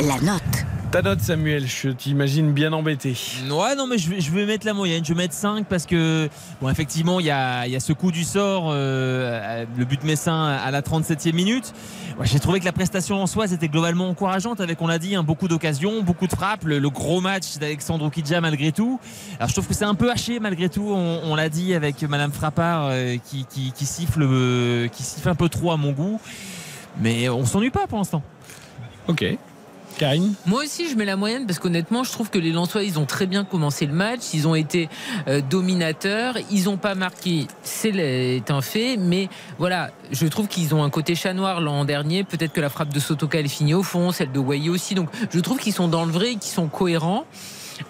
La note. Ta note, Samuel, je t'imagine bien embêté. Ouais, non, mais je vais, je vais mettre la moyenne. Je vais mettre 5 parce que, bon, effectivement, il y a, il y a ce coup du sort, euh, le but messin à la 37e minute. Ouais, J'ai trouvé que la prestation en soi était globalement encourageante avec, on l'a dit, hein, beaucoup d'occasions, beaucoup de frappes, le, le gros match d'Alexandre Okidja malgré tout. Alors je trouve que c'est un peu haché malgré tout, on, on l'a dit avec Madame Frappard euh, qui, qui- qui siffle, euh, qui siffle un peu trop à mon goût. mais on s'ennuie pas pour l'instant. Ok. Moi aussi, je mets la moyenne parce qu'honnêtement, je trouve que les Lensois, ils ont très bien commencé le match. Ils ont été euh, dominateurs. Ils n'ont pas marqué, c'est un fait. Mais voilà, je trouve qu'ils ont un côté chat noir l'an dernier. Peut-être que la frappe de Sotoka, elle finit au fond, celle de Wai aussi. Donc, je trouve qu'ils sont dans le vrai et qu'ils sont cohérents.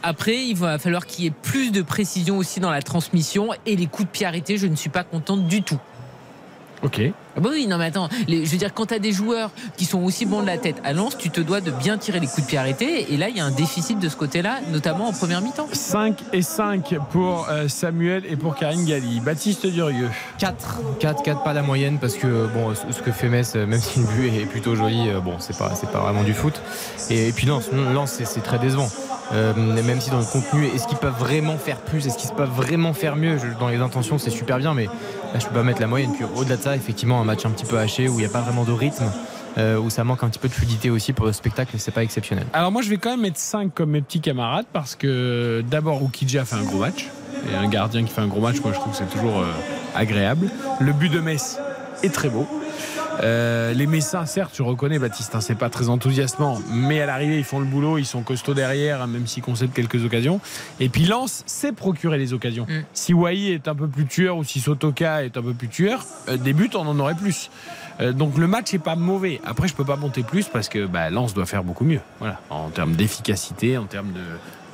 Après, il va falloir qu'il y ait plus de précision aussi dans la transmission et les coups de pied arrêtés. Je ne suis pas contente du tout. Ok. Ah bah oui, non mais attends, les- je veux dire, quand tu as des joueurs qui sont aussi bons de la tête à Lens, tu te dois de bien tirer les coups de pied arrêtés. Et là, il y a un déficit de ce côté-là, notamment en première mi-temps. 5 et 5 pour euh, Samuel et pour Karine Galli. Baptiste Durieux. 4. 4, 4, pas la moyenne parce que bon, ce que fait Metz, euh, même si le but est plutôt joli, euh, bon, c'est pas, c'est pas vraiment du foot. Et, et puis Lens, Lens c'est, c'est très décevant. Euh, même si dans le contenu, est-ce qu'ils peuvent vraiment faire plus Est-ce qu'ils peuvent vraiment faire mieux Dans les intentions, c'est super bien, mais là, je peux pas mettre la moyenne. Puis au-delà de ça, effectivement, un match un petit peu haché où il n'y a pas vraiment de rythme, euh, où ça manque un petit peu de fluidité aussi pour le spectacle, c'est pas exceptionnel. Alors moi je vais quand même mettre 5 comme mes petits camarades parce que d'abord Oukidja fait un gros match. Et un gardien qui fait un gros match, moi je trouve que c'est toujours euh, agréable. Le but de Metz est très beau. Euh, les Messins, certes, je reconnais Baptiste, hein, c'est pas très enthousiasmant, mais à l'arrivée ils font le boulot, ils sont costauds derrière, hein, même s'ils concèdent quelques occasions. Et puis Lens sait procurer les occasions. Mm. Si Wai est un peu plus tueur ou si Sotoka est un peu plus tueur, euh, des buts on en aurait plus. Euh, donc le match est pas mauvais. Après je peux pas monter plus parce que bah, Lens doit faire beaucoup mieux. Voilà, en termes d'efficacité, en termes de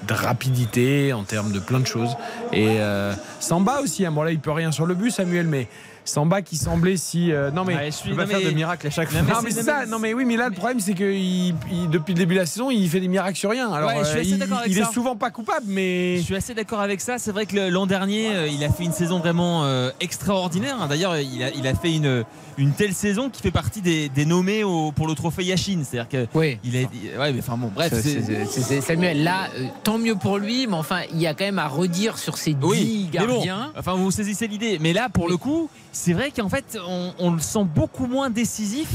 de rapidité, en termes de plein de choses. Et euh, Samba aussi, hein. bon là il peut rien sur le but Samuel, mais Samba qui semblait si... euh, non mais... Je suis- non, faire mais- de miracles à chaque Non, fois. Non mais c'est ça, non mais oui mais là le problème c'est que il- il- depuis le début de la saison il fait des miracles sur rien. Alors Ouais, je suis euh, assez il, d'accord avec il ça. est souvent pas coupable mais Je suis assez d'accord avec ça. C'est vrai que l'an dernier, euh, il a fait une saison vraiment extraordinaire. D'ailleurs, il a, il a fait une, une telle saison qui fait partie des, des nommés au- pour le trophée Yashin. C'est-à-dire que Oui. il est. Ouais, mais enfin bon, bref. C'est- Samuel, là, euh, tant mieux pour lui, mais enfin, il y a quand même à redire sur ces 10 Oui, mais bon, gardiens. enfin vous saisissez l'idée. Mais là, pour Oui. le coup, c'est vrai qu'en fait, on, on le sent beaucoup moins décisif.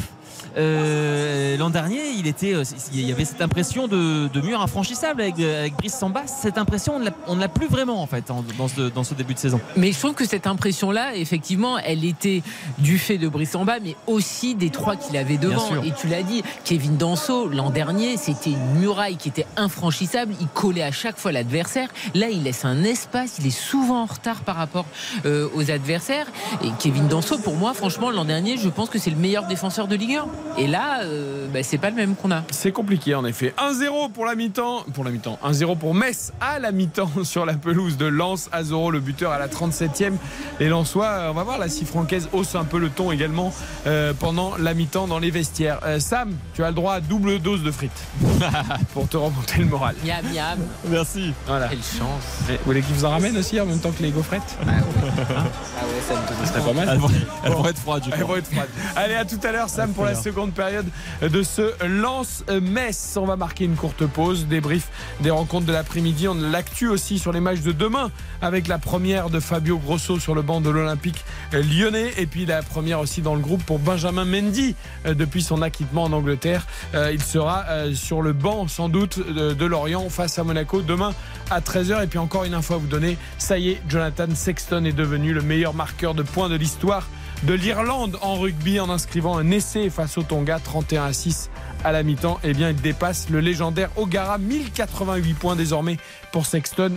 Euh, L'an dernier, il était, euh, il y avait cette impression de, de mur infranchissable avec, avec Brice Samba. Cette impression, on ne l'a- plus vraiment en fait en- dans, ce, dans ce début de saison. Mais je trouve que cette impression-là, effectivement, elle était du fait de Brice Samba, mais aussi des trois qu'il avait devant. Et tu l'as dit, Kevin Danso, l'an dernier, c'était une muraille qui était infranchissable. Il collait à chaque fois l'adversaire. Là, il laisse un espace. Il est souvent en retard par rapport euh, aux adversaires. Et Kevin Danso, pour moi, franchement, l'an dernier, je pense que c'est le meilleur défenseur de Ligue 1. Et là, euh, bah, c'est pas le même qu'on a. c'est compliqué en effet. 1-0 pour la mi-temps, pour la mi-temps. 1-0 pour Metz à la mi-temps sur la pelouse de Lens. Azoro le buteur à la 37e. Les Lensois, euh, on va voir là si Francaise hausse un peu le ton également euh, pendant la mi-temps dans les vestiaires. Euh, Sam, tu as le droit à double dose de frites pour te remonter le moral. Miam, miam. Merci. Voilà. Quelle chance. Et Vous voulez qu'ils vous en ramènent aussi en même temps que les gaufrettes Ah ouais, ça me Ce serait pas mal. Elles vont, elles vont être froides, Elles vont être froides. Allez, à tout à l'heure, Sam, pour la seconde période de ce Lance-Metz. On va marquer une courte pause, débrief des rencontres de l'après-midi. On l'actue aussi sur les matchs de demain avec la première de Fabio Grosso sur le banc de l'Olympique lyonnais et puis la première aussi dans le groupe pour Benjamin Mendy euh, depuis son acquittement en Angleterre. Euh, il sera euh, sur le banc sans doute de Lorient face à Monaco demain à 13h. Et puis encore une info à vous donner, ça y est, Jonathan Sexton est devenu le meilleur marqueur de points de l'histoire de l'Irlande en rugby en inscrivant un essai face au Tonga 31 à 6 à la mi-temps. Eh bien, il dépasse le légendaire O'Gara 1088 points désormais pour Sexton.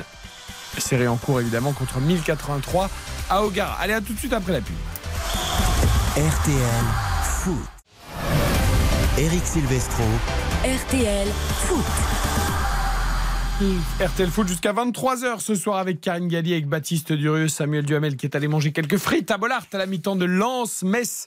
Série en cours évidemment contre 1083 à O'Gara. Allez, à tout de suite après la pub. RTL Foot. Eric Silvestro. RTL Foot. RTL Foot jusqu'à 23h ce soir avec Karine Galli, avec Baptiste Durieux, Samuel Duhamel qui est allé manger quelques frites à Bollard à la mi-temps de Lens, Metz.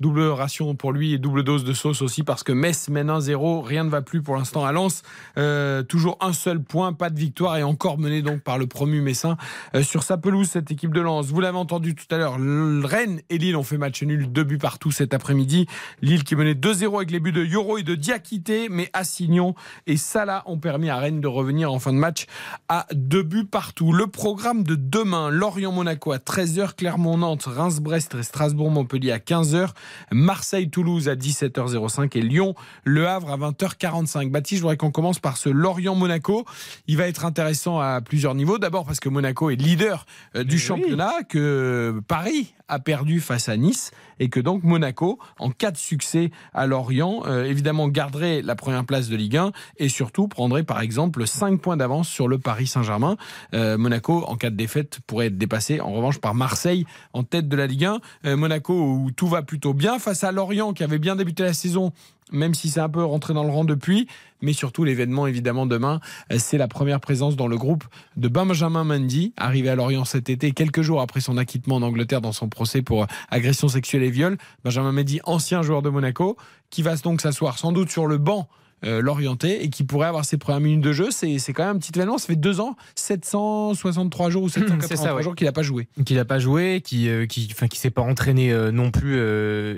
Double ration pour lui et double dose de sauce aussi parce que Metz mène 1-0. Rien ne va plus pour l'instant à Lens. Euh, toujours un seul point, pas de victoire et encore mené donc par le promu Messin euh, sur sa pelouse, cette équipe de Lens. Vous l'avez entendu tout à l'heure, Rennes et Lille ont fait match nul, deux buts partout cet après-midi. Lille qui menait 2-0 avec les buts de Yoro et de Diakité, mais Assignon et Salah ont permis à Rennes de revenir finir en fin de match à deux buts partout. Le programme de demain, Lorient-Monaco à 13h, Clermont-Nantes, Reims-Brest et Strasbourg-Montpellier à 15h, Marseille-Toulouse à 17h05 et Lyon-Le Havre à 20h45. Baptiste, je voudrais qu'on commence par ce Lorient-Monaco. Il va être intéressant à plusieurs niveaux. D'abord parce que Monaco est leader euh, du championnat, que Paris a perdu face à Nice et que donc Monaco, en cas de succès à Lorient, euh, évidemment garderait la première place de Ligue 1 et surtout prendrait par exemple 5 points d'avance sur le Paris Saint-Germain. Euh, Monaco, en cas de défaite, pourrait être dépassé en revanche par Marseille en tête de la Ligue 1. Euh, Monaco où tout va plutôt bien face à Lorient qui avait bien débuté la saison même si c'est un peu rentré dans le rang depuis. Mais surtout, l'événement, évidemment, demain, c'est la première présence dans le groupe de Benjamin Mendy, arrivé à Lorient cet été, quelques jours après son acquittement en Angleterre dans son procès pour agression sexuelle et viol. Benjamin Mendy, ancien joueur de Monaco, qui va donc s'asseoir sans doute sur le banc euh, l'orienter et qui pourrait avoir ses premières minutes de jeu. C'est, c'est quand même un petit événement. Ça fait deux ans, 763 jours ou 783 jours qu'il n'a pas joué. Qu'il n'a pas joué, qui, euh, qui, enfin, qui s'est pas entraîné euh, non plus,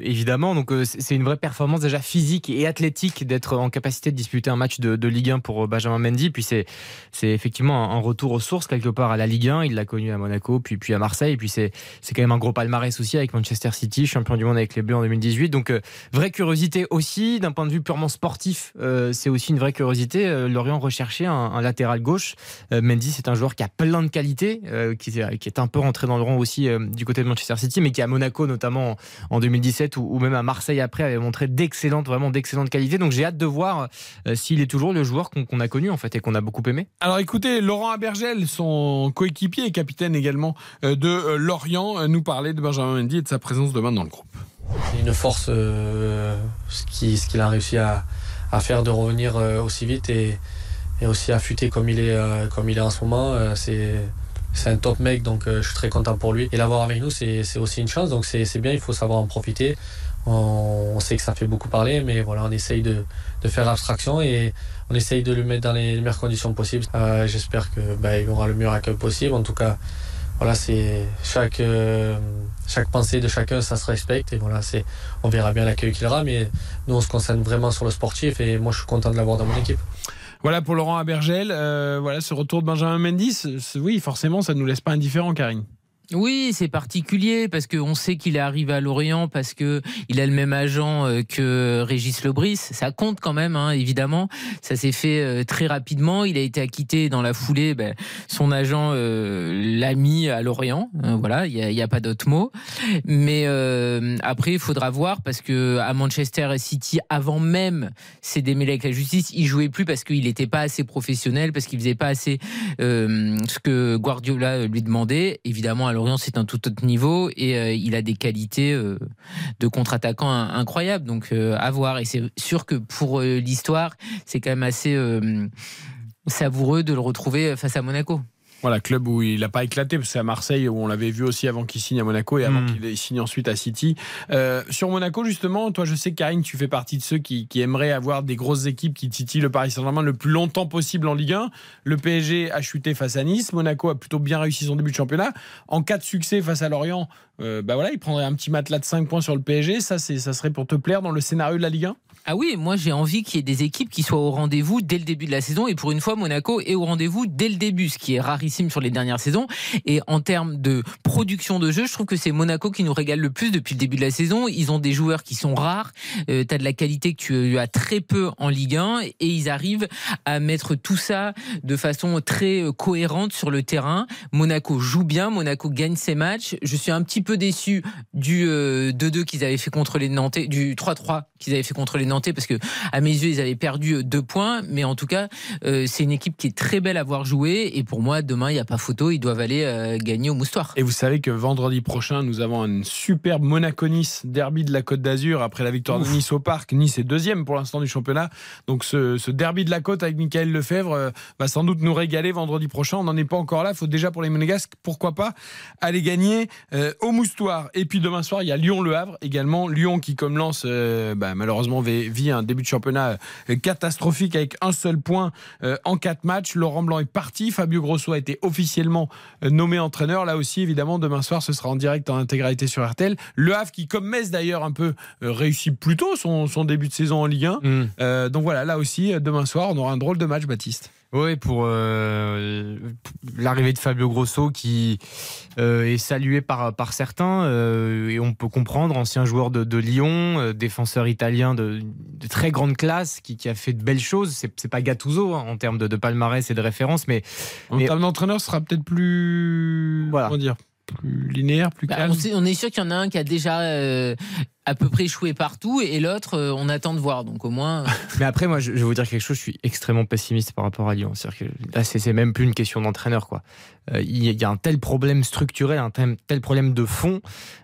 évidemment. Donc c'est une vraie performance déjà physique et athlétique d'être en capacité de disputer un match de, de Ligue 1 pour Benjamin Mendy. Puis c'est, c'est effectivement un, retour aux sources quelque part à la Ligue 1. Il l'a connu à Monaco, puis, puis à Marseille. Et puis c'est, c'est quand même un gros palmarès aussi avec Manchester City, champion du monde avec les Bleus en 2018. Donc vraie curiosité aussi d'un point de vue purement sportif. Euh, c'est aussi une vraie curiosité. Euh, Lorient recherchait un, latéral gauche. Euh, Mendy, c'est un joueur qui a plein de qualités, qui, est un peu rentré dans le rang aussi du côté de Manchester City, mais qui à Monaco notamment en 2017 ou, même à Marseille après avait montré d'excellentes, vraiment d'excellentes qualités. Donc j'ai hâte de voir s'il est toujours le joueur qu'on a connu en fait et qu'on a beaucoup aimé. Alors écoutez, Laurent Abergel, son coéquipier et capitaine également de Lorient, nous parlait de Benjamin Mendy et de sa présence demain dans le groupe. C'est une force, ce qu'il a réussi à, à faire de revenir euh, aussi vite et, et, aussi affûté comme il est, euh, comme il est en ce moment. Euh, c'est c'est un top mec, donc je suis très content pour lui. Et l'avoir avec nous, c'est aussi une chance, donc c'est bien, il faut savoir en profiter. On, sait que ça fait beaucoup parler, mais voilà, on essaye de, de, faire abstraction et on essaye de le mettre dans les meilleures conditions possibles. J'espère qu'il bah, aura le meilleur accueil possible. En tout cas, voilà, c'est chaque, chaque pensée de chacun, ça se respecte. Et voilà, c'est, on verra bien l'accueil qu'il aura. Mais nous, on se concentre vraiment sur le sportif. Et moi, je suis content de l'avoir dans mon équipe. Voilà pour Laurent Abergel. Euh, voilà ce retour de Benjamin Mendy. Oui, forcément, ça ne nous laisse pas indifférents, Karine. Oui, c'est particulier parce qu'on sait qu'il est arrivé à Lorient parce que il a le même agent euh, que Régis Lebris. Ça compte quand même, hein, évidemment. Ça s'est fait euh, très rapidement. Il a été acquitté dans la foulée. Ben, son agent euh, l'a mis à Lorient. voilà, il n'y a, pas d'autre mot. Mais après, il faudra voir parce que à Manchester City, avant même ses démêlés avec la justice, il jouait plus parce qu'il n'était pas assez professionnel, parce qu'il faisait pas assez ce que Guardiola lui demandait. Évidemment, Lorient, c'est un tout autre niveau et euh, il a des qualités euh, de contre-attaquant incroyables. Donc, euh, à voir. Et c'est sûr que pour l'histoire, c'est quand même assez savoureux de le retrouver face à Monaco. Voilà, club où il n'a pas éclaté, parce que c'est à Marseille où on l'avait vu aussi avant qu'il signe à Monaco et avant hmm. qu'il signe ensuite à City. Euh, sur Monaco, justement, toi, je sais, Karine, tu fais partie de ceux qui, qui aimeraient avoir des grosses équipes qui titillent le Paris Saint-Germain le plus longtemps possible en Ligue 1. Le PSG a chuté face à Nice. Monaco a plutôt bien réussi son début de championnat. En cas de succès face à Lorient, euh, bah voilà, il prendrait un petit matelas de 5 points sur le PSG. Ça, ça serait pour te plaire dans le scénario de la Ligue 1 ah oui, moi j'ai envie qu'il y ait des équipes qui soient au rendez-vous dès le début de la saison et pour une fois Monaco est au rendez-vous dès le début, ce qui est rarissime sur les dernières saisons. Et en termes de production de jeu, je trouve que c'est Monaco qui nous régale le plus depuis le début de la saison. Ils ont des joueurs qui sont rares, euh, tu as de la qualité que tu as très peu en Ligue 1 et ils arrivent à mettre tout ça de façon très euh, cohérente sur le terrain. Monaco joue bien, Monaco gagne ses matchs. Je suis un petit peu déçu du 2-2 euh, qu'ils avaient fait contre les Nantais, du 3-3 qu'ils avaient fait contre les Nantais parce que à mes yeux ils avaient perdu euh, deux points, mais en tout cas euh, c'est une équipe qui est très belle à voir jouer et pour moi demain il n'y a pas photo, ils doivent aller euh, gagner au Moustoir. Et vous savez que vendredi prochain nous avons un superbe Monaco-Nice derby de la Côte d'Azur après la victoire de Nice au Parc. Nice est deuxième pour l'instant du championnat, donc ce, derby de la Côte avec Michael Lefebvre va sans doute nous régaler vendredi prochain. On n'en est pas encore là, il faut déjà pour les Monégasques pourquoi pas aller gagner au Moustoir. Et puis demain soir il y a Lyon-Le Havre également, Lyon qui comme lance bah, malheureusement vit un début de championnat euh, catastrophique avec un seul point euh, en quatre matchs. Laurent Blanc est parti. Fabio Grosso a été officiellement euh, nommé entraîneur. Là aussi, évidemment, demain soir, ce sera en direct en intégralité sur RTL. Le Havre qui, comme Metz d'ailleurs, un peu réussit plutôt son, son, début de saison en Ligue 1. Mm. donc voilà, là aussi, demain soir, on aura un drôle de match, Baptiste. Oui, pour euh, l'arrivée de Fabio Grosso qui euh, est salué par, par certains euh, et on peut comprendre, ancien joueur de, de Lyon, défenseur italien de, de, très grande classe qui, qui, a fait de belles choses. C'est pas Gattuso hein, en termes de, de, palmarès et de référence, mais en termes d'entraîneur, ce sera peut-être plus voilà. comment dire plus linéaire, plus bah, calme. On, est sûr qu'il y en a un qui a déjà euh, à peu près échoué partout et l'autre, euh, on attend de voir. Donc au moins. Mais après, moi, je, vais vous dire quelque chose. Je suis extrêmement pessimiste par rapport à Lyon. C'est-à-dire que là, c'est même plus une question d'entraîneur, quoi. Euh, il y a un tel problème structurel, un tel, tel problème de fond.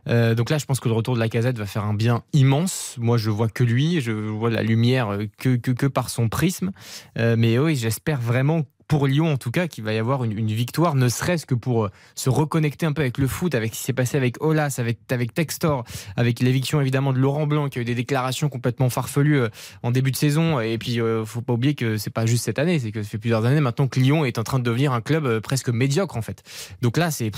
donc là, je pense que le retour de la Casette va faire un bien immense. Moi, je vois que lui, je vois la lumière que que, que par son prisme. mais oui, j'espère vraiment pour Lyon en tout cas qu'il va y avoir une, victoire, ne serait-ce que pour euh, se reconnecter un peu avec le foot, avec ce qui s'est passé avec Olas, avec, avec Textor, avec l'éviction évidemment de Laurent Blanc qui a eu des déclarations complètement farfelues euh, en début de saison. Et puis euh, faut pas oublier que c'est pas juste cette année, c'est que ça fait plusieurs années maintenant que Lyon est en train de devenir un club presque médiocre en fait. Donc là c'est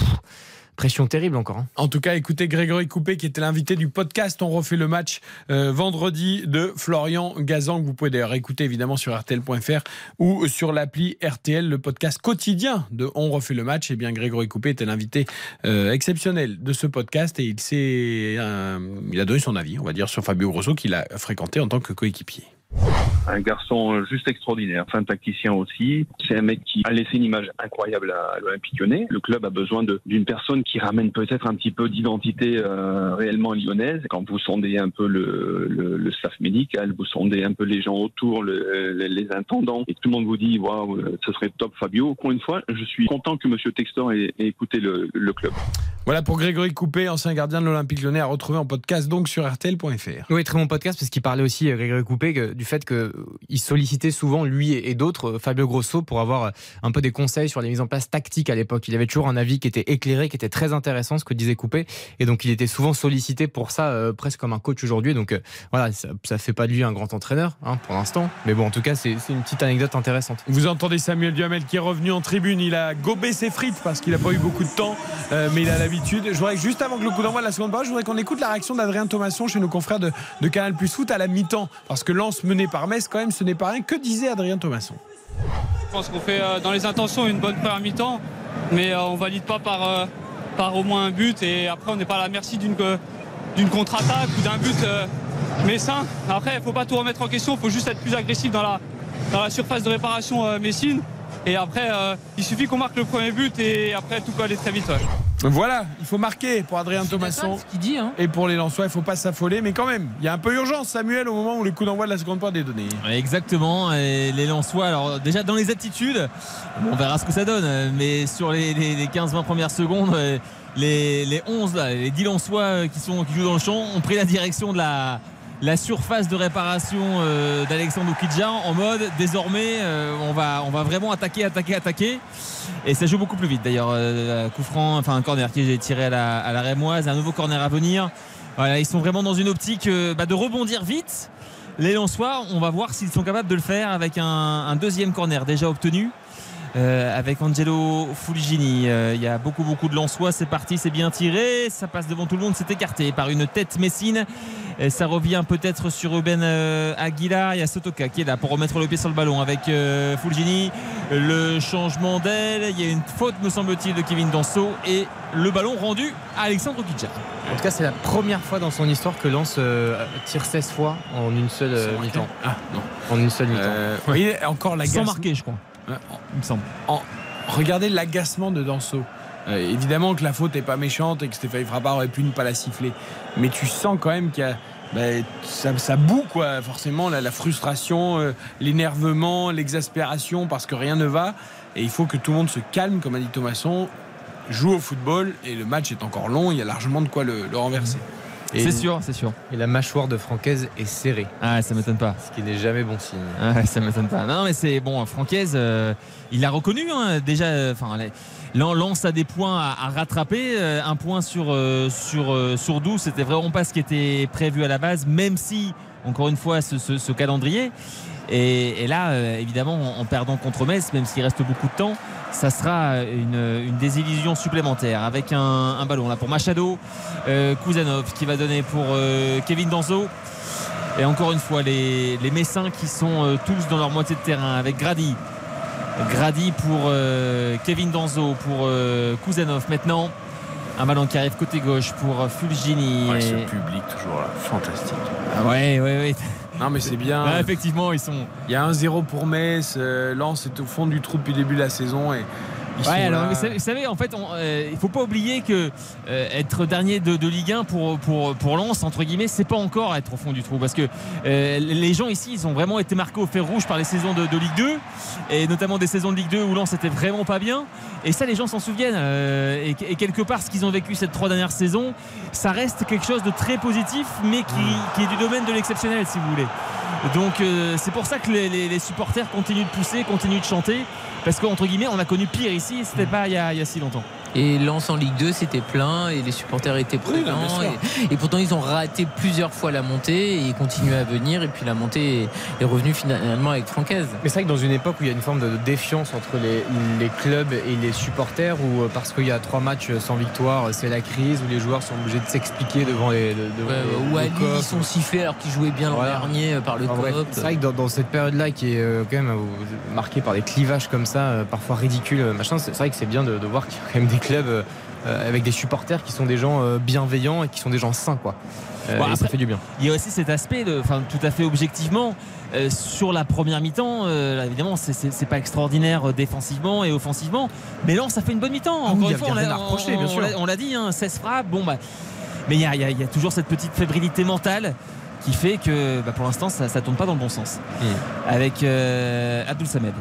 pression terrible encore. Hein. En tout cas, écoutez Grégory Coupé qui était l'invité du podcast On refait le match euh, vendredi de Florian Gazan que vous pouvez d'ailleurs écouter évidemment sur rtl.fr ou sur l'appli RTL, le podcast quotidien de On refait le match. Eh bien Grégory Coupé était l'invité euh, exceptionnel de ce podcast et il euh, il a donné son avis, on va dire, sur Fabio Grosso qu'il a fréquenté en tant que coéquipier. Un garçon juste extraordinaire, un tacticien aussi. C'est un mec qui a laissé une image incroyable à l'Olympique lyonnais. Le club a besoin d'une personne qui ramène peut-être un petit peu d'identité euh, réellement lyonnaise. Quand vous sondez un peu le, le, le, staff médical, vous sondez un peu les gens autour, le, les intendants, et tout le monde vous dit waouh, ce serait top Fabio. Encore une fois, je suis content que Monsieur Textor ait, ait écouté le, le club. Voilà pour Grégory Coupé, ancien gardien de l'Olympique lyonnais, à retrouver en podcast donc sur RTL.fr. Oui, très bon podcast parce qu'il parlait aussi, euh, Grégory Coupé, que, du fait qu'il sollicitait souvent, lui et, d'autres, euh, Fabio Grosso, pour avoir euh, un peu des conseils sur les mises en place tactiques à l'époque. Il avait toujours un avis qui était éclairé, qui était très intéressant, ce que disait Coupé. Et donc, il était souvent sollicité pour ça, presque comme un coach aujourd'hui. Donc, voilà, ça, fait pas de lui un grand entraîneur, hein, pour l'instant. Mais bon, en tout cas, c'est une petite anecdote intéressante. Vous entendez Samuel Duhamel qui est revenu en tribune. Il a gobé ses frites parce qu'il n'a pas eu beaucoup de temps, mais il a l'habitude. Je voudrais juste avant que le coup d'envoi de la seconde période, je voudrais qu'on écoute la réaction d'Adrien Thomasson chez nos confrères de, Canal Plus Foot à la mi-temps. Parce que lance menée par Metz, quand même, ce n'est pas rien. Que disait Adrien Thomasson Je pense qu'on fait euh, dans les intentions une bonne première mi-temps, mais euh, on valide pas par, euh, par au moins un but. Et après, on n'est pas à la merci d'une d'une contre-attaque ou d'un but messin. Après, il ne faut pas tout remettre en question, il faut juste être plus agressif dans la, dans la surface de réparation messine. Et après, il suffit qu'on marque le premier but et après, tout peut aller très vite. Voilà, il faut marquer pour Adrien Thomasson. dit, hein. Et pour les Lensois, il ne faut pas s'affoler, mais quand même, il y a un peu urgence, Samuel, au moment où le coup d'envoi de la seconde part est donné. Exactement, et les Lensois, alors déjà dans les attitudes, on verra ce que ça donne, mais sur les, 15-20 premières secondes, les, les 11, les 10 Lensois qui, sont, qui jouent dans le champ ont pris la direction de la, la surface de réparation euh, d'Alexandre Oukidja en mode désormais euh, on, va, on va vraiment attaquer, attaquer, attaquer. Et ça joue beaucoup plus vite d'ailleurs. Euh, coup franc, enfin un corner qui est tiré à la, à Rémoise, un nouveau corner à venir. Ils sont vraiment dans une optique bah, de rebondir vite. Les Lensois, on va voir s'ils sont capables de le faire avec un, deuxième corner déjà obtenu. Avec Angelo Fulgini. Il y a beaucoup beaucoup de Lensois. C'est parti, c'est bien tiré. Ça passe devant tout le monde. C'est écarté par une tête Messine ça revient peut-être sur Ruben euh, Aguilar. Il y a Sotoka qui est là pour remettre le pied sur le ballon avec euh, Fulgini. Le changement d'aile. Il y a une faute, me semble-t-il, de Kevin Danso. Et le ballon rendu à Alexandre Kitcha. En tout cas, c'est la première fois dans son histoire que Lens euh, tire 16 fois en une seule mi-temps. Ah, non. En une seule mi-temps. Oui, encore Sans marquer, je crois. Il me semble. regardez l'agacement de Danso. évidemment que la faute n'est pas méchante et que Stéphane Frappard aurait pu ne pas la siffler. Mais tu sens quand même qu'il y a ben, ça, boue quoi, forcément la, frustration, euh, l'énervement, l'exaspération parce que rien ne va. Et il faut que tout le monde se calme, comme a dit Thomasson, joue au football et le match est encore long, il y a largement de quoi le, renverser. C'est sûr, c'est sûr. Et la mâchoire de Francaise est serrée. Ah, ça m'étonne pas. Ce qui n'est jamais bon signe. Ah, ça m'étonne pas. Non, mais c'est bon, Francaise, euh, il l'a reconnu hein, déjà. Enfin, lance à des points à, rattraper. Euh, un point sur, euh, sur, euh, sur 12, c'était vraiment pas ce qui était prévu à la base, même si, encore une fois, ce, calendrier. Et, là, évidemment, en, perdant contre Metz, même s'il reste beaucoup de temps, ça sera une, désillusion supplémentaire avec un, ballon là pour Machado, Kuzanov qui va donner pour Kevin Danzo. Et encore une fois, les, les Messins qui sont tous dans leur moitié de terrain avec Grady, Grady pour euh, Kevin Danzo, pour euh, Kuzanov. Maintenant, un ballon qui arrive côté gauche pour Fulgini. Ouais, ce public, toujours là, fantastique. Ah ouais, ouais, ouais. Non, mais c'est bien. Effectivement, ils sont. Il y a un 0 pour Metz. euh, Lens est au fond du trou depuis le début de la saison. Et Ouais, alors vous savez, en fait, on, euh, il faut pas oublier que euh, être dernier de, de Ligue 1 pour, pour, pour Lens, entre guillemets, c'est pas encore être au fond du trou. Parce que euh, les gens ici, ils ont vraiment été marqués au fer rouge par les saisons de, de Ligue 2, et notamment des saisons de Ligue 2 où Lens était vraiment pas bien. Et ça, les gens s'en souviennent. euh, et, et quelque part, ce qu'ils ont vécu ces trois dernières saisons, ça reste quelque chose de très positif, mais qui, qui est du domaine de l'exceptionnel, si vous voulez. Donc c'est pour ça que les, les- les supporters continuent de pousser, continuent de chanter, parce qu'entre guillemets, on a connu pire ici, c'était pas il y, a, il y a si longtemps. Et Lens en Ligue 2, c'était plein et les supporters étaient présents. et, et pourtant, ils ont raté plusieurs fois la montée et ils continuent à venir. Et puis la montée est, est revenue finalement avec Francaise. Mais c'est vrai que dans une époque où il y a une forme de défiance entre les, les clubs et les supporters, où euh, parce qu'il y a trois matchs sans victoire, c'est la crise, où les joueurs sont obligés de s'expliquer devant les. de- devant Ouais, les- ou à Lille, ils sont sifflés alors qu'ils jouaient bien l'an Voilà. dernier euh, par le COP. c'est vrai que dans, dans cette période-là qui est euh, quand même marquée par des clivages comme ça, parfois ridicules, machin, c'est c'est vrai que c'est bien de, de voir qu'il y a quand même des clubs euh, avec des supporters qui sont des gens euh, bienveillants et qui sont des gens sains, quoi. Euh, Bon, ça fait du bien. Il y a aussi cet aspect, de, enfin tout à fait objectivement, sur la première mi-temps, là, évidemment, c'est- pas extraordinaire défensivement et offensivement, mais Lens, ça fait une bonne mi-temps. Encore une fois, on l'a dit, hein, 16 frappes, bon bah. Mais il y a, y y toujours cette petite fébrilité mentale qui fait que bah, pour l'instant, ça, ça tourne pas dans le bon sens. Hmm. Avec Abdul Samed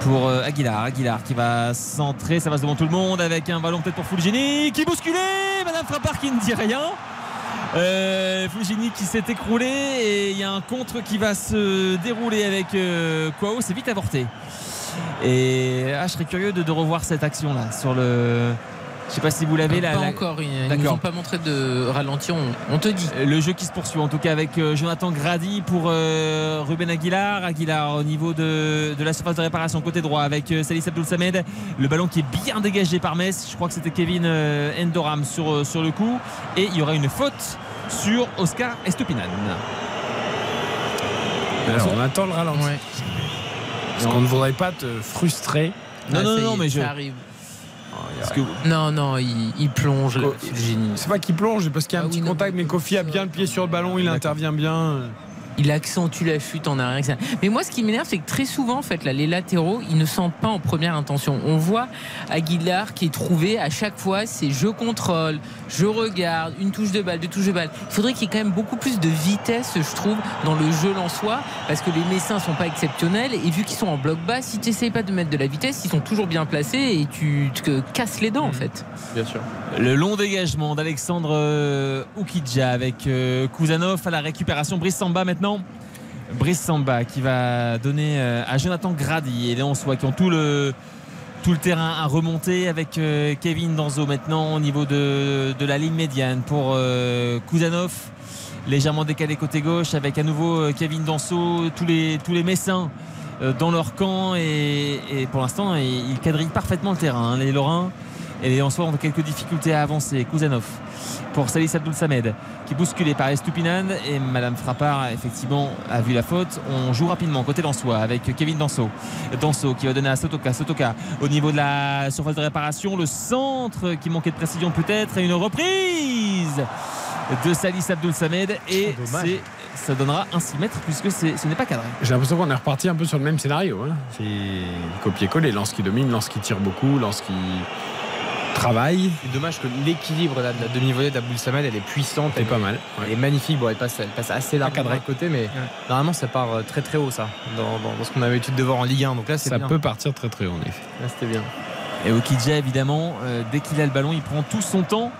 pour euh, Aguilar. Aguilar qui va centrer, ça passe devant tout le monde avec un ballon peut-être pour Fulgini qui bousculé. Madame Frappard qui ne dit rien. Euh, Fulgini qui s'est écroulé et il y a un contre qui va se dérouler avec euh. C'est vite avorté. Et ah, je serais curieux de revoir cette action là sur le. Je sais pas si vous l'avez Pas là. la- encore, ils nous ont pas montré de ralenti, on, on te dit. le jeu qui se poursuit en tout cas avec euh, Jonathan Grady pour euh, Ruben Aguilar. Aguilar au niveau de, de la surface de réparation côté droit avec euh, Salis Abdul Samed. Le ballon qui est bien dégagé par Metz. Je crois que c'était Kevin euh, Endoram sur, euh, sur le coup. Et il y aura une faute sur Oscar Estupinan. Alors, on attend le ralenti. Parce qu'on ne voudrait pas te frustrer. Non, Ah, non, y non, mais je. ça arrive. Que- Non, non, il, il plonge. C'est pas qu'il plonge, parce qu'il y a un Ah petit oui, contact, mais Kofi a bien le pied sur le ballon, il intervient bien. Il accentue la chute en arrière. etc. Mais moi, ce qui m'énerve, c'est que très souvent, en fait, là, les latéraux, ils ne sentent pas en première intention. On voit Aguilar qui est trouvé à chaque fois, c'est je contrôle, je regarde, une touche de balle, deux touches de balle. Il faudrait qu'il y ait quand même beaucoup plus de vitesse, je trouve, dans le jeu soi parce que les Messins sont pas exceptionnels. Et vu qu'ils sont en bloc bas, si tu n'essayes pas de mettre de la vitesse, ils sont toujours bien placés et tu te casses les dents, en fait. Bien sûr. Le long dégagement d'Alexandre euh, Oukidja avec euh, Kuzanov à la récupération. Brice Samba maintenant. Brice Samba qui va donner euh, à Jonathan Grady et Léon Sois qui ont tout le, tout le terrain à remonter avec euh, Kevin Danzo maintenant au niveau de, la ligne médiane pour euh, Kuzanov. Légèrement décalé côté gauche avec à nouveau Kevin Danso, tous les, tous les Messins dans leur camp et, et pour l'instant ils ils quadrillent parfaitement le terrain. hein, les Lorrains et les Lensois ont quelques difficultés à avancer. Kuzanov pour Salis Abdul Samed qui est bousculé par Estupinan et Madame Frappard effectivement a vu la faute. On joue rapidement côté Lensois avec Kevin Danso. Danso qui va donner à Sotoka. Sotoka au niveau de la surface de réparation. Le centre qui manquait de précision peut-être et une reprise de Salis Abdul Samed et Oh, c'est ça donnera un 6 mètres puisque ce n'est pas cadré. J'ai l'impression qu'on est reparti un peu sur le même scénario. hein. C'est copier-coller. Lance qui domine, Lance qui tire beaucoup, Lance qui travaille. C'est dommage que l'équilibre de la demi-volée d'Aboul Samed, elle est puissante. Elle, pas mal. elle est magnifique. Bon, elle passe, elle passe assez large cadré. de côté, mais normalement, ça part euh, très très haut, ça, dans, dans- dans ce qu'on avait l'habitude de voir en Ligue 1. Donc là, c'est Ça bien. peut partir très très haut en effet. Là, c'était bien. Et Okidja, évidemment, euh, dès qu'il a le ballon, il prend tout son temps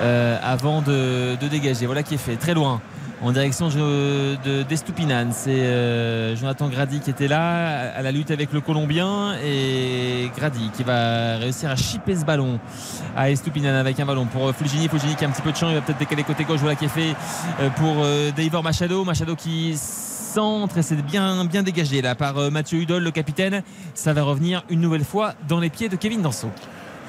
euh, avant de, de dégager. Voilà qui est fait, très loin. En direction de, de- d'Estupinan. C'est euh, Jonathan Grady qui était là à la lutte avec le Colombien. Et Grady qui va réussir à chipper ce ballon à Estupinan avec un ballon pour Fulgini. Fulgini qui a un petit peu de champ. Il va peut-être décaler côté gauche. Voilà qui est fait euh, pour euh, Davor Machado. Machado qui centre et c'est bien, bien dégagé là par euh, Mathieu Hudol, le capitaine. Ça va revenir une nouvelle fois dans les pieds de Kevin Danso.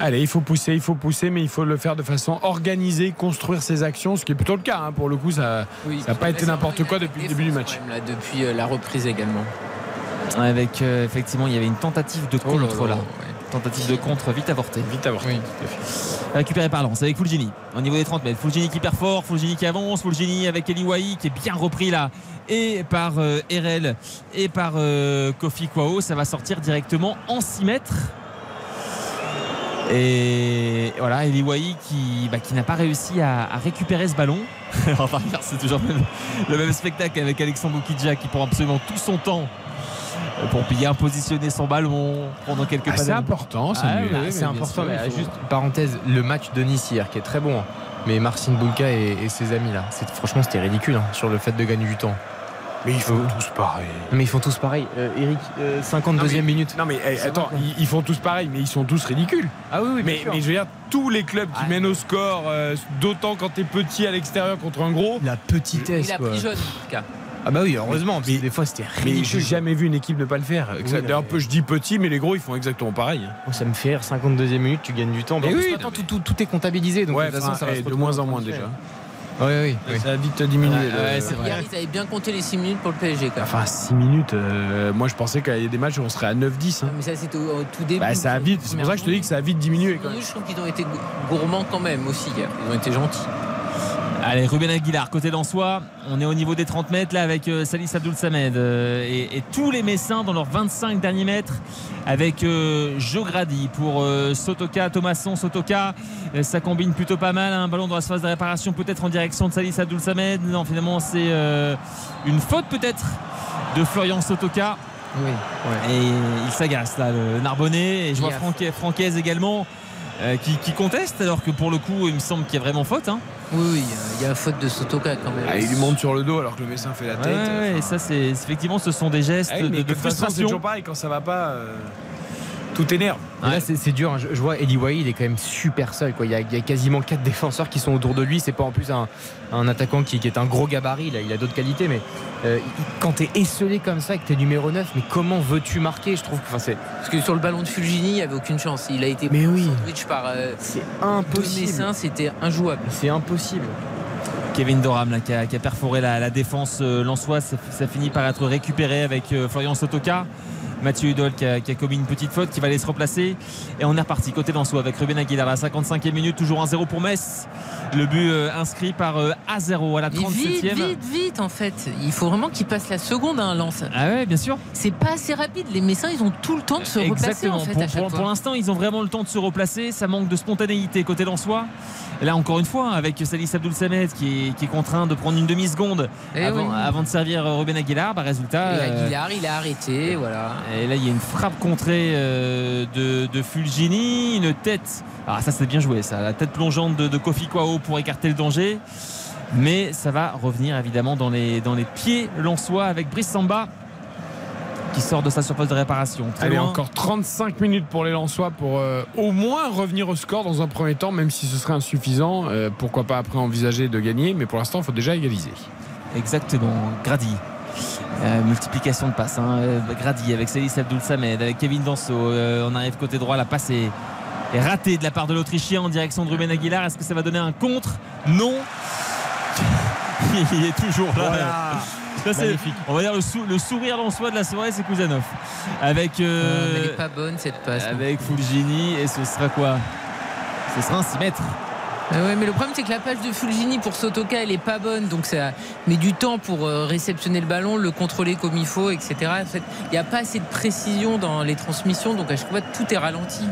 Allez, il faut pousser, il faut pousser, mais il faut le faire de façon organisée, construire ses actions, ce qui est plutôt le cas. hein. Pour le coup, ça Oui. n'a pas été n'importe quoi depuis le début du match. Même là, depuis euh, la reprise également. Avec euh, effectivement, il y avait une tentative de Oh là contre là, là. Tentative de contre vite avortée. Vite avorté. Récupéré par Lens avec Fulgini au niveau des 30 mètres. Fulgini qui perd fort, Fulgini qui avance, Fulgini avec Eli Wahi qui est bien repris là et par euh, RL et par euh, Kofi Kwao. Ça va sortir directement en 6 mètres. Et voilà, Eli Wahi qui, bah, qui n'a pas réussi à, à récupérer ce ballon. enfin, c'est toujours le même, le même spectacle avec Alexandre Kidja qui prend absolument tout son temps pour bien positionner son ballon, prendre quelques Ah, c'est important, c'est Ah oui, oui, c'est mais bien important, sûr, mais il faut- juste parenthèse, le match de Nice hier qui est très bon, hein. mais Marcin Bulka et, et ses amis là, franchement c'était ridicule hein, sur le fait de gagner du temps. Mais ils font tous pareil. Mais ils font tous pareil. Euh, Eric, euh, 52e minute. Non mais eh, attends, vrai, ils, ils font tous pareil, mais ils sont tous ridicules. Ah oui, oui, Mais, mais je veux dire, tous les clubs qui Ah. mènent au score, euh, d'autant quand t'es petit à l'extérieur contre un gros. la petitesse. Il a quoi. pris jaune, en tout cas. Ah bah oui, heureusement, parce que des fois c'était Mais j'ai ridicule. jamais vu une équipe ne pas le faire. Oui, mais- peu je dis petit, mais les gros ils font exactement pareil. Oh, ça me fait rire, 52e minute, tu gagnes du temps. Mais plus, oui, non, tout, tout- tout est comptabilisé, donc ouais, de toute façon enfin, ça va eh, de moins en moins déjà. Oui, oui, oui. Ça a vite diminué. Ouais, le- ouais, c'est vrai. Hier, ils avaient bien compté les 6 minutes pour le PSG, quand même. Enfin, 6 minutes, euh, moi je pensais qu'il y a des matchs où on serait à 9-10. hein. Mais ça, c'était au, au tout début. Bah, ça a vite, c'est pour ça que je te dis que ça a vite diminué. Quand même. Je trouve qu'ils ont été gourmands quand même aussi hier. Ils ont été gentils. Allez, Ruben Aguilar, côté d'Ansois. On est au niveau des 30 mètres là avec euh, Salis Abdoul Samed euh, et, et tous les Messins dans leurs 25 derniers mètres avec euh, Jo Grady pour euh, Sotoka, Thomasson, Sotoka. Ça combine plutôt pas mal. Un ballon dans la phase de réparation peut-être en direction de Salis Abdoul Samed. Non, finalement, c'est une faute peut-être de Florian Sotoka. Oui, ouais. Et il s'agace là, le Narbonnais. Et je vois Francaise également euh, qui, qui conteste alors que pour le coup, il me semble qu'il y a vraiment faute. hein. Oui, oui, il y a faute de Sotoka quand même. Ah, il lui monte sur le dos alors que le médecin fait la tête. ouais, et ça, c'est effectivement, ce sont des gestes Ah oui, de, mais de c'est frustration. toujours pareil, quand ça va pas, euh, tout énerve. Là, c'est dur. hein. Je, je vois Eli Wahi, il est quand même super seul. Quoi. Il, y a, il y a quasiment quatre défenseurs qui sont autour de lui. C'est pas en plus un, un attaquant qui, qui est un gros gabarit. Là. Il a d'autres qualités. Mais euh, quand t'es esselé comme ça, et que t'es numéro 9, mais comment veux-tu marquer Je trouve que enfin, c'est Parce que sur le ballon de Fulgini, il n'y avait aucune chance. Il a été Mais oui. sandwich par euh, c'est impossible. C'était injouable. C'est impossible. Kevin Doram là, qui, a, qui a perforé la, la défense euh, lensoise. Ça, ça finit par être récupéré avec euh, Florian Sotoka. Mathieu Hudol qui a, qui a commis une petite faute qui va aller se replacer. Et on est reparti côté Lensois avec Ruben Aguilar à la 55e minute, toujours 1-0 pour Metz. Le but euh, inscrit par euh, A0 à la Mais vite, 37e. vite, vite en fait. Il faut vraiment qu'il passe la seconde à un lance. Ah ouais, bien sûr. C'est pas assez rapide. Les Messins, ils ont tout le temps de se replacer Exactement. en fait pour à chaque pour- fois. pour l'instant, ils ont vraiment le temps de se replacer. Ça manque de spontanéité côté Lensois. Et là, encore une fois, avec Salis Abdoul Samed qui est, qui est contraint de prendre une demi-seconde Eh avant, oui. avant de servir euh, Ruben Aguilar, bah, résultat. Et euh, Aguilar, il a arrêté, voilà. Et là, il y a une frappe contrée euh, de, de Fulgini, une tête. Ah, ça, c'est bien joué, ça. La tête plongeante de, de Kofi Kwao pour écarter le danger. Mais ça va revenir évidemment dans les, dans les pieds lensois avec Brice Samba qui sort de sa surface de réparation. Très Allez, loin. encore 35 minutes pour les Lensois pour euh, au moins revenir au score dans un premier temps, même si ce serait insuffisant. Euh, pourquoi pas après envisager de gagner, mais pour l'instant, il faut déjà égaliser. Exactement, Grady. Euh, multiplication de passes. hein. Euh, Grady avec Célis Abdoul Samed, avec Kevin Danso. Euh, on arrive côté droit, la passe est, est ratée de la part de l'Autrichien en direction de Ruben Aguilar. Est-ce que ça va donner un contre? Non. Il est toujours là. Ça, Magnifique. on va dire le, sou- le sourire soi de la soirée, c'est Kouzanov. Avec, euh, elle est pas bonne cette passe. avec Fulgini, et ce sera quoi? Ce sera un 6 mètres. Ah ouais, mais le problème c'est que la passe de Fulgini pour Sotoka elle est pas bonne donc ça met du temps pour euh, réceptionner le ballon, le contrôler comme il faut, etc. Il n'y a pas assez de précision dans les transmissions donc à chaque fois tout est ralenti.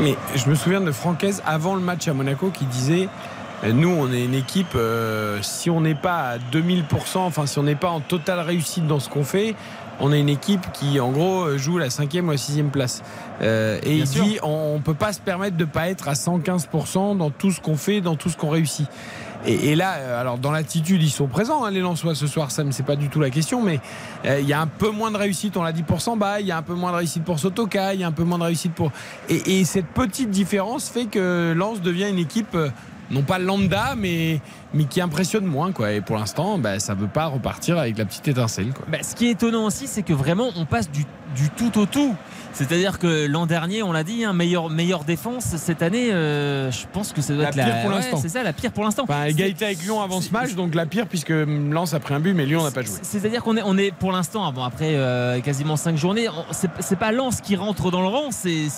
Mais je me souviens de Francaise avant le match à Monaco qui disait euh, nous, on est une équipe, euh, si on n'est pas à 2000%, enfin si on n'est pas en totale réussite dans ce qu'on fait, on est une équipe qui, en gros, joue la cinquième ou la sixième place. Euh, et Bien il sûr. dit, on ne peut pas se permettre de ne pas être à 115% dans tout ce qu'on fait, dans tout ce qu'on réussit. Et, et là, euh, alors dans l'attitude, ils sont présents, hein, les Lensois ce soir, Sam, c'est pas du tout la question, mais euh, il y a un peu moins de réussite, on l'a dit pour Samba, il y a un peu moins de réussite pour Sotoka, il y a un peu moins de réussite pour. Et, et cette petite différence fait que Lens devient une équipe euh, non pas lambda, mais, mais qui impressionne moins. Quoi. Et pour l'instant, bah, ça ne veut pas repartir avec la petite étincelle. Quoi. Bah, ce qui est étonnant aussi, c'est que vraiment, on passe du, du tout au tout. C'est-à-dire que l'an dernier, on l'a dit, hein, meilleure, meilleure défense. Cette année, euh, je pense que ça doit La être pire la pour ouais, l'instant. C'est ça, la pire pour l'instant. Enfin, égalité avec Lyon avant ce match, donc la pire, puisque Lens a pris un but, mais Lyon n'a pas joué. C'est-à-dire qu'on est, on est pour l'instant, bon, après euh, quasiment 5 journées, c'est pas Lens qui rentre dans le rang, c'est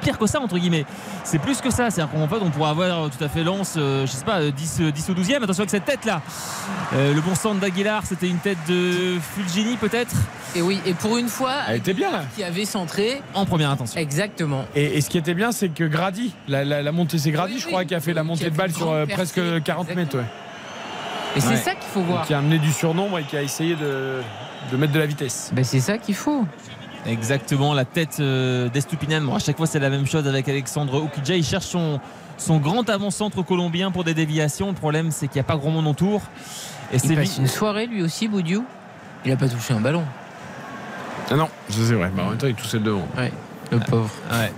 pire que ça, entre guillemets. C'est plus que ça. C'est-à-dire qu'en fait, on pourrait avoir tout à fait Lens, euh, je sais pas, euh, 10, euh, 10 ou 12e. Attention avec cette tête-là. Euh, le bon centre d'Aguilar, c'était une tête de Fulgini, peut-être Et oui, et pour une fois, Elle était bien là. qui avait centré. En première intention. Exactement. Et, et ce qui était bien, c'est que Grady, la, la- la montée, c'est Grady, Oui, je oui. crois, qui a fait la Qui montée a de fait balle une sur grande euh, percée, presque 40 mètres. Ouais. Et c'est Ouais. ça qu'il faut voir. Qui a amené du surnombre et qui a essayé de, de mettre de la vitesse. Ben, c'est ça qu'il faut. Exactement, la tête euh, d'Estupinan. Bon, à chaque fois, c'est la même chose avec Alexandre Oukidja. Il cherche son, son grand avant-centre colombien pour des déviations. Le problème, c'est qu'il n'y a pas grand monde autour. Et Il passe une soirée lui aussi, Boudiou. Il a pas touché un ballon. Ah non, ça c'est vrai. Bah, en même temps, il toussait devant. Ouais, le pauvre. Ouais.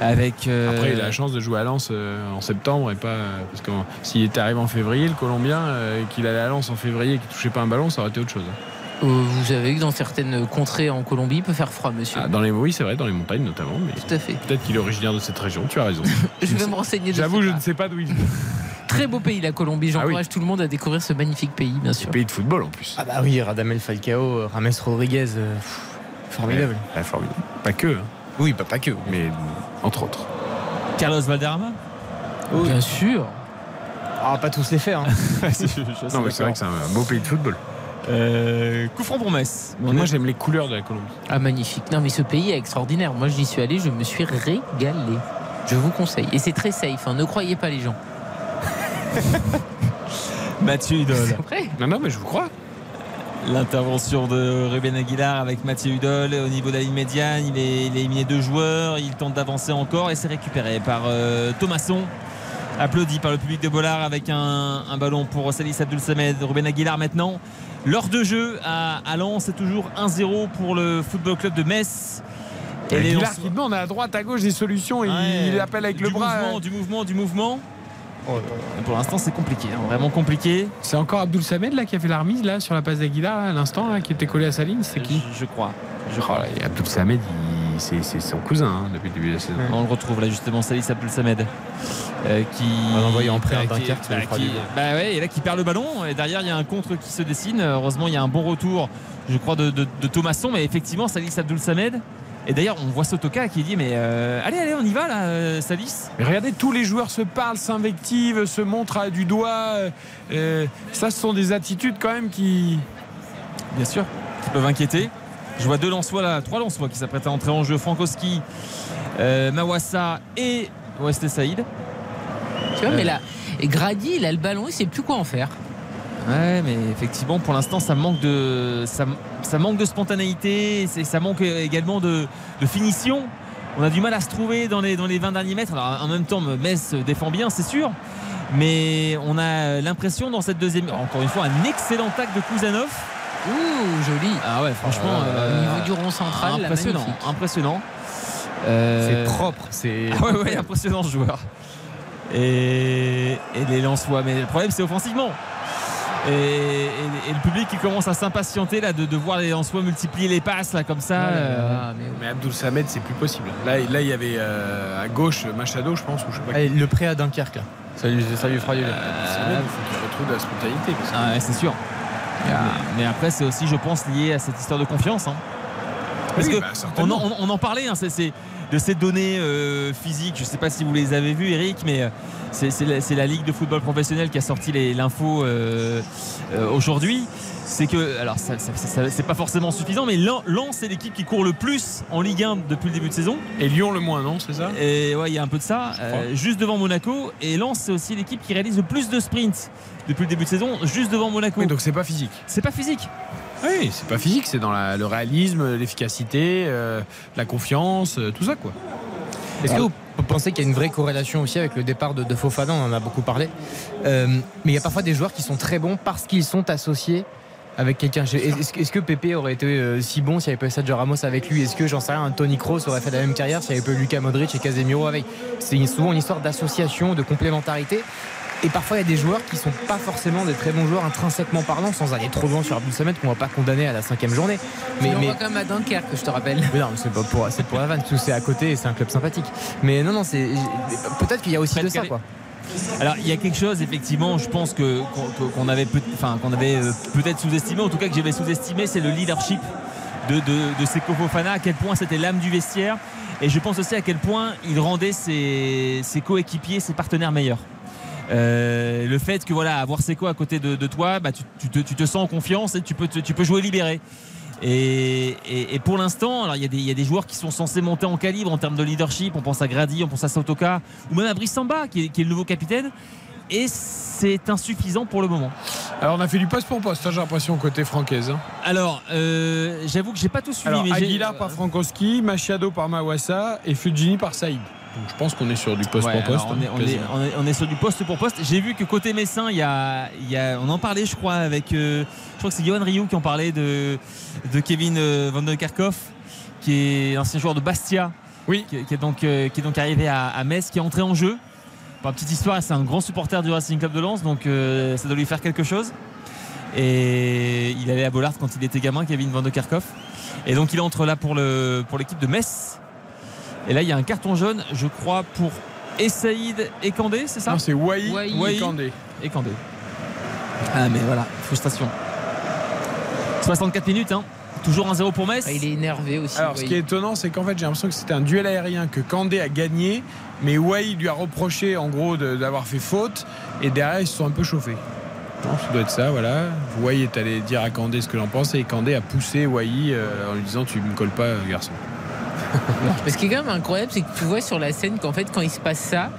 Avec. euh, Après, il a la chance de jouer à Lens euh, en septembre et pas. Parce que s'il était arrivé en février, le Colombien, euh, et qu'il allait à Lens en février et qu'il touchait pas un ballon, ça aurait été autre chose. Euh, vous savez que dans certaines contrées en Colombie, il peut faire froid, monsieur. Ah, dans les, oui, c'est vrai, dans les montagnes notamment. Mais Tout à fait. peut-être qu'il est originaire de cette région. Tu as raison. Je vais me renseigner. dessus. J'avoue, je ne sais pas d'où il vient. Très beau pays, la Colombie. Ah oui. J'encourage tout le monde à découvrir ce magnifique pays, bien sûr. Pays de football en plus. Ah bah oui, Radamel Falcao, Rames Rodriguez, euh, pff, formidable. Ouais, formidable. Pas que, hein, Oui, bah, pas que. mais euh, entre autres. Carlos Valderrama Bien sûr. Ah, pas tous les faire. Hein. Non, mais c'est vrai que c'est un beau pays de football. Euh, coup franc pour Metz. Moi, j'aime les couleurs de la Colombie. Ah, magnifique. Non, mais ce pays est extraordinaire. Moi, j'y suis allé, je me suis régalé. Je vous conseille. Et c'est très safe. hein. Ne croyez pas les gens. Mathieu Hudol. C'est vrai. Non, non, mais je vous crois. L'intervention de Ruben Aguilar avec Mathieu Hudol au niveau de la ligne médiane. Il, est, il a éliminé deux joueurs. Il tente d'avancer encore et c'est récupéré par euh, Thomasson. Applaudi par le public de Bollard avec un, un ballon pour Salis Abdul Samed. Ruben Aguilar maintenant. L'heure de jeu à, à Lens, c'est toujours 1-0 pour le Football Club de Metz. Et les Lensois- qui demande à droite, à gauche des solutions. Ouais, il appelle avec le bras. Mouvement, du mouvement, du mouvement. Et pour l'instant, c'est compliqué. hein, vraiment compliqué. C'est encore Abdul Samed là qui a fait la remise là sur la passe d'Aguilar à l'instant qui était collé à sa ligne. C'est qui? je, je crois. Je crois. et Abdul Samed, il- c'est c'est son cousin hein, depuis le début de la saison. On le retrouve là justement, Salis Abdel Samed. euh, qui On l'a envoyé en prêt à qui- Dunkerque, bah, qui- bah ouais, et là qui perd le ballon et derrière il y a un contre qui se dessine. Heureusement il y a un bon retour, je crois, de, de, de Thomasson, mais effectivement Salis Abdul Samed. Et d'ailleurs on voit Sotoka qui dit mais euh, allez allez on y va là euh, Salis. Mais regardez, tous les joueurs se parlent, s'invectivent, se montrent à- du doigt. euh, euh, ça, ce sont des attitudes quand même qui. Bien sûr, qui peuvent inquiéter. Je vois deux Lensois là, trois Lensois qui s'apprêtent à entrer en jeu. Frankowski, euh, Mawassa et Wesley Saïd. Tu vois, Euh. mais là, et Grady, il a le ballon, il sait plus quoi en faire. Ouais, mais effectivement, pour l'instant, ça manque de, ça, ça manque de spontanéité, ça manque également de, de finition. On a du mal à se trouver dans les, dans les 20 derniers mètres. Alors, en même temps, Metz défend bien, c'est sûr. Mais on a l'impression dans cette deuxième. Encore une fois, un excellent tac de Kouzanov. Ouh, joli. Ah ouais, franchement. Au niveau du rond central, impressionnant. Impressionnant. Euh, C'est propre. C'est. ah ouais, ouais, impressionnant ce joueur. Et, et les Lensois. Mais le problème, c'est offensivement. Et, et- et le public qui commence à s'impatienter là de, de voir les Lensois multiplier les passes là comme ça. Euh, là, mais. Mais Abdul Samed, c'est plus possible. Là, là, il y avait euh, à gauche Machado, je pense, ou je sais pas. Allez, le prêt à Dunkerque là. Ça lui, ça lui fera du bien. Abdul Samed, il faut qu'il retrouve de la spontanéité. Parce que... ah ouais, c'est sûr. Mais, mais après, c'est aussi, je pense, lié à cette histoire de confiance. hein. Parce Oui, que bah, on, en, on- on en parlait, hein, c'est de ces données euh, physiques. Je ne sais pas si vous les avez vues, Eric, mais euh, c'est la, Ligue de football professionnel qui a sorti l'info euh, euh, aujourd'hui. C'est que, alors, ça, ça- ça- c'est pas forcément suffisant, mais Lens c'est l'équipe qui court le plus en Ligue 1 depuis le début de saison. Et Lyon le moins, non C'est ça? Et ouais, il y a un peu de ça, juste devant Monaco. Et Lens, c'est aussi l'équipe qui réalise le plus de sprints depuis le début de saison, juste devant Monaco. Oui, donc c'est pas physique. C'est pas physique. Oui, c'est pas physique, c'est dans le réalisme, l'efficacité, euh, la confiance, euh, tout ça quoi. Est-ce que vous pensez qu'il y a une vraie corrélation aussi avec le départ de, de Fofana On en a beaucoup parlé. Euh, mais il y a parfois des joueurs qui sont très bons parce qu'ils sont associés avec quelqu'un. Est-ce que- Pépé aurait été si bon s'il n'y avait pas eu Sergio Ramos avec lui Est-ce que, j'en sais rien, Tony Kroos aurait fait la même carrière s'il n'y avait pas eu Luka Modric et Casemiro avec? C'est souvent une histoire d'association, de complémentarité. Et parfois, il y a des joueurs qui sont pas forcément des très bons joueurs intrinsèquement parlant, sans aller trop loin sur Abdul Samed, qu'on va pas condamner à la cinquième journée. Mais Mais, on mais, voit quand même à Dunkerque, je te rappelle. mais non, mais c'est pas pour, c'est pour la vanne, que c'est à côté et c'est un club sympathique. Mais non, non, c'est peut-être qu'il y a aussi de ça, quoi. Alors il y a quelque chose effectivement, je pense que qu'on avait, peut, enfin, qu'on avait euh, peut-être sous-estimé, en tout cas que j'avais sous-estimé, c'est le leadership de, de, de Seko Fofana, à quel point c'était l'âme du vestiaire, et je pense aussi à quel point il rendait ses, ses coéquipiers, ses partenaires meilleurs. Euh, le fait que voilà avoir Seko à côté de, de toi, bah, tu, tu te, tu te sens en confiance et tu peux, te- tu peux jouer libéré. Et, et- et pour l'instant, alors il y, a des- il y a des joueurs qui sont censés monter en calibre en termes de leadership. On pense à Grady, on pense à Sotoka, ou même à Brice Samba, qui est, qui est le nouveau capitaine. Et c'est insuffisant pour le moment. Alors on a fait du poste pour poste, hein, j'ai l'impression côté francaise. hein. Alors, euh, j'avoue que j'ai pas tout suivi. Alors mais j'ai- Aguilar par Frankowski, Machado par Mawassa et Fujini par Saïd. Donc je pense qu'on est sur du poste Ouais, pour poste. alors on, est, hein, on est- quasiment. on est- on est sur du poste pour poste. J'ai vu que côté Messin, il y a, il y a- on en parlait, je crois, avec. euh, je crois que c'est Johan Rioux qui en parlait de, de Kevin euh, Van de Kerkhoff, qui est ancien joueur de Bastia. Oui. Qui, qui est donc, euh, qui est donc arrivé à, à Metz, qui est entré en jeu. Par petite histoire, c'est un grand supporter du Racing Club de Lens, donc euh, ça doit lui faire quelque chose. Et il allait à Bollard quand il était gamin, Kevin Van de Kerkhoff. Et donc il entre là pour le pour l'équipe de Metz. Et là, il y a un carton jaune, je crois, pour Essaïd et Kandé, c'est ça Non, c'est Wai et Kandé. et Kandé. Ah, mais voilà, frustration. 64 minutes, hein. toujours 1-0 pour Metz. Ah, il est énervé aussi. Alors, ce qui est étonnant, c'est qu'en fait, j'ai l'impression que c'était un duel aérien que Kandé a gagné, mais Wai lui a reproché en gros d'avoir fait faute, et derrière, ils se sont un peu chauffés. Non, ça doit être ça, voilà. Wai est allé dire à Kandé ce que l'on pensait, et Kandé a poussé Wai euh, en lui disant Tu me colles pas, euh, garçon. Mais ce qui est quand même incroyable, c'est que tu vois sur la scène qu'en fait, quand il se passe ça,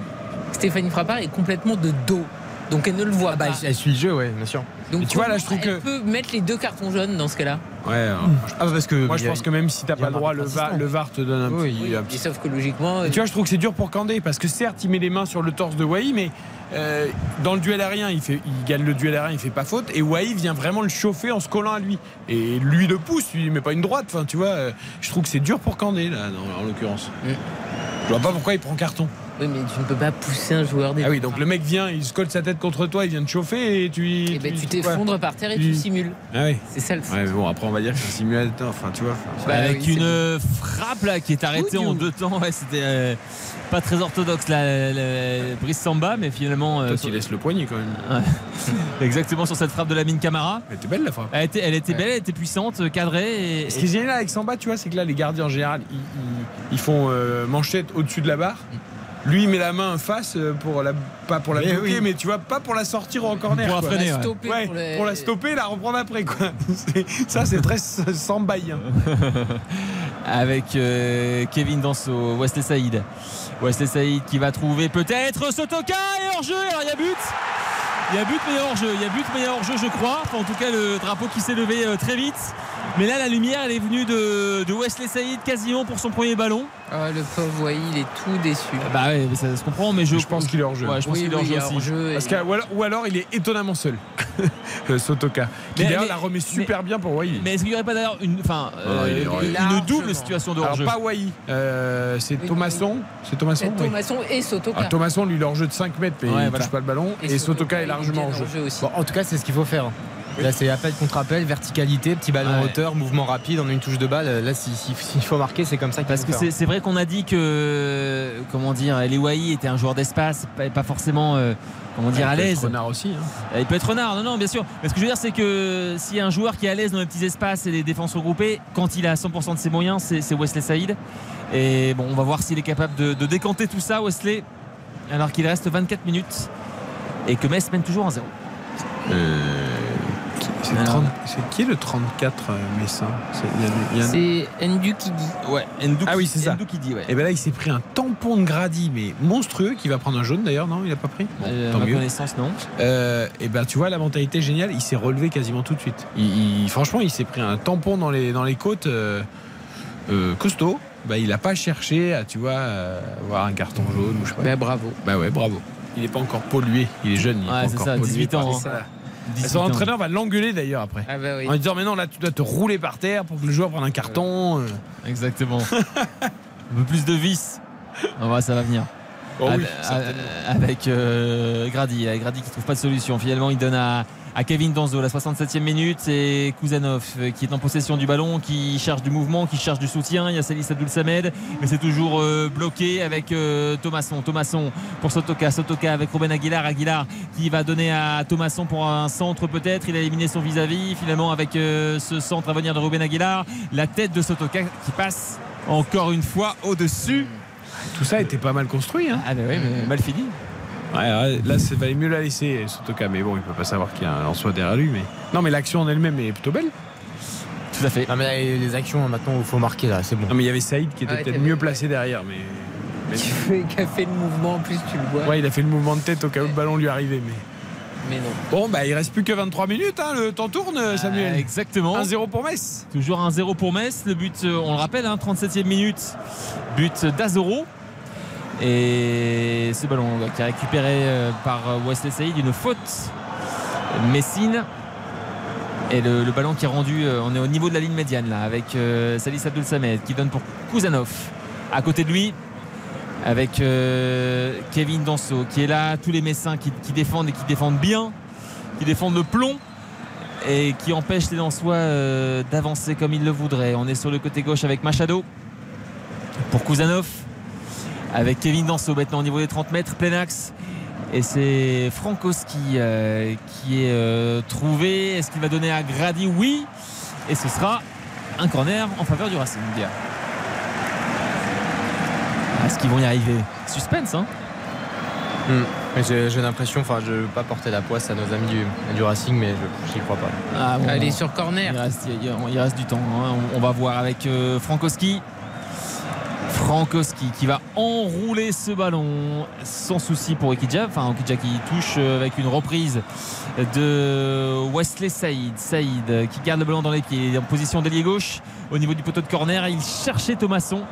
Stéphanie Frappard est complètement de dos. Donc elle ne le voit Bah, pas. elle suit le jeu, ouais, bien sûr. Donc tu vois, là, je trouve elle que- peut mettre les deux cartons jaunes dans ce cas-là? Ouais, alors, Ah, bah, parce que. moi je il a- pense que même si t'as il pas le droit, le VAR, assistant. le VAR te donne un Oui, petit. oui. un Et petit- sauf que logiquement, Et tu vois, je trouve que c'est dur pour Kandé parce que certes, il met les mains sur le torse de Wai, mais euh, dans le duel aérien, il, fait, il gagne le duel aérien, il fait pas faute. Et Wai vient vraiment le chauffer en se collant à lui. Et lui le pousse, lui, mais pas une droite. Enfin, tu vois, euh, je trouve que c'est dur pour Kandé, là, en l'occurrence. Mm. Je vois pas pourquoi il prend carton. Oui, mais tu ne peux pas pousser un joueur des Ah oui, donc le mec vient, il se colle sa tête contre toi, il vient te chauffer et tu. Et ben, tu t'effondres par terre et tu Tu- simules. Ah oui. C'est ça le Ouais, bon, après, on va dire que c'est un simulateur. Enfin, tu vois. Bah avec oui, une euh, frappe là qui est arrêtée en deux temps. Ouais, c'était euh, pas très orthodoxe là, le- Brice Samba, mais finalement. euh, Toi, sur- tu laisses le poignet quand même. exactement sur cette frappe de Lamine Camara. Elle était belle la frappe. Elle était, elle était belle, elle était puissante, cadrée. Et, Ce qui est génial avec Samba, tu vois, c'est que là, les gardiens en général, ils, ils- ils font euh, manchette au-dessus de la barre. Lui, il met la main en face euh, pour la, pas pour la Mais bloquer, oui. mais tu vois, pas pour la sortir en corner. Pour quoi. freiner, ouais. Stopper Ouais, pour les- pour la stopper, la reprendre après, quoi. Ça, c'est très Sambaïen. avec euh, Kevin Danso, Wesley Saïd. Wesley Saïd qui va trouver peut-être Sotoka et hors-jeu. Alors il y a but. Il y a but mais il y a hors-jeu. Il y a but mais il y a hors-jeu je crois. Enfin, en tout cas le drapeau qui s'est levé euh, très vite. Mais là la lumière elle est venue de, de Wesley Saïd quasiment pour son premier ballon. Ah, le pauvre Wai, il est tout déçu. Bah ouais mais ça se comprend mais je, Je pense qu'il est hors-jeu. Ouais, je pense Oui, qu'il est oui, aussi. Parce que, ou, alors, ou alors, il est étonnamment seul. Euh, Sotoka. Qui Mais- d'ailleurs la remet super bien pour Wai. Mais est-ce qu'il n'y aurait pas d'ailleurs une, enfin, euh, il est hors-jeu. une Largement. double situation de Alors, hors-jeu pas Wai. Euh, c'est Oui, Thomasson. C'est Thomasson. Thomasson et Sotoka. Ah, Thomasson, lui, il est hors-jeu de 5 mètres, mais Ouais, il voilà. touche pas le ballon. Et, Sotoka est largement hors jeu. en tout cas, c'est ce qu'il faut faire. Là, c'est appel contre appel, verticalité, petit ballon en Ouais. hauteur, mouvement rapide, on a une touche de balle. Là, s'il si, s'il faut marquer, c'est comme ça qu'il Parce faut que c'est c'est vrai qu'on a dit que, comment dire, Eliwahi était un joueur d'espace, pas, pas forcément, euh, comment dire, à Il peut être l'aise. Renard aussi. hein. Il peut être renard, non, non, bien sûr. Mais ce que je veux dire, c'est que s'il y a un joueur qui est à l'aise dans les petits espaces et les défenses regroupées, quand il a 100% de ses moyens, c'est Wesley Saïd. Et bon, on va voir s'il est capable de, de décanter tout ça, Wesley, alors qu'il reste 24 minutes et que Metz mène toujours en 0. C'est. 30 c'est qui est le 34 euh, Messin C'est- il y a- il y a un- C'est Ndu qui dit. Ouais, Ndouki, Ah oui, c'est ça. Ouais. Et ben là, il s'est pris un tampon de Grady, mais monstrueux, qui va prendre un jaune d'ailleurs, non Il a pas pris Bon, Euh, à Tant ma mieux. connaissance, non. Euh, et ben tu vois, la mentalité géniale, il s'est relevé quasiment tout de suite. Il, il- franchement, il s'est pris un tampon dans les, dans les côtes euh, euh, costaud. Bah, il a pas cherché à, tu vois, euh, avoir un carton jaune ou je sais pas. Bah, bravo. Bah ouais, bravo. Il est pas encore pollué, il est jeune. Il est pas c'est encore ça, pollué 18 par ans, ça. Et son entraîneur va l'engueuler d'ailleurs après. Ah bah oui. En lui disant mais non là tu dois te rouler par terre pour que le joueur prenne un carton. euh. Exactement. un peu plus de vis. On va, ça va venir. Oh oui, Avec- euh, Grady. Avec Grady qui trouve pas de solution. Finalement, il donne à, à Kevin Danzo la 67e minute. C'est Kouzanov qui est en possession du ballon, qui cherche du mouvement, qui cherche du soutien. Il y a Salis Abdul Samed, mais c'est toujours euh, bloqué avec euh, Thomasson. Thomasson pour Sotoka. Sotoka avec Ruben Aguilar. Aguilar qui va donner à Thomasson pour un centre peut-être. Il a éliminé son vis-à-vis. Finalement, avec euh, ce centre à venir de Ruben Aguilar, la tête de Sotoka qui passe encore une fois au-dessus. Tout ça était pas mal construit. Hein. Ah bah oui, mais mal fini. Ouais, ouais, là, c'est valait mieux la laisser, Sotoka. Mais bon, il peut pas savoir qu'il y a un Lensois derrière lui. Mais... Non, mais l'action en elle-même est plutôt belle. Tout à fait. Non, mais là, les actions, maintenant, il faut marquer là, c'est bon. Non, mais il y avait Saïd qui était Ouais, peut-être mieux placé derrière. Mais... mais- Qui fait, qui a fait le mouvement, en plus tu le vois. Ouais, il a fait le mouvement de tête au cas où le ballon lui arrivait. Mais Mais non. bon, bah, il reste plus que 23 minutes. Hein, le temps tourne, Samuel. Euh, exactement. 1-0 pour Metz. Toujours 1-0 pour Metz. Le but, euh, on le rappelle, hein, 37e minute. But d'Azoro. Et ce ballon qui est récupéré euh, par euh, Wesley Saïd, une faute. Messine. Et le, ballon qui est rendu, euh, on est au niveau de la ligne médiane là, avec euh, Salis Abdul Samed qui donne pour Kouzanov. À côté de lui, avec Kevin Danso qui est là, tous les Messins qui, défendent et qui défendent bien, qui défendent le plomb et qui empêche les Lensois euh, d'avancer comme ils le voudraient. On est sur le côté gauche avec Machado pour Kouzanov, avec Kevin Danso maintenant au niveau des 30 mètres, plein axe. Et c'est Frankowski euh, qui est euh, trouvé. Est-ce qu'il va donner à Grady Oui. Et ce sera un corner en faveur du Racing. Est-ce qu'ils vont y arriver? Suspense, hein Hmm. J'ai j'ai l'impression, enfin, je ne veux pas porter la poisse à nos amis du, du Racing, mais je n'y crois pas. Ah, bon, Allez sur corner. Il reste, il du temps. hein. On, on va voir avec euh, Frankowski. Frankowski qui va enrouler ce ballon sans souci pour Ekidja. Enfin, Ekidja qui touche euh, avec une reprise de Wesley Saïd. Saïd euh, qui garde le ballon dans les pieds. En position d'ailier gauche au niveau du poteau de corner. Il cherchait Thomasson.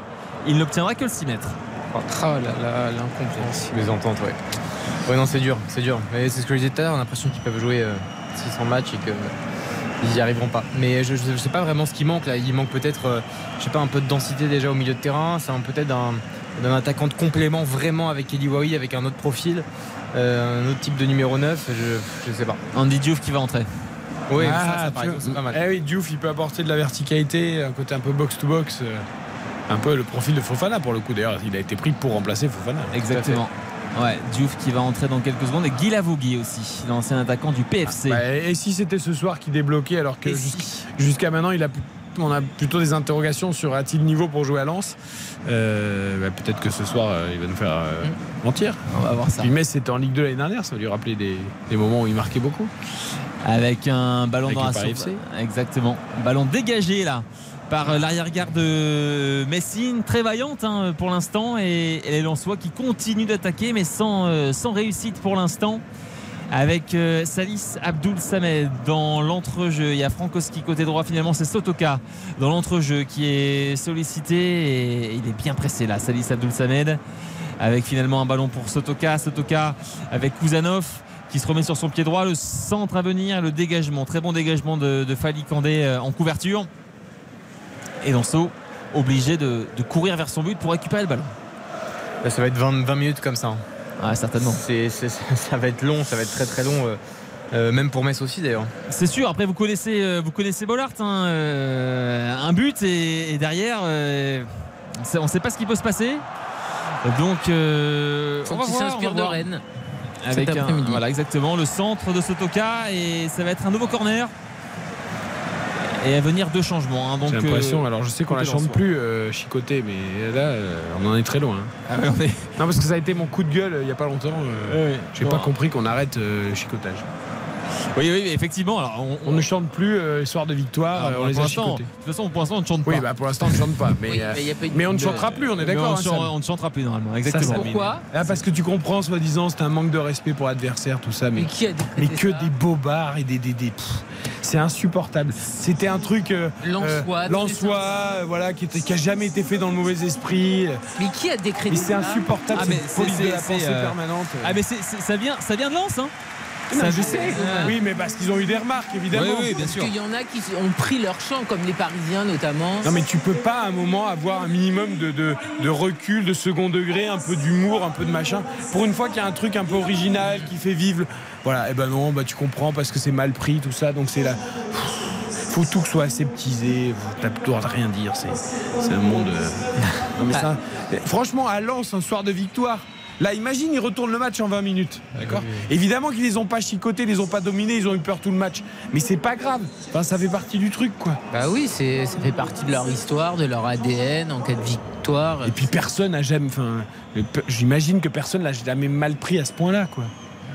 Il n'obtiendra que le 6 mètres. Oh là là, l'incompréhension. Les ententes, ouais. Ouais, non, c'est dur, c'est dur. Mais c'est ce que je disais tout à l'heure, on a l'impression qu'ils peuvent jouer euh, 600 matchs et qu'ils n'y arriveront pas. Mais je ne sais pas vraiment ce qui manque là. Il manque peut-être, euh, je sais pas, un peu de densité déjà au milieu de terrain. C'est un- peut-être d'un d'un attaquant de complément vraiment avec Eli Wahi, avec un autre profil, euh, un autre type de numéro 9. Je, je sais pas. Andy Diouf qui va entrer. Oui, Ah, ça, ça, c'est pas mal. Eh oui, Diouf, il peut apporter de la verticalité, un côté un peu box-to-box. euh, un peu le profil de Fofana pour le coup. D'ailleurs, il a été pris pour remplacer Fofana. Exactement. Ouais, Diouf qui va entrer dans quelques secondes et Guy Lavogui aussi, l'ancien attaquant du PFC. Bah, et si c'était ce soir qui débloquait alors que si jusqu'à maintenant il a pu- on a plutôt des interrogations sur a-t-il niveau pour jouer à Lens? Euh, bah, Peut-être que ce soir euh, il va nous faire euh, mentir. On va voir ça. Puis Metz c'était en Ligue 2 l'année dernière, ça va lui rappeler des, des moments où il marquait beaucoup. Avec un ballon Avec dans la. FC. Exactement. Ballon dégagé là par euh, l'arrière-garde de Messine, très vaillante hein, pour l'instant, et, et les Lensois qui continuent d'attaquer, mais sans, euh, sans réussite pour l'instant. Avec euh, Salis Abdul Samed dans l'entrejeu. Il y a Frankowski côté droit. Finalement, c'est Sotoka dans l'entrejeu qui est sollicité et il est bien pressé là. Salis Abdul Samed avec finalement un ballon pour Sotoka. Sotoka avec Kouzanov qui se remet sur son pied droit. Le centre à venir, le dégagement. Très bon dégagement de, de Fali Kandé euh, en couverture. Et Danso obligé de, de courir vers son but pour récupérer le ballon. Là, ça va être 20, 20 minutes comme ça. hein. Ah, certainement. C'est- c'est- ça va être long, ça va être très très long. euh, euh, même pour Metz aussi d'ailleurs. C'est sûr, après vous connaissez, euh, vous connaissez Bollard, hein, euh, un but et, et derrière, euh, on ne sait pas ce qui peut se passer. Donc, euh, Faut on va voir, on de. Rennes. Avec cet un, voilà, exactement, le centre de Sotoka et ça va être un nouveau corner. Et à venir deux changements. hein, donc, J'ai l'impression, euh, alors je sais qu'on la chante plus euh, chicoté, mais là euh, on en est très loin. hein. Ah ouais, on est- Non parce que ça a été mon coup de gueule euh, il n'y a pas longtemps. euh, ouais. J'ai Bon. pas compris qu'on arrête le chicotage. Oui, oui, effectivement. Alors, on, On ne chante plus euh, les soirs de victoire, Ah, euh, on pour les a. De toute façon, pour l'instant, on ne chante pas. Oui, bah pour l'instant on ne chante pas, mais, Oui, euh, mais il y a pas eu de- mais on ne chantera plus, on est Mais d'accord. on, hein, on ne chantera plus normalement. Exactement. ça Pourquoi Ah, parce que tu comprends, soi-disant, c'est un manque de respect pour l'adversaire, tout ça, mais, Mais qui a mais que ça des bobards et des. des, c'est insupportable. C'était un truc. Euh, euh, Lensois, euh, voilà, qui, était, qui a jamais été fait dans le mauvais esprit. Mais qui a décrété c'est insupportable, Ah, c'est- police de la pensée permanente. Ah mais ça vient, ça vient de Lens. Hein Non, Ça, je sais. Oui, mais parce qu'ils ont eu des remarques, évidemment. Oui, oui, bien Parce qu'il y en a qui ont pris leur champ, comme les Parisiens notamment. Non mais tu peux pas à un moment avoir un minimum de, de, de recul, de second degré, un peu d'humour, un peu de machin. Pour une fois qu'il y a un truc un peu original qui fait vivre. Voilà, et ben non, bah tu comprends parce que c'est mal pris tout ça, donc c'est là. Faut tout que soit aseptisé, t'as le droit de rien dire, c'est c'est un monde. euh, Non mais ça. Franchement, à Lens, un soir de victoire. Là, imagine, ils retournent le match en 20 minutes. D'accord Évidemment qu'ils les ont pas chicotés, ils les ont pas dominés, ils ont eu peur tout le match. Mais c'est pas grave. Enfin, ça fait partie du truc, quoi. Bah oui, c'est, ça fait partie de leur histoire, de leur ADN en cas de victoire. Et puis personne n'a jamais. Enfin, j'imagine que personne l'a jamais mal pris à ce point-là, quoi.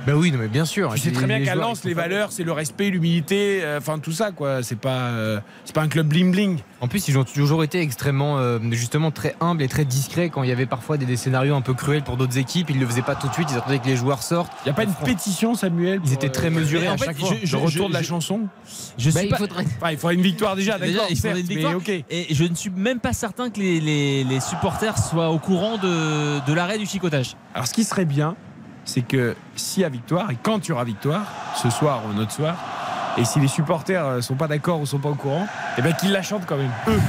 Bah oui, non, mais bien sûr. Tu sais très bien qu'à Lens, les valeurs, c'est le respect, l'humilité, euh, enfin tout ça, quoi. C'est pas, euh, c'est pas un club bling bling. En plus, ils ont toujours été extrêmement, euh, justement, très humbles et très discrets quand il y avait parfois des, des scénarios un peu cruels pour d'autres équipes. Ils le faisaient pas tout de suite. Ils attendaient que les joueurs sortent. Il y a pas une pétition, Samuel. Ils étaient très mesurés en à fait, chaque fois. je- je- Le retour de la je- chanson. Je Bah, suis il pas. faudrait. Enfin, il faudrait une victoire déjà, d'accord. il faudrait certes, une mais victoire. ok. Et je ne suis même pas certain que les, les- les supporters soient au courant de, de l'arrêt du chicotage. Alors, ce qui serait bien, c'est que s'il y a victoire et quand il y aura victoire, ce soir ou un autre soir, et si les supporters euh, sont pas d'accord ou sont pas au courant, eh ben qu'ils la chantent quand même. Eux.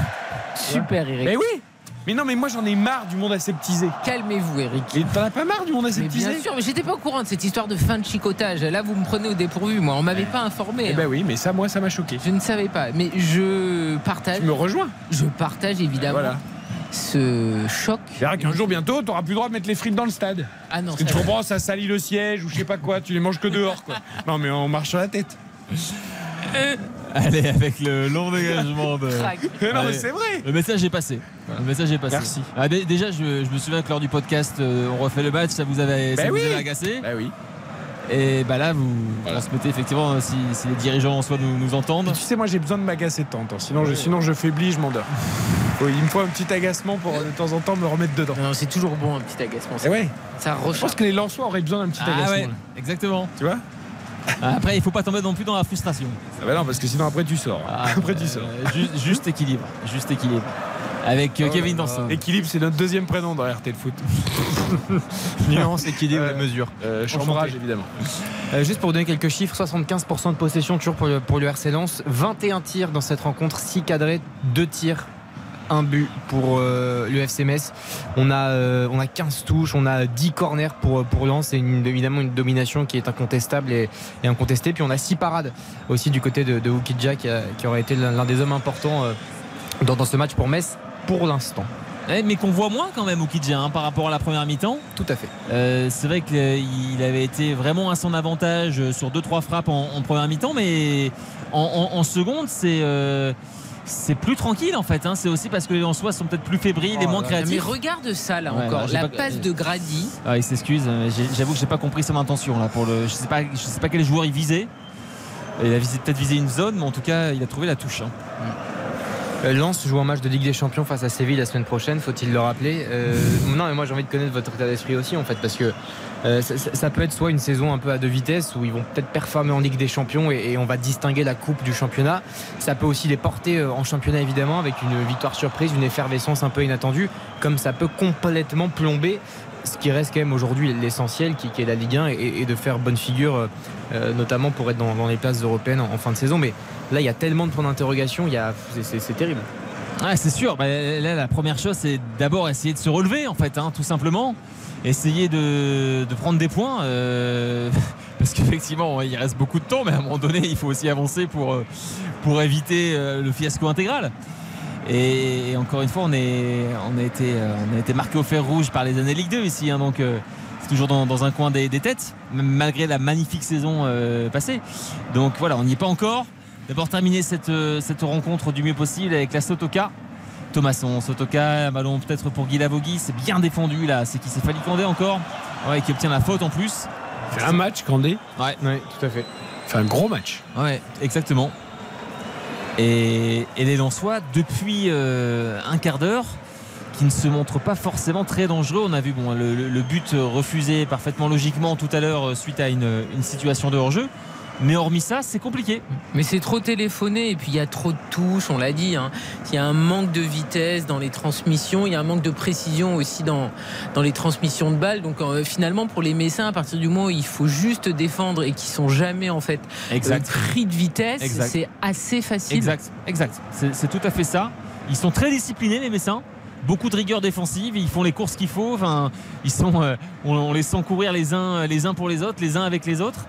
Super, Eric. Mais oui. Mais non, mais moi j'en ai marre du monde aseptisé. Calmez-vous, Eric. Et t'en as pas marre du monde Mais aseptisé bien sûr, mais j'étais pas au courant de cette histoire de fin de chicotage. Là, vous me prenez au dépourvu. Moi, on m'avait pas informé. Eh hein. ben oui, mais ça, moi, ça m'a choqué. Je ne savais pas. Mais je partage. Tu me rejoins Je partage évidemment Voilà. Ce choc. C'est-à-dire qu'un jour bientôt, t'auras plus le droit de mettre les frites dans le stade. Ah non, Parce que tu comprends, ça salit le siège ou je sais pas quoi, tu les manges que dehors, quoi. Non, mais on marche sur la tête. Allez, avec le long dégagement de. Non, mais c'est vrai. Le message est passé. Le message est passé. Merci. Ah, dé- déjà, je, je me souviens que lors du podcast, euh, on refait le match, ça vous avait, ça Ben vous avait agacé. Bah oui. Et bah là, vous transmettez effectivement, euh, si, si les dirigeants en soi nous, nous entendent. Tu sais, moi j'ai besoin de m'agacer de temps en temps. Sinon, je, sinon je faiblis, je m'endors. Faut- il me faut un petit agacement pour de temps en temps me remettre dedans. Non, c'est toujours bon un petit agacement. Ouais. Ça Je pense que les Lensois auraient besoin d'un petit Ah agacement. ouais, exactement. Tu vois Après, il faut pas tomber non plus dans la frustration. ah bah non, parce que sinon après tu sors. Ah, après tu sors. euh, ju- juste équilibre. Juste équilibre. Avec euh, Kevin Danson. Équilibre, c'est notre deuxième prénom dans RT de foot. Nuance, équilibre et mesure. Euh, chambrage, évidemment. Euh, juste pour vous donner quelques chiffres, 75% de possession toujours pour le, pour le RC Lens, 21 tirs dans cette rencontre, 6 cadrés, 2 tirs, 1 but pour euh, le FC Metz. On a, euh, on a 15 touches, on a 10 corners pour, pour Lens une- évidemment une domination qui est incontestable et, et incontestée. Puis on a 6 parades aussi du côté de, de Wukidja qui, a- qui aurait été l'un l'un des hommes importants euh, dans, dans ce match pour Metz pour l'instant. Ouais, mais qu'on voit moins quand même au Kidja hein, par rapport à la première mi-temps. Tout à fait. Euh, c'est vrai qu'il avait été vraiment à son avantage euh, sur 2-3 frappes en, en première mi-temps, mais en, en- en seconde, c'est. euh, c'est plus tranquille en fait, hein. c'est aussi parce que les Lensois sont peut-être plus fébriles et Oh moins là là. Mais créatifs. regarde ça là Ouais, encore. là, la pas- passe de Grady. Ah, il s'excuse, euh, j'avoue que j'ai pas compris son intention là pour le. Je sais pas, je sais pas quel joueur il visait. Il a visé- peut-être visé une zone, mais en tout cas, il a trouvé la touche. hein. Euh, Lens joue un match de Ligue des Champions face à Séville la semaine prochaine, faut-il le rappeler. Euh, non, mais moi j'ai envie de connaître votre état d'esprit aussi en fait, parce que euh, ça, peut être soit une saison un peu à deux vitesses où ils vont peut-être performer en Ligue des Champions et, on va distinguer la coupe du championnat. Ça peut aussi les porter euh, en championnat évidemment avec une victoire surprise, une effervescence un peu inattendue, comme ça peut complètement plomber ce qui reste quand même aujourd'hui l'essentiel qui, est la Ligue 1 et, de faire bonne figure euh, euh, notamment pour être dans, les places européennes en, fin de saison. Là il y a tellement de points d'interrogation, c'est- terrible. Ouais, c'est sûr. Bah, là, la première chose, c'est d'abord essayer de se relever, en fait, hein, tout simplement. Essayer de, prendre des points. euh, parce qu'effectivement, il reste beaucoup de temps, mais à un moment donné, il faut aussi avancer pour, euh, pour éviter euh, le fiasco intégral. Et encore une fois, on, est, on, a été, été marqué au fer rouge par les années Ligue 2 ici. hein, donc, euh, c'est toujours dans, un coin des, têtes, malgré la magnifique saison passée. Donc voilà, on n'y est pas encore. D'abord terminer cette, euh, cette rencontre du mieux possible avec la Sotoka. Thomasson, Sotoka, ballon peut-être pour Guy Lavogui, c'est bien défendu là, c'est qui? S'est fallu Condé encore, ouais, qui obtient la faute en plus. Fait un match, Candé. Ouais, Oui, tout à fait. Fait un gros match. ouais, exactement. Et, et les Lensois, depuis euh, un quart d'heure, qui ne se montrent pas forcément très dangereux. On a vu bon, le, but refusé parfaitement logiquement tout à l'heure euh, suite à une, une situation de hors-jeu. Mais hormis ça, c'est compliqué. Mais c'est trop téléphoné et puis il y a trop de touches, on l'a dit. hein. Il y a un manque de vitesse dans les transmissions, il y a un manque de précision aussi dans, dans les transmissions de balles. Donc euh, finalement, pour les Messins, à partir du moment où il faut juste défendre et qui sont jamais en fait Exact. euh, pris de vitesse, c'est assez facile. Exact, exact. C'est c'est tout à fait ça. Ils sont très disciplinés, les Messins. Beaucoup de rigueur défensive, ils font les courses qu'il faut. Enfin, ils sont, euh, on, les sent courir les uns, les uns pour les autres, les uns avec les autres.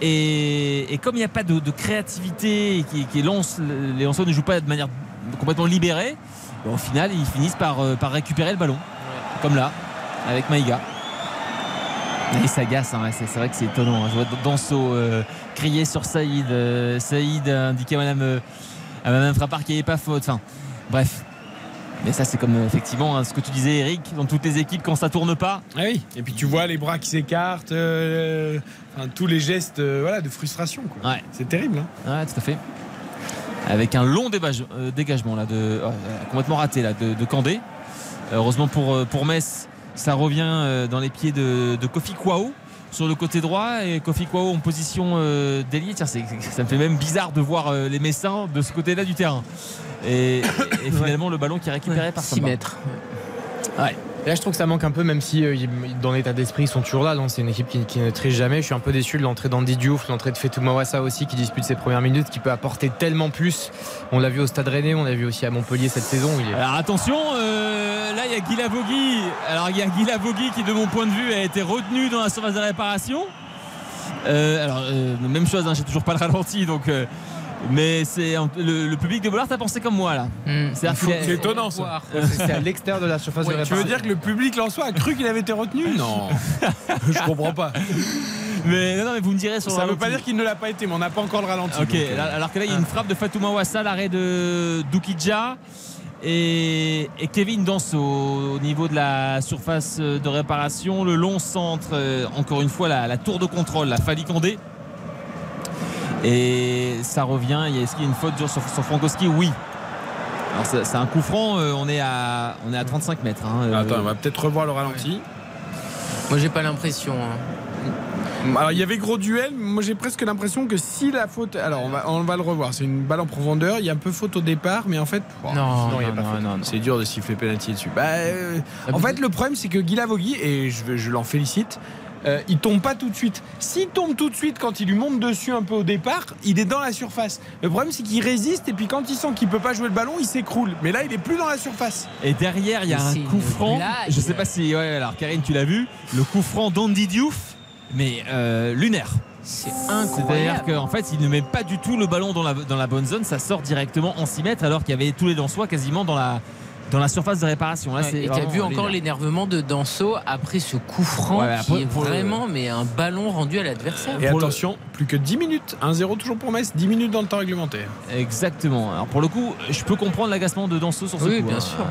Et, comme il n'y a pas de, créativité qui, lance, les lanceurs ne jouent pas de manière complètement libérée, ben, au final, ils finissent par, euh, par récupérer le ballon, comme là, avec Maïga. Et il s'agace, hein, c'est vrai que c'est étonnant. hein. Je vois Danso euh, crier sur Saïd. Saïd a indiqué à Madame, à Madame Frappard qu'il n'y avait pas faute. Enfin, bref. Mais ça, c'est comme euh, effectivement hein, ce que tu disais, Eric, dans toutes les équipes, quand ça tourne pas. Ah oui. Et puis tu vois les bras qui s'écartent, euh, enfin, tous les gestes euh, voilà, de frustration. quoi. Ouais. C'est terrible. hein. Ouais, tout à fait. Avec un long débage- euh, dégagement là, de, complètement raté là, de, de Candé. Heureusement pour, pour Metz, ça revient dans les pieds de, de Kofi Kwao sur le côté droit et Kofi Kwao en position euh, d'ailier. Tiens, ça me fait même bizarre de voir euh, les Messins de ce côté-là du terrain. Et, et finalement, le ballon qui est récupéré par 6 Samba. mètres. Ouais. Là, je trouve que ça manque un peu, même si euh, dans l'état d'esprit, ils sont toujours là. C'est une équipe qui, qui ne triche jamais. Je suis un peu déçu de l'entrée d'Andy Diouf, l'entrée de Fetou Mawassa aussi, qui dispute ses premières minutes, qui peut apporter tellement plus. On l'a vu au Stade Rennais, on l'a vu aussi à Montpellier cette saison. Il est... Alors attention, euh, là il y a Guy Lavogui. Alors il y a Guy Lavogui qui, de mon point de vue, a été retenu dans la surface de réparation. Euh, alors, euh, même chose, hein, j'ai toujours pas le ralenti, donc. euh, mais c'est le, le public de Bollard a pensé comme moi là. Hmm. C'est étonnant ça. C'est à l'extérieur de la surface de Tu réparation. veux dire que le public lensois a cru qu'il avait été retenu? Non. Je comprends pas. Mais non, non, mais vous me direz sur le Ça veut ralenti. pas dire qu'il ne l'a pas été, mais on n'a pas encore le ralenti. Ok, donc, euh, alors que là il y a une frappe de Fatouma Wassa, l'arrêt de Doukidja et, et Kevin Danso au niveau de la surface de réparation. Le long centre, euh, encore une fois la, la tour de contrôle, la Fali Condé. Et ça revient, il y a- est-ce qu'il y a une faute sur, sur Frankowski? Oui. Alors c'est c'est un coup franc, euh, on, est à, on est à 35 mètres. hein, euh, Attends, on va peut-être revoir le ralenti. Moi, j'ai pas l'impression. hein. Alors il y avait gros duel, moi j'ai presque l'impression que si la faute. Alors on va, on va le revoir, c'est une balle en profondeur, il y a un peu faute au départ, mais en fait. oh, Non, non, il y a pas non, faute. non, non. C'est dur de siffler penalty dessus. Bah, euh, en fait, le problème, c'est que Guy Lavogui, et je, je l'en félicite, euh, il tombe pas tout de suite. S'il tombe tout de suite quand il lui monte dessus un peu au départ, il est dans la surface. Le problème, c'est qu'il résiste et puis quand il sent qu'il peut pas jouer le ballon, il s'écroule. Mais là, il est plus dans la surface. Et derrière, il y a un coup franc. blague. Je sais pas si. Ouais, alors Karine, tu l'as vu. Le coup franc d'Andy Diouf, mais euh, lunaire. C'est C'est-à-dire incroyable. qu'en fait, il ne met pas du tout le ballon dans la, dans la bonne zone. Ça sort directement en 6 mètres alors qu'il y avait tous les Lensois quasiment dans la, dans la surface de réparation. Là, Ouais, c'est et t'as vu encore l'énervement de Danso après ce coup franc Ouais, qui est le- vraiment mais un ballon rendu à l'adversaire. Et Pour le- attention, plus que 10 minutes. 1-0 toujours pour Metz, 10 minutes dans le temps réglementaire. Exactement. Alors pour le coup, je peux comprendre l'agacement de Danso sur ce Oui, coup. bien hein. sûr.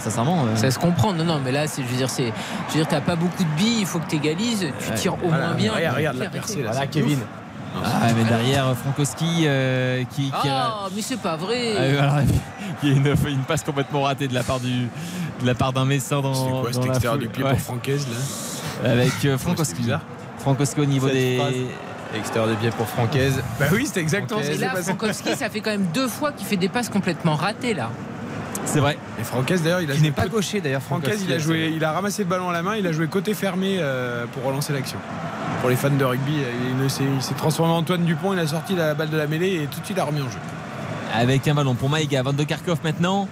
Sincèrement. euh, Ça se comprend. Non, non, mais là, c'est, je veux dire, c'est, je veux dire, t'as pas beaucoup de billes, il faut que tu égalises, tu Ouais. tire au Voilà, moins bien. regarde, regarde la percée, là. Voilà, c'est Kevin. ouf. Ah, mais derrière Frankowski euh, qui, qui a- Ah, mais c'est pas vrai. Ah, alors, il y a une, une passe complètement ratée de la part du de la part d'un Messin dans, C'est quoi dans cet extérieur du pied Ouais. pour Francaise là avec euh, C'est Frankowski. Frankowski au niveau Cette des phrase. Extérieur des pieds pour Francaise. Bah oui, c'était exactement ce Et qui s'est là, passé. Frankowski, ça fait quand même deux fois qu'il fait des passes complètement ratées, là. C'est vrai Et Francaise d'ailleurs, il a n'est pas gaucher d'ailleurs, Francaise, il a joué, il a ramassé le ballon à la main, il a joué côté fermé euh, pour relancer l'action. Pour les fans de rugby, il, s'est- il s'est transformé en Antoine Dupont, il a sorti la balle de la mêlée et tout de suite il a remis en jeu. avec un ballon pour Maïga Van de Karkov maintenant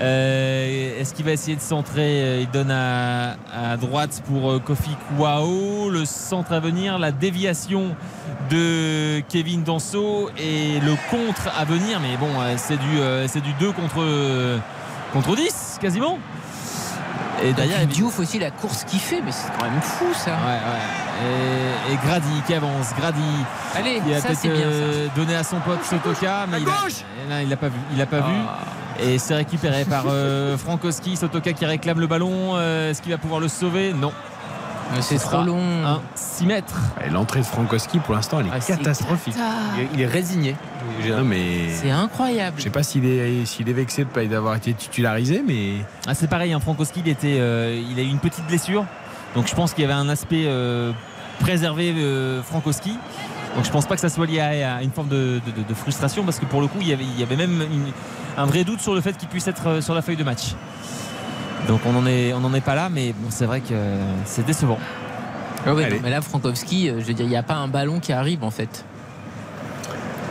Euh, est-ce qu'il va essayer de centrer Euh, il donne à, à droite pour euh, Kofi Kouao le centre à venir la déviation de Kevin Danso et le contre à venir mais bon c'est du du 2 contre contre 10 quasiment et Et Diouf aussi, la course qu'il fait, mais c'est quand même fou, ça. Ouais, ouais. Et, et Grady qui avance. Grady Allez, qui a peut-être euh, donné à son pote Sotoka, mais À il a, il l'a pas vu. Il a pas Ah. vu. Et c'est récupéré par euh, Frankowski. Sotoka qui réclame le ballon. Euh, Est-ce qu'il va pouvoir le sauver? Non. Mais C'est Ce trop long. Un 6 mètres. Et L'entrée de Frankowski pour l'instant elle est Ah, catastrophique. cata. Il est- Il est résigné. C'est incroyable. je sais pas s'il est, est vexé de pas d'avoir été titularisé, mais Ah, c'est pareil. Hein, Frankowski, il, était, euh, il a eu une petite blessure. Donc je pense qu'il y avait un aspect euh, préserver euh, Frankowski. Donc je pense pas que ça soit lié à, à une forme de, de- de- de frustration parce que pour le coup il y avait, il y avait même une- un vrai doute sur le fait qu'il puisse être euh, sur la feuille de match. Donc on n'en est, on en est pas là, mais bon, c'est vrai que c'est décevant. Ah ouais, Allez. non, mais là, Frankowski, euh, je veux dire, il n'y a pas un ballon qui arrive en fait.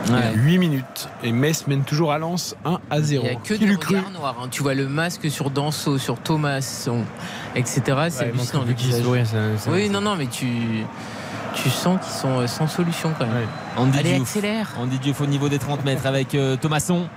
Ouais. 8 minutes. Et Metz mène toujours à Lens 1 à 0. Il n'y a que cru regards noirs. hein. Tu vois le masque sur Danso, sur Thomas, on- etc. C'est Ouais, le qui sourit, ça- ça- Oui, non, non, mais tu, tu sens qu'ils sont euh, sans solution quand même. Ouais. Andy Allez, Diouf. accélère. Andy Diouf au niveau des 30 mètres avec euh, Thomasson.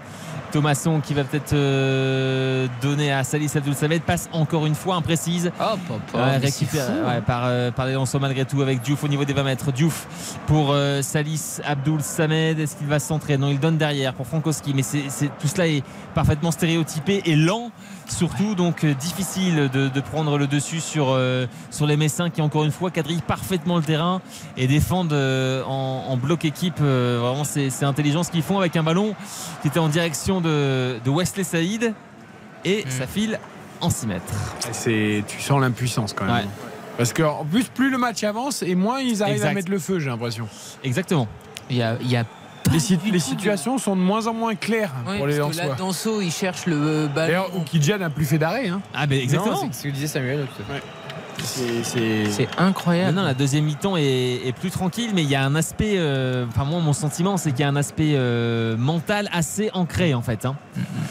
Thomasson qui va peut-être euh, donner à Salis Abdul Samed. Passe encore une fois imprécise. Hop, hop, hop. Ouais, mais c'est récupère- fou, ouais, hein. par, euh, par les lancers malgré tout avec Diouf au niveau des 20 mètres. Diouf pour euh, Salis Abdul Samed. Est-ce qu'il va se centrer? Non, il donne derrière pour Frankowski. Mais c'est, c'est- tout cela est parfaitement stéréotypé et lent surtout. Donc euh, difficile de, de prendre le dessus sur, euh, sur les Messins qui, encore une fois, quadrillent parfaitement le terrain et défendent euh, en, en bloc équipe. Euh, vraiment, c'est, c'est intelligent ce qu'ils font avec un ballon qui était en direction de, de Wesley Saïd. Et Mm. ça file en 6 mètres. C'est- Tu sens l'impuissance quand même. Ouais. Parce qu'en plus, plus le match avance et moins ils arrivent Exact. à mettre le feu, j'ai l'impression. Exactement. Il y a, il y a Les, si- du les tout de- situations sont de moins en moins claires Oui, pour les parce que là. Danso, il cherche le euh, ballon. D'ailleurs, Oukidja n'a plus fait d'arrêt. Hein. Ah, mais exactement. C'est ce que disait Samuel. tout à fait. C'est- Non, incroyable. non, la deuxième mi-temps est, est plus tranquille, mais il y a un aspect. euh, Enfin, moi, mon sentiment, c'est qu'il y a un aspect euh, mental assez ancré, en fait. hein.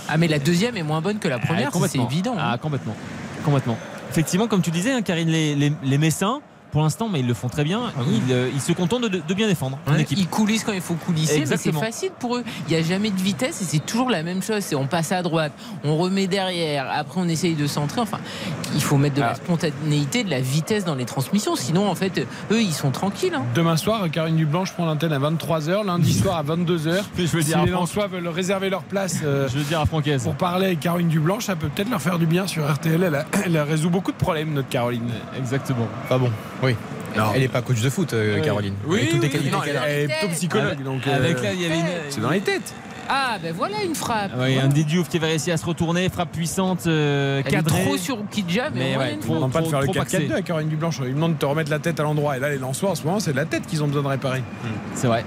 Ah, mais la deuxième est moins bonne que la première, Ah, ça, c'est évident. hein. Ah, complètement. Complètement. Effectivement, comme tu disais, hein, Karine, les, les, les Messins, pour l'instant, mais ils le font très bien, ils, euh, ils se contentent de, de bien défendre en Ouais, équipe. Ils coulissent quand il faut coulisser, mais c'est facile pour eux. Il n'y a jamais de vitesse et c'est toujours la même chose. C'est on passe à droite, on remet derrière, après on essaye de centrer. Enfin, il faut mettre de la Ah. spontanéité, de la vitesse dans les transmissions. Sinon, en fait, eux, ils sont tranquilles. hein. Demain soir, Karine Dublanche prend l'antenne à 23h, lundi soir à 22h. Je veux Si dire à les Franck- Lensois veulent réserver leur place euh, Je veux dire à Francaise. pour parler avec Caroline Dublanche, ça peut peut-être leur faire du bien sur RTL. Elle, a- elle résout beaucoup de problèmes, notre Caroline. Exactement. Pas bon. Oui. Non. Elle n'est pas coach de foot, euh, Oui. Caroline. Oui, toutes les oui, non, elle, elle est plutôt psychologue. donc, euh, Avec là, il y avait une. c'est dans les têtes. Ah, ben voilà une frappe. Ah Oui, Andy Diouf qui va réussir à se retourner, frappe puissante, euh, Elle est cadrée. trop sur Kidja, mais, Mais ouais, de trop- On ne pas de trop- faire le trop 4-4-2 axé. à Caroline Dublanche. Ils demandent de te remettre la tête à l'endroit. Et là, les Lensois, en ce moment, c'est de la tête qu'ils ont besoin de réparer. C'est vrai.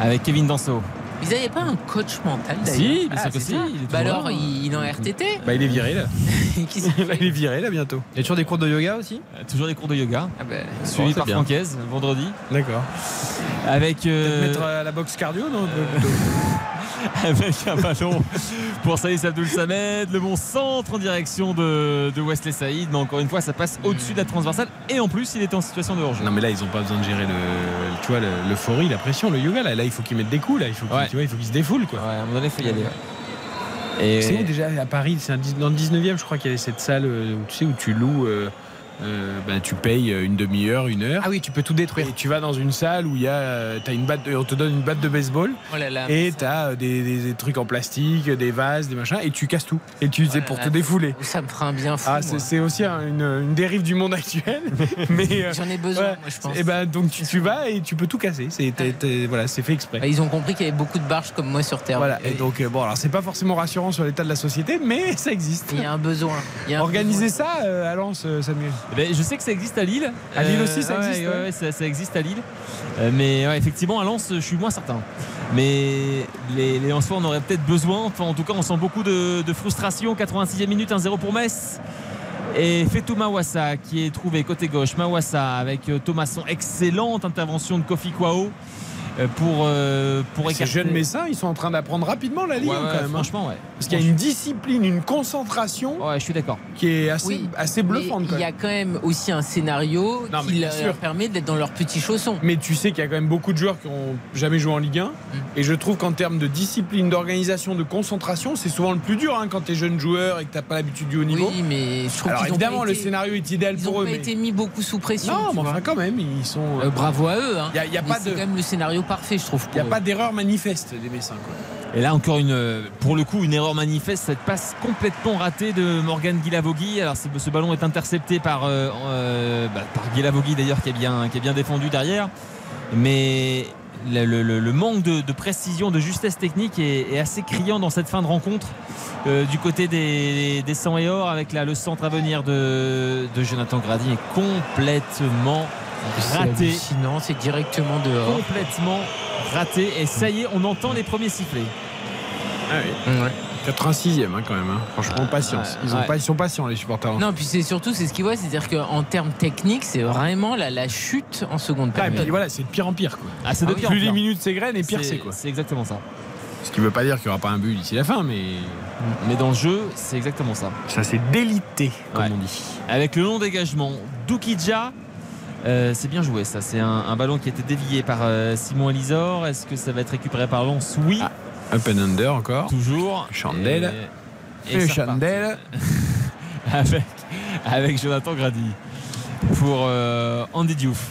Avec Kevin Danso. Ils n'avaient pas un coach mental d'ailleurs Si, bien sûr Ah, que si, il Bah alors, il, il est en RTT. Bah, il est viré là. Il est viré là bientôt. Il y a toujours des cours de yoga aussi? Euh, Toujours des cours de yoga. Ah ben, Suivi c'est par bien. Francaise vendredi. D'accord. Avec, euh, Mettre à la boxe cardio, non avec un ballon pour Saïd Abdul Samed. Le bon centre en direction de, de Wesley Saïd. Mais encore une fois, ça passe au-dessus de la transversale. Et en plus, il était en situation de hors-jeu. Non mais là ils ont pas besoin de gérer le, tu vois, le- l'euphorie, la pression, le yoga là. Là il faut qu'ils mettent des coups là. Il faut qu'ils, Ouais. se défoulent quoi. Ouais, à un moment donné, il faut y aller. ouais. Et C'est où déjà à Paris C'est dans le 19e, je crois qu'il y avait cette salle euh, où tu sais où tu loues, euh, euh, ben, tu payes une demi-heure, une heure. Ah oui, tu peux tout détruire. Et tu vas dans une salle où il y a, euh, t'as une batte, de- on te donne une batte de baseball Oh là là, et ça- t'as euh, des, des- des trucs en plastique, des vases, des machins, et tu casses tout. Et tu c'est là pour là. te défouler. Ça me fera un bien fou. Ah, c'est, c'est aussi un- une, une dérive du monde actuel, mais euh, J'en ai besoin, ouais. moi, je pense. Et ben donc tu, tu vas et tu peux tout casser. C'est, t'es- t'es- voilà, c'est fait exprès. Bah, ils ont compris qu'il y avait beaucoup de barges comme moi sur Terre. Voilà. Et donc euh, bon, alors c'est pas forcément rassurant sur l'état de la société, mais ça existe. Il y a un besoin. A un Organiser besoin. ça euh, à Lens, Samuel? Eh ben, je sais que ça existe à Lille. À Lille aussi, ça ouais, existe, ouais, ouais. ouais, ça, ça existe à Lille. Euh, mais effectivement, à Lens, je suis moins certain. Mais les, les Lensois en auraient peut-être besoin. Enfin, en tout cas, on sent beaucoup de, de frustration. 86e minute, 1-0 pour Metz. Et Fetou Mawassa qui est trouvé côté gauche. Mawassa avec euh, Thomasson. Excellente intervention de Kofi Kwao euh, pour, euh, pour Ces écarter. jeunes Messins, ils sont en train d'apprendre rapidement la Ligue Ouais, ouais, quand même. hein. franchement, ouais. Parce qu'il y a une discipline, une concentration Ouais, je suis d'accord. qui est assez, Oui, assez bluffante. quand il y même. a quand même aussi un scénario Non, qui leur sûr. permet d'être dans leurs petits chaussons. Mais tu sais qu'il y a quand même beaucoup de joueurs qui ont jamais joué en Ligue 1. Mm. Et je trouve qu'en termes de discipline, d'organisation, de concentration, c'est souvent le plus dur hein, quand tu es jeune joueur et que tu pas l'habitude du haut niveau. Oui, mais je trouve Alors évidemment, pas le été- scénario est idéal Ils pour n'ont eux. pas mais- été mis beaucoup sous pression. Non, mais enfin, quand même, ils sont. Euh, bravo à eux. hein. Il n'y a, il y a pas c'est de. quand même le scénario parfait, je trouve. Il n'y a pas d'erreur manifeste des Messins. Quoi. Et là encore une, pour le coup, une erreur manifeste, cette passe complètement ratée de Morgan Guilavogui. Alors ce, ballon est intercepté par, euh, euh, bah, par Guilavogui d'ailleurs qui est bien, qui est bien défendu derrière. Mais le, le- le- le manque de, de précision, de justesse technique est, est assez criant dans cette fin de rencontre euh, du côté des, des 100 et or avec là, le centre à venir de, de Jonathan Grady est complètement raté. Sinon, c'est directement dehors. Complètement raté. Et ça y est, on entend les premiers sifflets. Ah oui. 86e hein, quand même. hein. Franchement, patience. Ils, ont ouais. pas, ils sont patients, les supporters. Non, puis c'est surtout, c'est ce qu'ils voient, c'est-à-dire qu'en termes techniques, c'est vraiment la, la chute en seconde Ah, et période. puis voilà, c'est de pire en pire. Quoi. Ah, c'est de pire en Plus pire. les minutes s'égrènent et pire c'est quoi. C'est exactement ça. Ce qui veut pas dire qu'il n'y aura pas un but d'ici la fin, mais Mais dans le jeu, c'est exactement ça. ça c'est délité, comme Ouais. on dit. Avec le long dégagement, Doukidja. Euh, c'est bien joué ça, c'est un, un ballon qui a été dévié par euh, Simon Elisor. Est-ce que ça va être récupéré par Lens Oui, Up and under encore. toujours. Chandelle. Et, Et. Chandelle. avec, avec Jonathan Grady pour euh, Andy Diouf.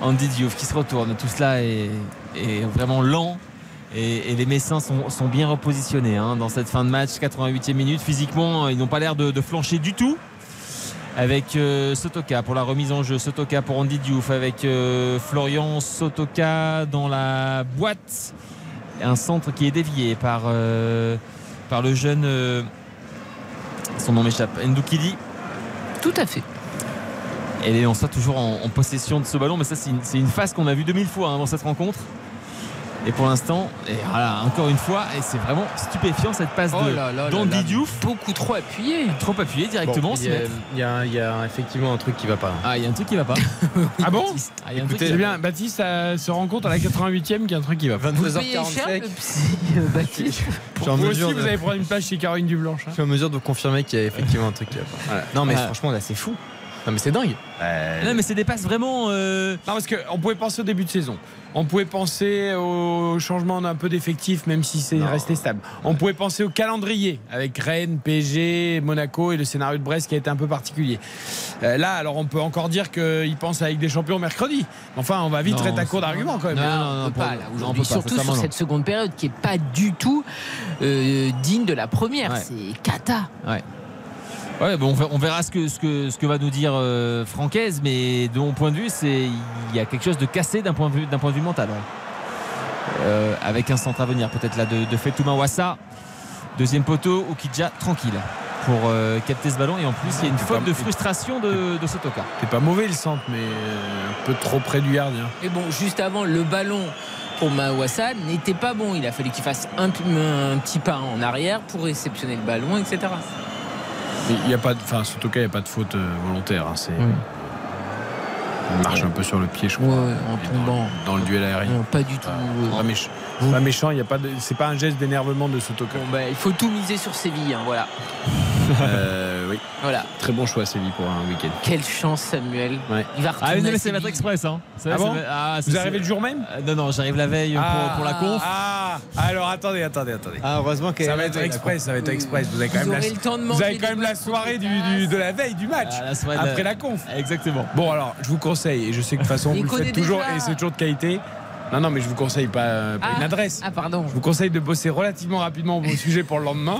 Andy Diouf qui se retourne. Tout cela est, est vraiment lent. Et, et les Messins sont, sont bien repositionnés hein, dans cette fin de match, 88e minute. Physiquement, ils n'ont pas l'air de, de flancher du tout. Avec euh, Sotoka pour la remise en jeu, Sotoka pour Andy Diouf, avec euh, Florian Sotoka dans la boîte. Un centre qui est dévié par, euh, par le jeune. son nom m'échappe. Ndoukidi. Tout à fait. Et les Lensois toujours en, en possession de ce ballon. Mais ça, c'est une, c'est une phase qu'on a vue 2000 fois hein, dans cette rencontre. Et pour l'instant, et voilà, encore une fois, et c'est vraiment stupéfiant cette passe Oh de d'Andy Diouf. Beaucoup trop appuyé. Trop appuyé directement. Bon, il, y a, il y a- il y a effectivement un truc qui va pas. Ah, il y a un truc qui va pas. Ah bon Ah, il y a un truc Écoutez, va bien. Baptiste euh, se rend compte à la 88e qu'il y a un truc qui va pas. Vous payez cher le psy, euh, Baptiste Je suis en Vous mesure aussi, de- vous allez prendre une place chez Caroline Dublanche. hein. je suis en mesure de vous confirmer qu'il y a effectivement un truc qui va pas. Non mais Ah. franchement là c'est fou. Non mais c'est dingue. Non, mais c'est des passes vraiment. euh, Non, parce qu'on pouvait penser au début de saison. On pouvait penser au changement d'un peu d'effectif, même si c'est resté stable. On pouvait penser au calendrier, avec Rennes, PSG, Monaco et le scénario de Brest qui a été un peu particulier. Euh, là, alors on peut encore dire qu'ils pensent avec des champions mercredi. Enfin, on va vite Non, être à court d'arguments quand même. Non, Non, non, on peut pas, là, on peut Surtout sur cette seconde période qui est pas du tout euh, digne de la première. Ouais. C'est cata. Ouais, bon, on ver- on verra ce que, ce que, ce que va nous dire euh, Francaise, mais de mon point de vue, c'est il y a quelque chose de cassé d'un point de vue, d'un point de vue mental. ouais. Euh, avec un centre à venir, peut-être là de, de Fetouma Wassa. Deuxième poteau, Okidja tranquille pour euh, capter ce ballon. Et en plus, il y a une faute de frustration de, de Sotoka. C'est pas mauvais le centre, mais euh, un peu trop près du gardien. Et bon, juste avant, le ballon pour Mawassa n'était pas bon. Il a fallu qu'il fasse un petit pas en arrière pour réceptionner le ballon, etc. Mais il y a pas de, enfin, Sotoka, il n'y a pas de faute euh, volontaire. hein, c'est, il marche un peu sur le pied, je crois. Ouais, en dans- tombant. Dans, le duel aérien. Non, pas du tout. Ah, Pas méchant. Pas méchant, il y a pas de, c'est pas un geste d'énervement de Sotoka. Bon, bah, il faut tout miser sur Séville. hein, voilà. Euh, oui, voilà. très bon choix, Séville, pour un week-end. Quelle chance, Samuel. Ouais. Il va Ah, retourner mais à c'est votre express. Hein. C'est- Ah bon ah, Vous arrivez le jour même Euh, Non, non, j'arrive la veille pour, pour la conf. Ah, alors attendez, attendez, attendez. Ah heureusement que Ça va être express, ça va être express. Vous avez quand même la, vous avez quand même soirée du, fajitas. du- de la veille du match. Ah, la soirée de la- après la conf. Exactement. Bon, alors, je vous conseille, et je sais que de toute façon, vous le faites toujours, et c'est toujours de qualité. Non, non, mais je vous conseille pas, euh, pas Ah. une adresse. Ah, pardon. Je vous conseille de bosser relativement rapidement vos sujets pour le lendemain.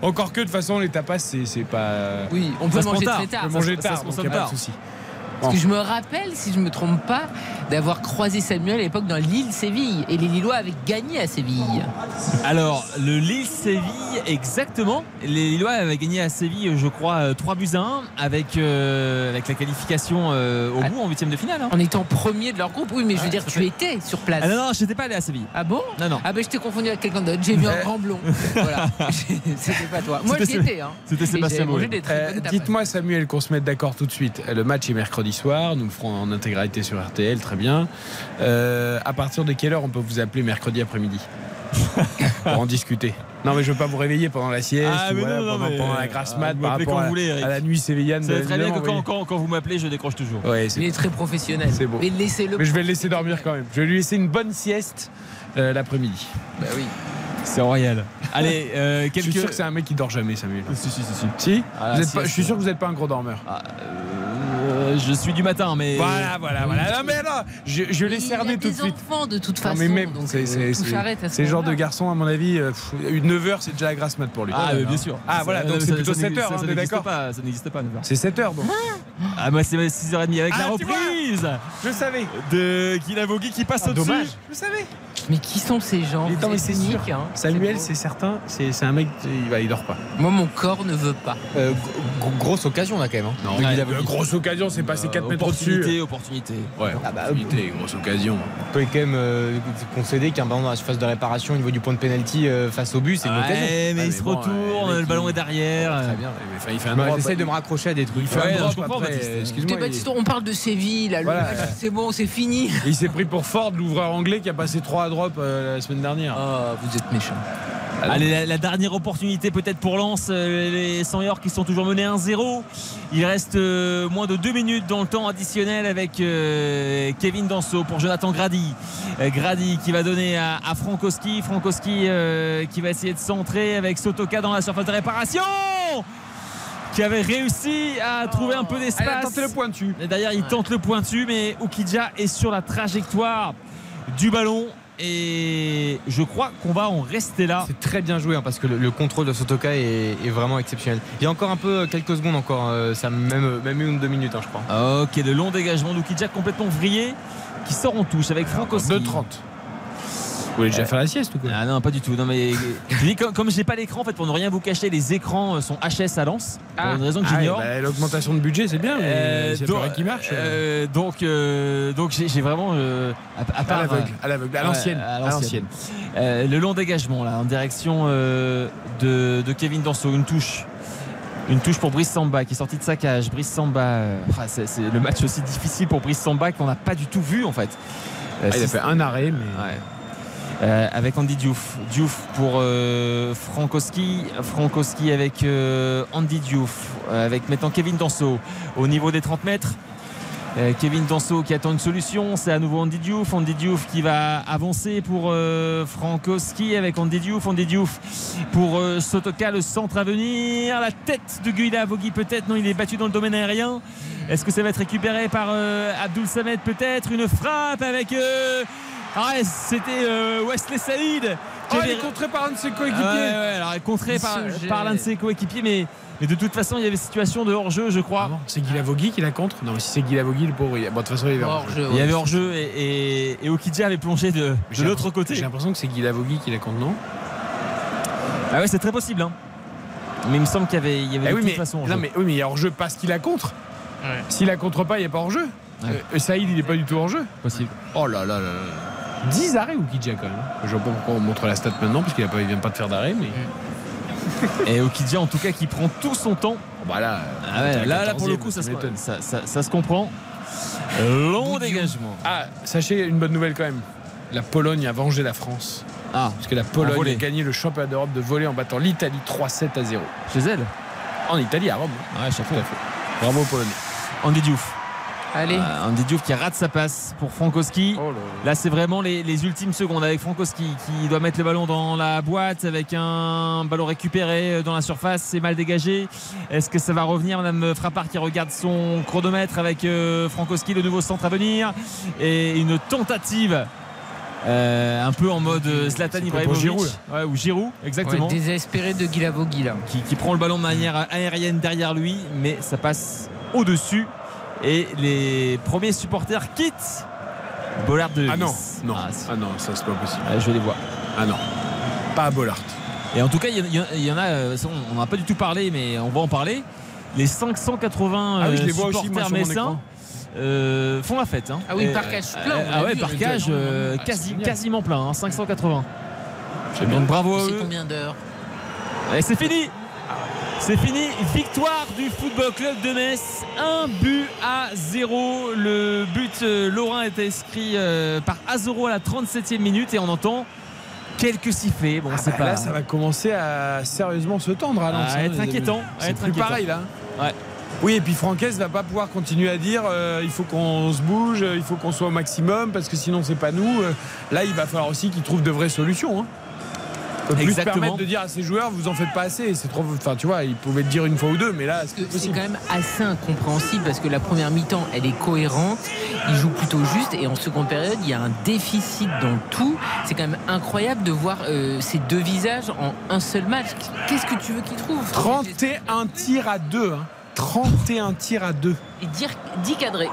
Encore que de toute façon, les tapas, c'est pas. Oui, on peut manger très tard. On peut manger tard, donc a pas de souci. Parce que je me rappelle, si je me trompe pas, d'avoir croisé Samuel à l'époque dans Lille-Séville. Et les Lillois avaient gagné à Séville. Alors, le Lille-Séville, exactement. Les Lillois avaient gagné à Séville, je crois, euh, 3 buts à 1 avec, euh, avec la qualification euh, au Ah. bout en huitième de finale. hein. En étant premier de leur groupe. Oui, mais je veux Ouais, dire, tu fait. étais sur place. Ah non, non, je n'étais pas allé à Séville. Ah bon? Non, non. Ah ben je t'ai confondu avec quelqu'un d'autre. J'ai vu un grand blond. voilà. C'était pas toi. Moi j'y étais. Hein. C'était Sébastien Euh, tapas. Dites-moi, Samuel, qu'on se mette d'accord tout de suite. Euh, Le match est mercredi soir. Nous le ferons en intégralité sur RTL, très bien. Euh, à partir de quelle heure on peut vous appeler mercredi après-midi pour en discuter? Non, mais je veux pas vous réveiller pendant la sieste Ah, ou mais voilà, non, non, pendant, mais, pendant la euh, grasse vous mat par rapport quand à, vous voulez, Eric. à la nuit sévillane. Vous savez de- très bien que quand, oui. quand- quand vous m'appelez, je décroche toujours. Ouais, c'est- Il est très professionnel. C'est beau. Mais laissez-le. Mais je vais le laisser dormir quand même. Je vais lui laisser une bonne sieste euh, l'après-midi. Bah oui. C'est royal. Allez, euh, Je suis sûr que c'est un mec qui dort jamais, Samuel. Si, si, si, si. Si Ah, Vous êtes si, pas- Je suis sûr que vous n'êtes pas un gros dormeur. Ah, euh, je suis du matin, mais. Voilà, voilà, voilà. Non, mais là, je, je l'ai cerné tout de des suite. enfants de toute Non, façon. mais même, donc, c'est euh, c'est- ce c'est genre de garçon, à mon avis, euh, pff, 9 heures, c'est déjà la grasse mat pour lui. Ah, euh, bien sûr. Ah, voilà, non, donc c'est plutôt ça 7 n'existe- heures, ça on est n'existe d'accord pas, Ça n'existe pas, 9 heures. C'est 7 heures donc. Ah, moi, c'est 6h30 avec Ah, la tu vois reprise Je savais. de Kinavogui qui passe Ah, au-dessus. dommage. Je savais. Mais qui sont ces gens Mais mais c'est uniques, sûr. hein. Samuel, c'est certain, c'est c'est un mec, il, dort pas. Moi, mon corps ne veut pas. Euh, gro- grosse occasion là quand même. hein. Non, ouais, euh, grosse occasion, c'est passé 4 mètres au-dessus. Opportunité, opportunité. Ouais, Ah bah, opportunité, grosse occasion. On peut quand même euh, concéder qu'un ballon dans la surface de réparation au niveau du point de pénalty euh, face au but, c'est une occasion. Ouais, mais Ah, il mais se bon, retourne, euh, le ballon est derrière. Très bien. Mais, enfin, il fait un drop. J'essaie de me raccrocher à des trucs. Il fait Ouais, un je comprends. Baptiste. On parle de Séville, c'est bon, c'est fini. Il s'est pris pour Ford, l'ouvreur anglais qui a passé 3 à drop euh, la semaine dernière. Oh, vous êtes méchant. Allez, la, la dernière opportunité peut-être pour Lens, euh, les 100 York qui sont toujours menés 1-0. Il reste euh, moins de 2 minutes dans le temps additionnel avec euh, Kevin Danso pour Jonathan Grady. Euh, Grady qui va donner à, à Frankowski. Frankowski euh, qui va essayer de centrer avec Sotoka dans la surface de réparation qui avait réussi à trouver un peu Elle a d'espace. tenté le pointu. Et D'ailleurs, il tente le pointu, mais Ukidja est sur la trajectoire du ballon. Et je crois qu'on va en rester là. C'est très bien joué hein, parce que le, le contrôle de Sotoka est, est vraiment exceptionnel. Il y a encore un peu quelques secondes encore, euh, ça même même une ou deux minutes hein, je crois. Ok, de long dégagement d'Ukidja complètement vrillé qui sort en touche avec Frankowski. 2,30. Vous voulez déjà faire la sieste ou quoi Ah non, pas du tout. Non, mais je dis, comme, comme j'ai pas l'écran, en fait, pour ne rien vous cacher, les écrans euh, sont HS à Lens. Pour une raison que Ah, j'ignore. bah, L'augmentation de budget, c'est bien, mais Euh, c'est pas vrai qui marche. euh, donc, euh, donc j'ai vraiment euh, à, à part, l'aveugle, à l'aveugle, à ouais, l'ancienne. à le long dégagement là en direction de, de Kevin Danso une touche une touche pour Brice Samba qui est sorti de sa cage Brice Samba ah, c'est le match aussi difficile pour Brice Samba qu'on n'a pas du tout vu en fait Ah, il a fait un arrêt, mais. Ouais. Euh, avec Andy Diouf. Diouf pour euh, Frankowski. Frankowski avec euh, Andy Diouf. Avec maintenant Kevin Danso au niveau des 30 mètres. Kevin Danso qui attend une solution. C'est à nouveau Andy Diouf. Andy Diouf qui va avancer pour Frankowski avec Andy Diouf. Andy Diouf pour Sotoka. Le centre à venir. La tête de Guila Vogui peut-être. Non, il est battu dans le domaine aérien. Est-ce que ça va être récupéré par Abdul Samed peut-être? Une frappe avec. Ah ouais, c'était euh, Wesley Saïd Oh, avait- il est contré par un de ses Ah coéquipiers. ouais, ouais, alors contré Il par, par l'un de ses coéquipiers, mais, mais de toute façon, il y avait situation de hors-jeu, je crois. Ah c'est Guy Lavogui qui la contre Non, mais si c'est Guy Lavogui, le pauvre, il... bon, de toute façon, il est hors jeu. Hors-jeu, Il y ouais. avait hors-jeu et, et, et Okidja avait plongé de, de l'autre côté. J'ai l'impression que c'est Guy Lavogui qui la contre, non Ah ouais, c'est très possible. hein. Mais il me semble qu'il y avait, il y avait Eh de oui, toute mais, façon non, hors-jeu. mais, oui, mais il y a hors-jeu parce qu'il la contre. Ouais. S'il la contre pas, il n'y a pas hors-jeu. Ouais. Euh, Saïd, il n'est pas du tout hors-jeu. possible. Oh là là là là. 10 arrêts ou Kidja quand même. Je vois pas pourquoi on montre la stat maintenant, parce qu'il ne vient pas de faire d'arrêt. Mais... Et Okidja, en tout cas, qui prend tout son temps. Bon, bah là, Ah ouais, là, là, pour le 14e, coup, ça, se, ça, ça- ça se comprend. Long dégagement. Ah, sachez une bonne nouvelle quand même. La Pologne a vengé la France. Ah, Parce que la Pologne a gagné le championnat d'Europe de volley en battant l'Italie 3-7 à 0. chez elle. En Italie, à Rome. Ouais, chapeau. Bravo aux Polonais. Andy Diouf. Allez. Euh, Andy Diouf qui rate sa passe pour Frankowski. Oh Là, c'est vraiment les, les ultimes secondes avec Frankowski qui doit mettre le ballon dans la boîte avec un ballon récupéré euh, dans la surface. C'est mal dégagé. Est-ce que ça va revenir Madame Frappard qui regarde son chronomètre avec euh, Frankowski, le nouveau centre à venir? Et une tentative. euh, un peu en mode Zlatan Ibrahimovic Giroud, Ouais, ou Giroud exactement Ouais, désespéré de Guilavogui là. qui, qui prend le ballon de manière aérienne derrière lui, mais ça passe au-dessus. Et les premiers supporters quittent Bollard de Ah non, non. Ah. Ah non, ça c'est pas possible. Ouais, je vais les voir. Ah non. Pas à Bollard. Et en tout cas, il y, en- y y a, euh, on n'en a pas du tout parlé, mais on va en parler. Les 580 Ah oui, je euh, les vois aussi, moi, supporters mon messins euh, font la fête. hein. Ah oui, Euh, parcage plein, euh, on ah ouais, vu, parcage euh, Ah, quasi- quasiment plein, hein, 580. C'est bien. Donc bravo à C'est eux. combien d'heures Et c'est fini c'est fini, victoire du Football Club de Metz, un but à zéro. Le but euh, lorrain est inscrit euh, par Azoro à la 37e minute et on entend quelques sifflets. Bon, Ah bah pas Là, ça va commencer à sérieusement se tendre à À hein. être inquiétant, à C'est plus inquiétant. pareil là. Ouais. Oui, et puis Franquès va pas pouvoir continuer à dire euh, il faut qu'on se bouge, il faut qu'on soit au maximum parce que sinon c'est pas nous. Là, il va falloir aussi qu'il trouve de vraies solutions. Hein. Il peut plus Exactement. permettre de dire à ses joueurs vous en faites pas assez. C'est trop. Enfin, tu vois, il pouvait le dire une fois ou deux, mais là, c'est quand même assez incompréhensible parce que la première mi-temps elle est cohérente, il joue plutôt juste et en seconde période il y a un déficit dans tout. C'est quand même incroyable de voir euh, ces deux visages en un seul match. Qu'est-ce que tu veux qu'il trouve 31 tirs à 2. 31 tirs à 2. Et dire 10 cadrés.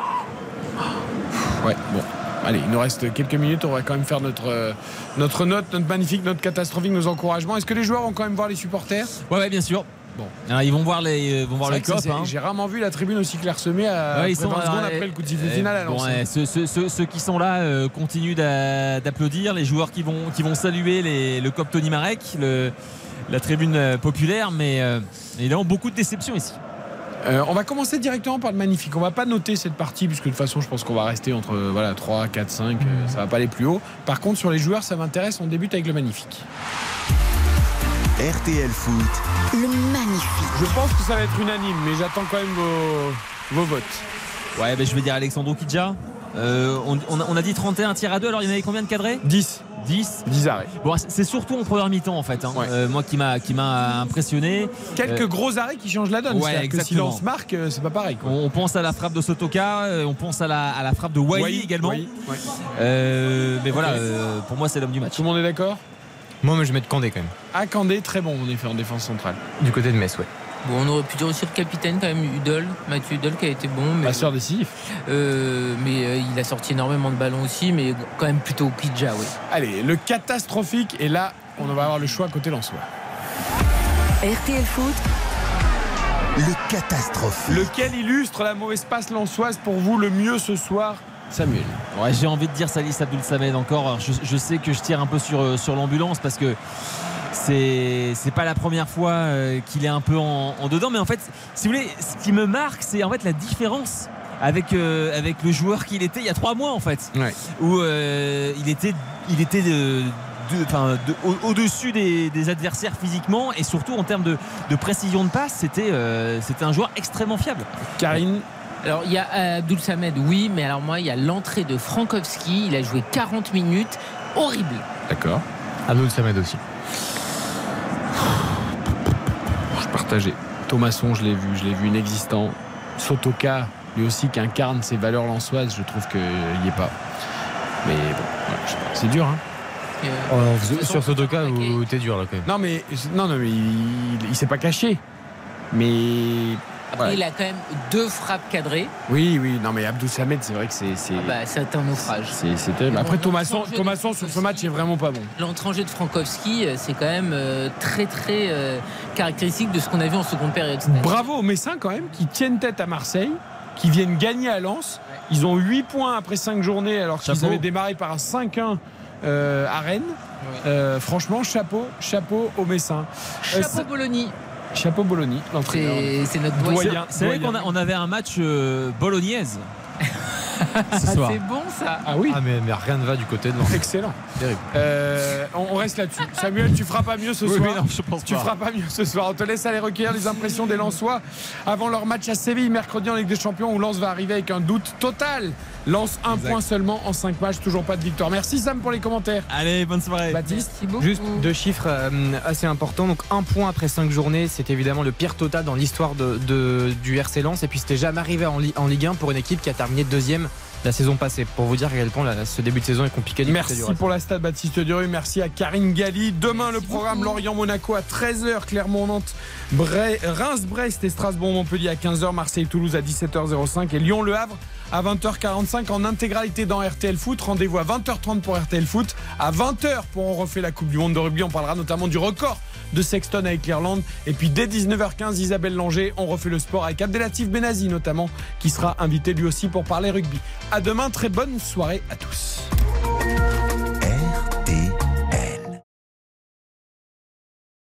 Ouais, bon. Allez, il nous reste quelques minutes. On va quand même faire notre, euh, notre note, notre magnifique, notre catastrophique, nos encouragements. Est-ce que les joueurs vont quand même voir les supporters? Ouais, ouais, bien sûr. Bon. Alors, ils vont voir les, euh, vont voir le cop. hein. J'ai rarement vu la tribune aussi clairsemée à Ouais, 20 secondes après le coup de sifflet euh, final bon, ouais, ceux, ceux- ceux- ceux qui sont là euh, continuent d'a- d'applaudir. Les joueurs qui vont, qui vont saluer les- le COP Tony Marek, le- la tribune euh, populaire. Mais euh, évidemment, beaucoup de déceptions ici. Euh, on va commencer directement par le magnifique. On va pas noter cette partie puisque de toute façon, je pense qu'on va rester entre euh, voilà 3, 4, 5. euh, ça va pas aller plus haut. Par contre, sur les joueurs, ça m'intéresse. On débute avec le magnifique. RTL Foot, Le magnifique. Je pense que ça va être unanime, mais j'attends quand même vos, vos votes. Ouais, ben, je vais dire Alexandro Kidja. Euh, on, on a, dit 31 tirs à 2. Alors, il y en avait combien de cadrés 10. 10 10 arrêts. Bon, c'est- surtout en première mi-temps en fait. hein. Ouais. Euh, moi qui m'a qui m'a impressionné. Quelques Euh, gros arrêts qui changent la donne. Ouais, que si marque, c'est pas pareil. quoi. On, pense à la frappe de Sotoka, on pense à la, à la frappe de Wai Wai, également. Ouais. Euh, mais voilà, euh, pour moi c'est l'homme du match. Tout le monde est d'accord? Moi, mais je mets de Candé quand même. Ah, Candé, très bon en effet en défense centrale. Du côté de Metz, ouais. Bon, on aurait pu dire aussi le capitaine quand même, Udol, Mathieu Udol qui a été bon. Mais, Passeur décisif. euh, mais euh, il a sorti énormément de ballons aussi, mais quand même plutôt Kidja, oui. Allez, le catastrophique. Et là, on va avoir le choix côté Lensois. RTL Foot, le catastrophique. Lequel illustre la mauvaise passe lensoise pour vous le mieux ce soir, Samuel? Ouais, j'ai envie de dire Salis Abdul Samed encore. Je, je sais que je tire un peu sur, euh, sur l'ambulance parce que c'est c'est pas la première fois euh, qu'il est un peu en, en dedans. Mais en fait, si vous voulez, ce qui me marque, c'est en fait la différence avec, euh, avec le joueur qu'il était il y a trois mois en fait. Ouais. Où euh, il était, il était de, de- enfin, de- au- au-dessus des, des adversaires physiquement et surtout en termes de, de précision de passe, c'était euh, c'était un joueur extrêmement fiable. Karine Alors il y a Abdul Samed, oui, mais alors moi il y a l'entrée de Frankowski, il a joué 40 minutes, horrible. D'accord. Abdul Samed aussi. Je partageais. Thomasson, je l'ai vu, je l'ai vu inexistant. Sotoka, lui aussi, qui incarne ses valeurs lensoises, je trouve qu'il n'y est pas. Mais bon, voilà, c'est dur, hein. Euh, toute sur Sotoka, t'es dur là quand même. Non, mais, non, non, mais il, il s'est pas caché. Mais. Après, il a quand même deux frappes cadrées. Oui, oui, non, mais Abdou Samed, c'est vrai que c'est. c'est- Ah bah, c'est un naufrage. c'est- c'est terrible. Après, bon, Thomasson, sur ce Frankowski- match est vraiment pas bon. L'entrée en jeu de Frankowski, euh, c'est quand même euh, très très euh, caractéristique de ce qu'on a vu en seconde période. Bravo aux Messins quand même qui tiennent tête à Marseille, qui viennent gagner à Lens. Ils ont 8 points après 5 journées alors qu'ils Chapeau. avaient démarré par un 5-1 euh, à Rennes. Euh, franchement, chapeau, chapeau aux Messins. Euh, Chapeau Bologna, chapeau Bologna, l'entraîneur. c'est notre Doyen. C'est vrai qu'on a- on avait un match euh, bolognaise ce Ah, soir. c'est bon ça. Ah oui, Ah, mais, mais rien ne va du côté de Lens. excellent. Terrible. Euh, on, on reste là-dessus. Samuel, tu feras pas mieux ce Oui, soir. oui, non, je pense Tu pas. feras pas mieux ce soir. On te laisse aller recueillir les impressions des Lensois avant leur match à Séville mercredi en Ligue des Champions où Lens va arriver avec un doute total. Lens un Exact. point seulement en 5 matchs, toujours pas de victoire. Merci Sam pour les commentaires. Allez, bonne soirée. Baptiste. Juste deux chiffres euh, assez importants. Donc un point après cinq journées, c'est évidemment le pire total dans l'histoire de, de- du RC Lens. Et puis c'était jamais arrivé en Ligue 1 pour une équipe qui a terminé deuxième la saison passée. Pour vous dire à quel point la- ce début de saison est compliqué. Merci pour la stade Baptiste Duru. Merci à Karine Galli. Demain, le programme Lorient-Monaco à 13h, Clermont-Nantes, Reims-Brest et Strasbourg-Montpellier à 15h, Marseille-Toulouse à 17h05 et Lyon-Le Havre à 20h45 en intégralité dans RTL Foot. Rendez-vous à 20h30 pour RTL Foot. À 20h pour On refait la Coupe du Monde de rugby. On parlera notamment du record de Sexton avec l'Irlande. Et puis dès 19h15, Isabelle Langer, on refait le sport avec Abdelatif Benazi notamment, qui sera invité lui aussi pour parler rugby. À demain, très bonne soirée à tous.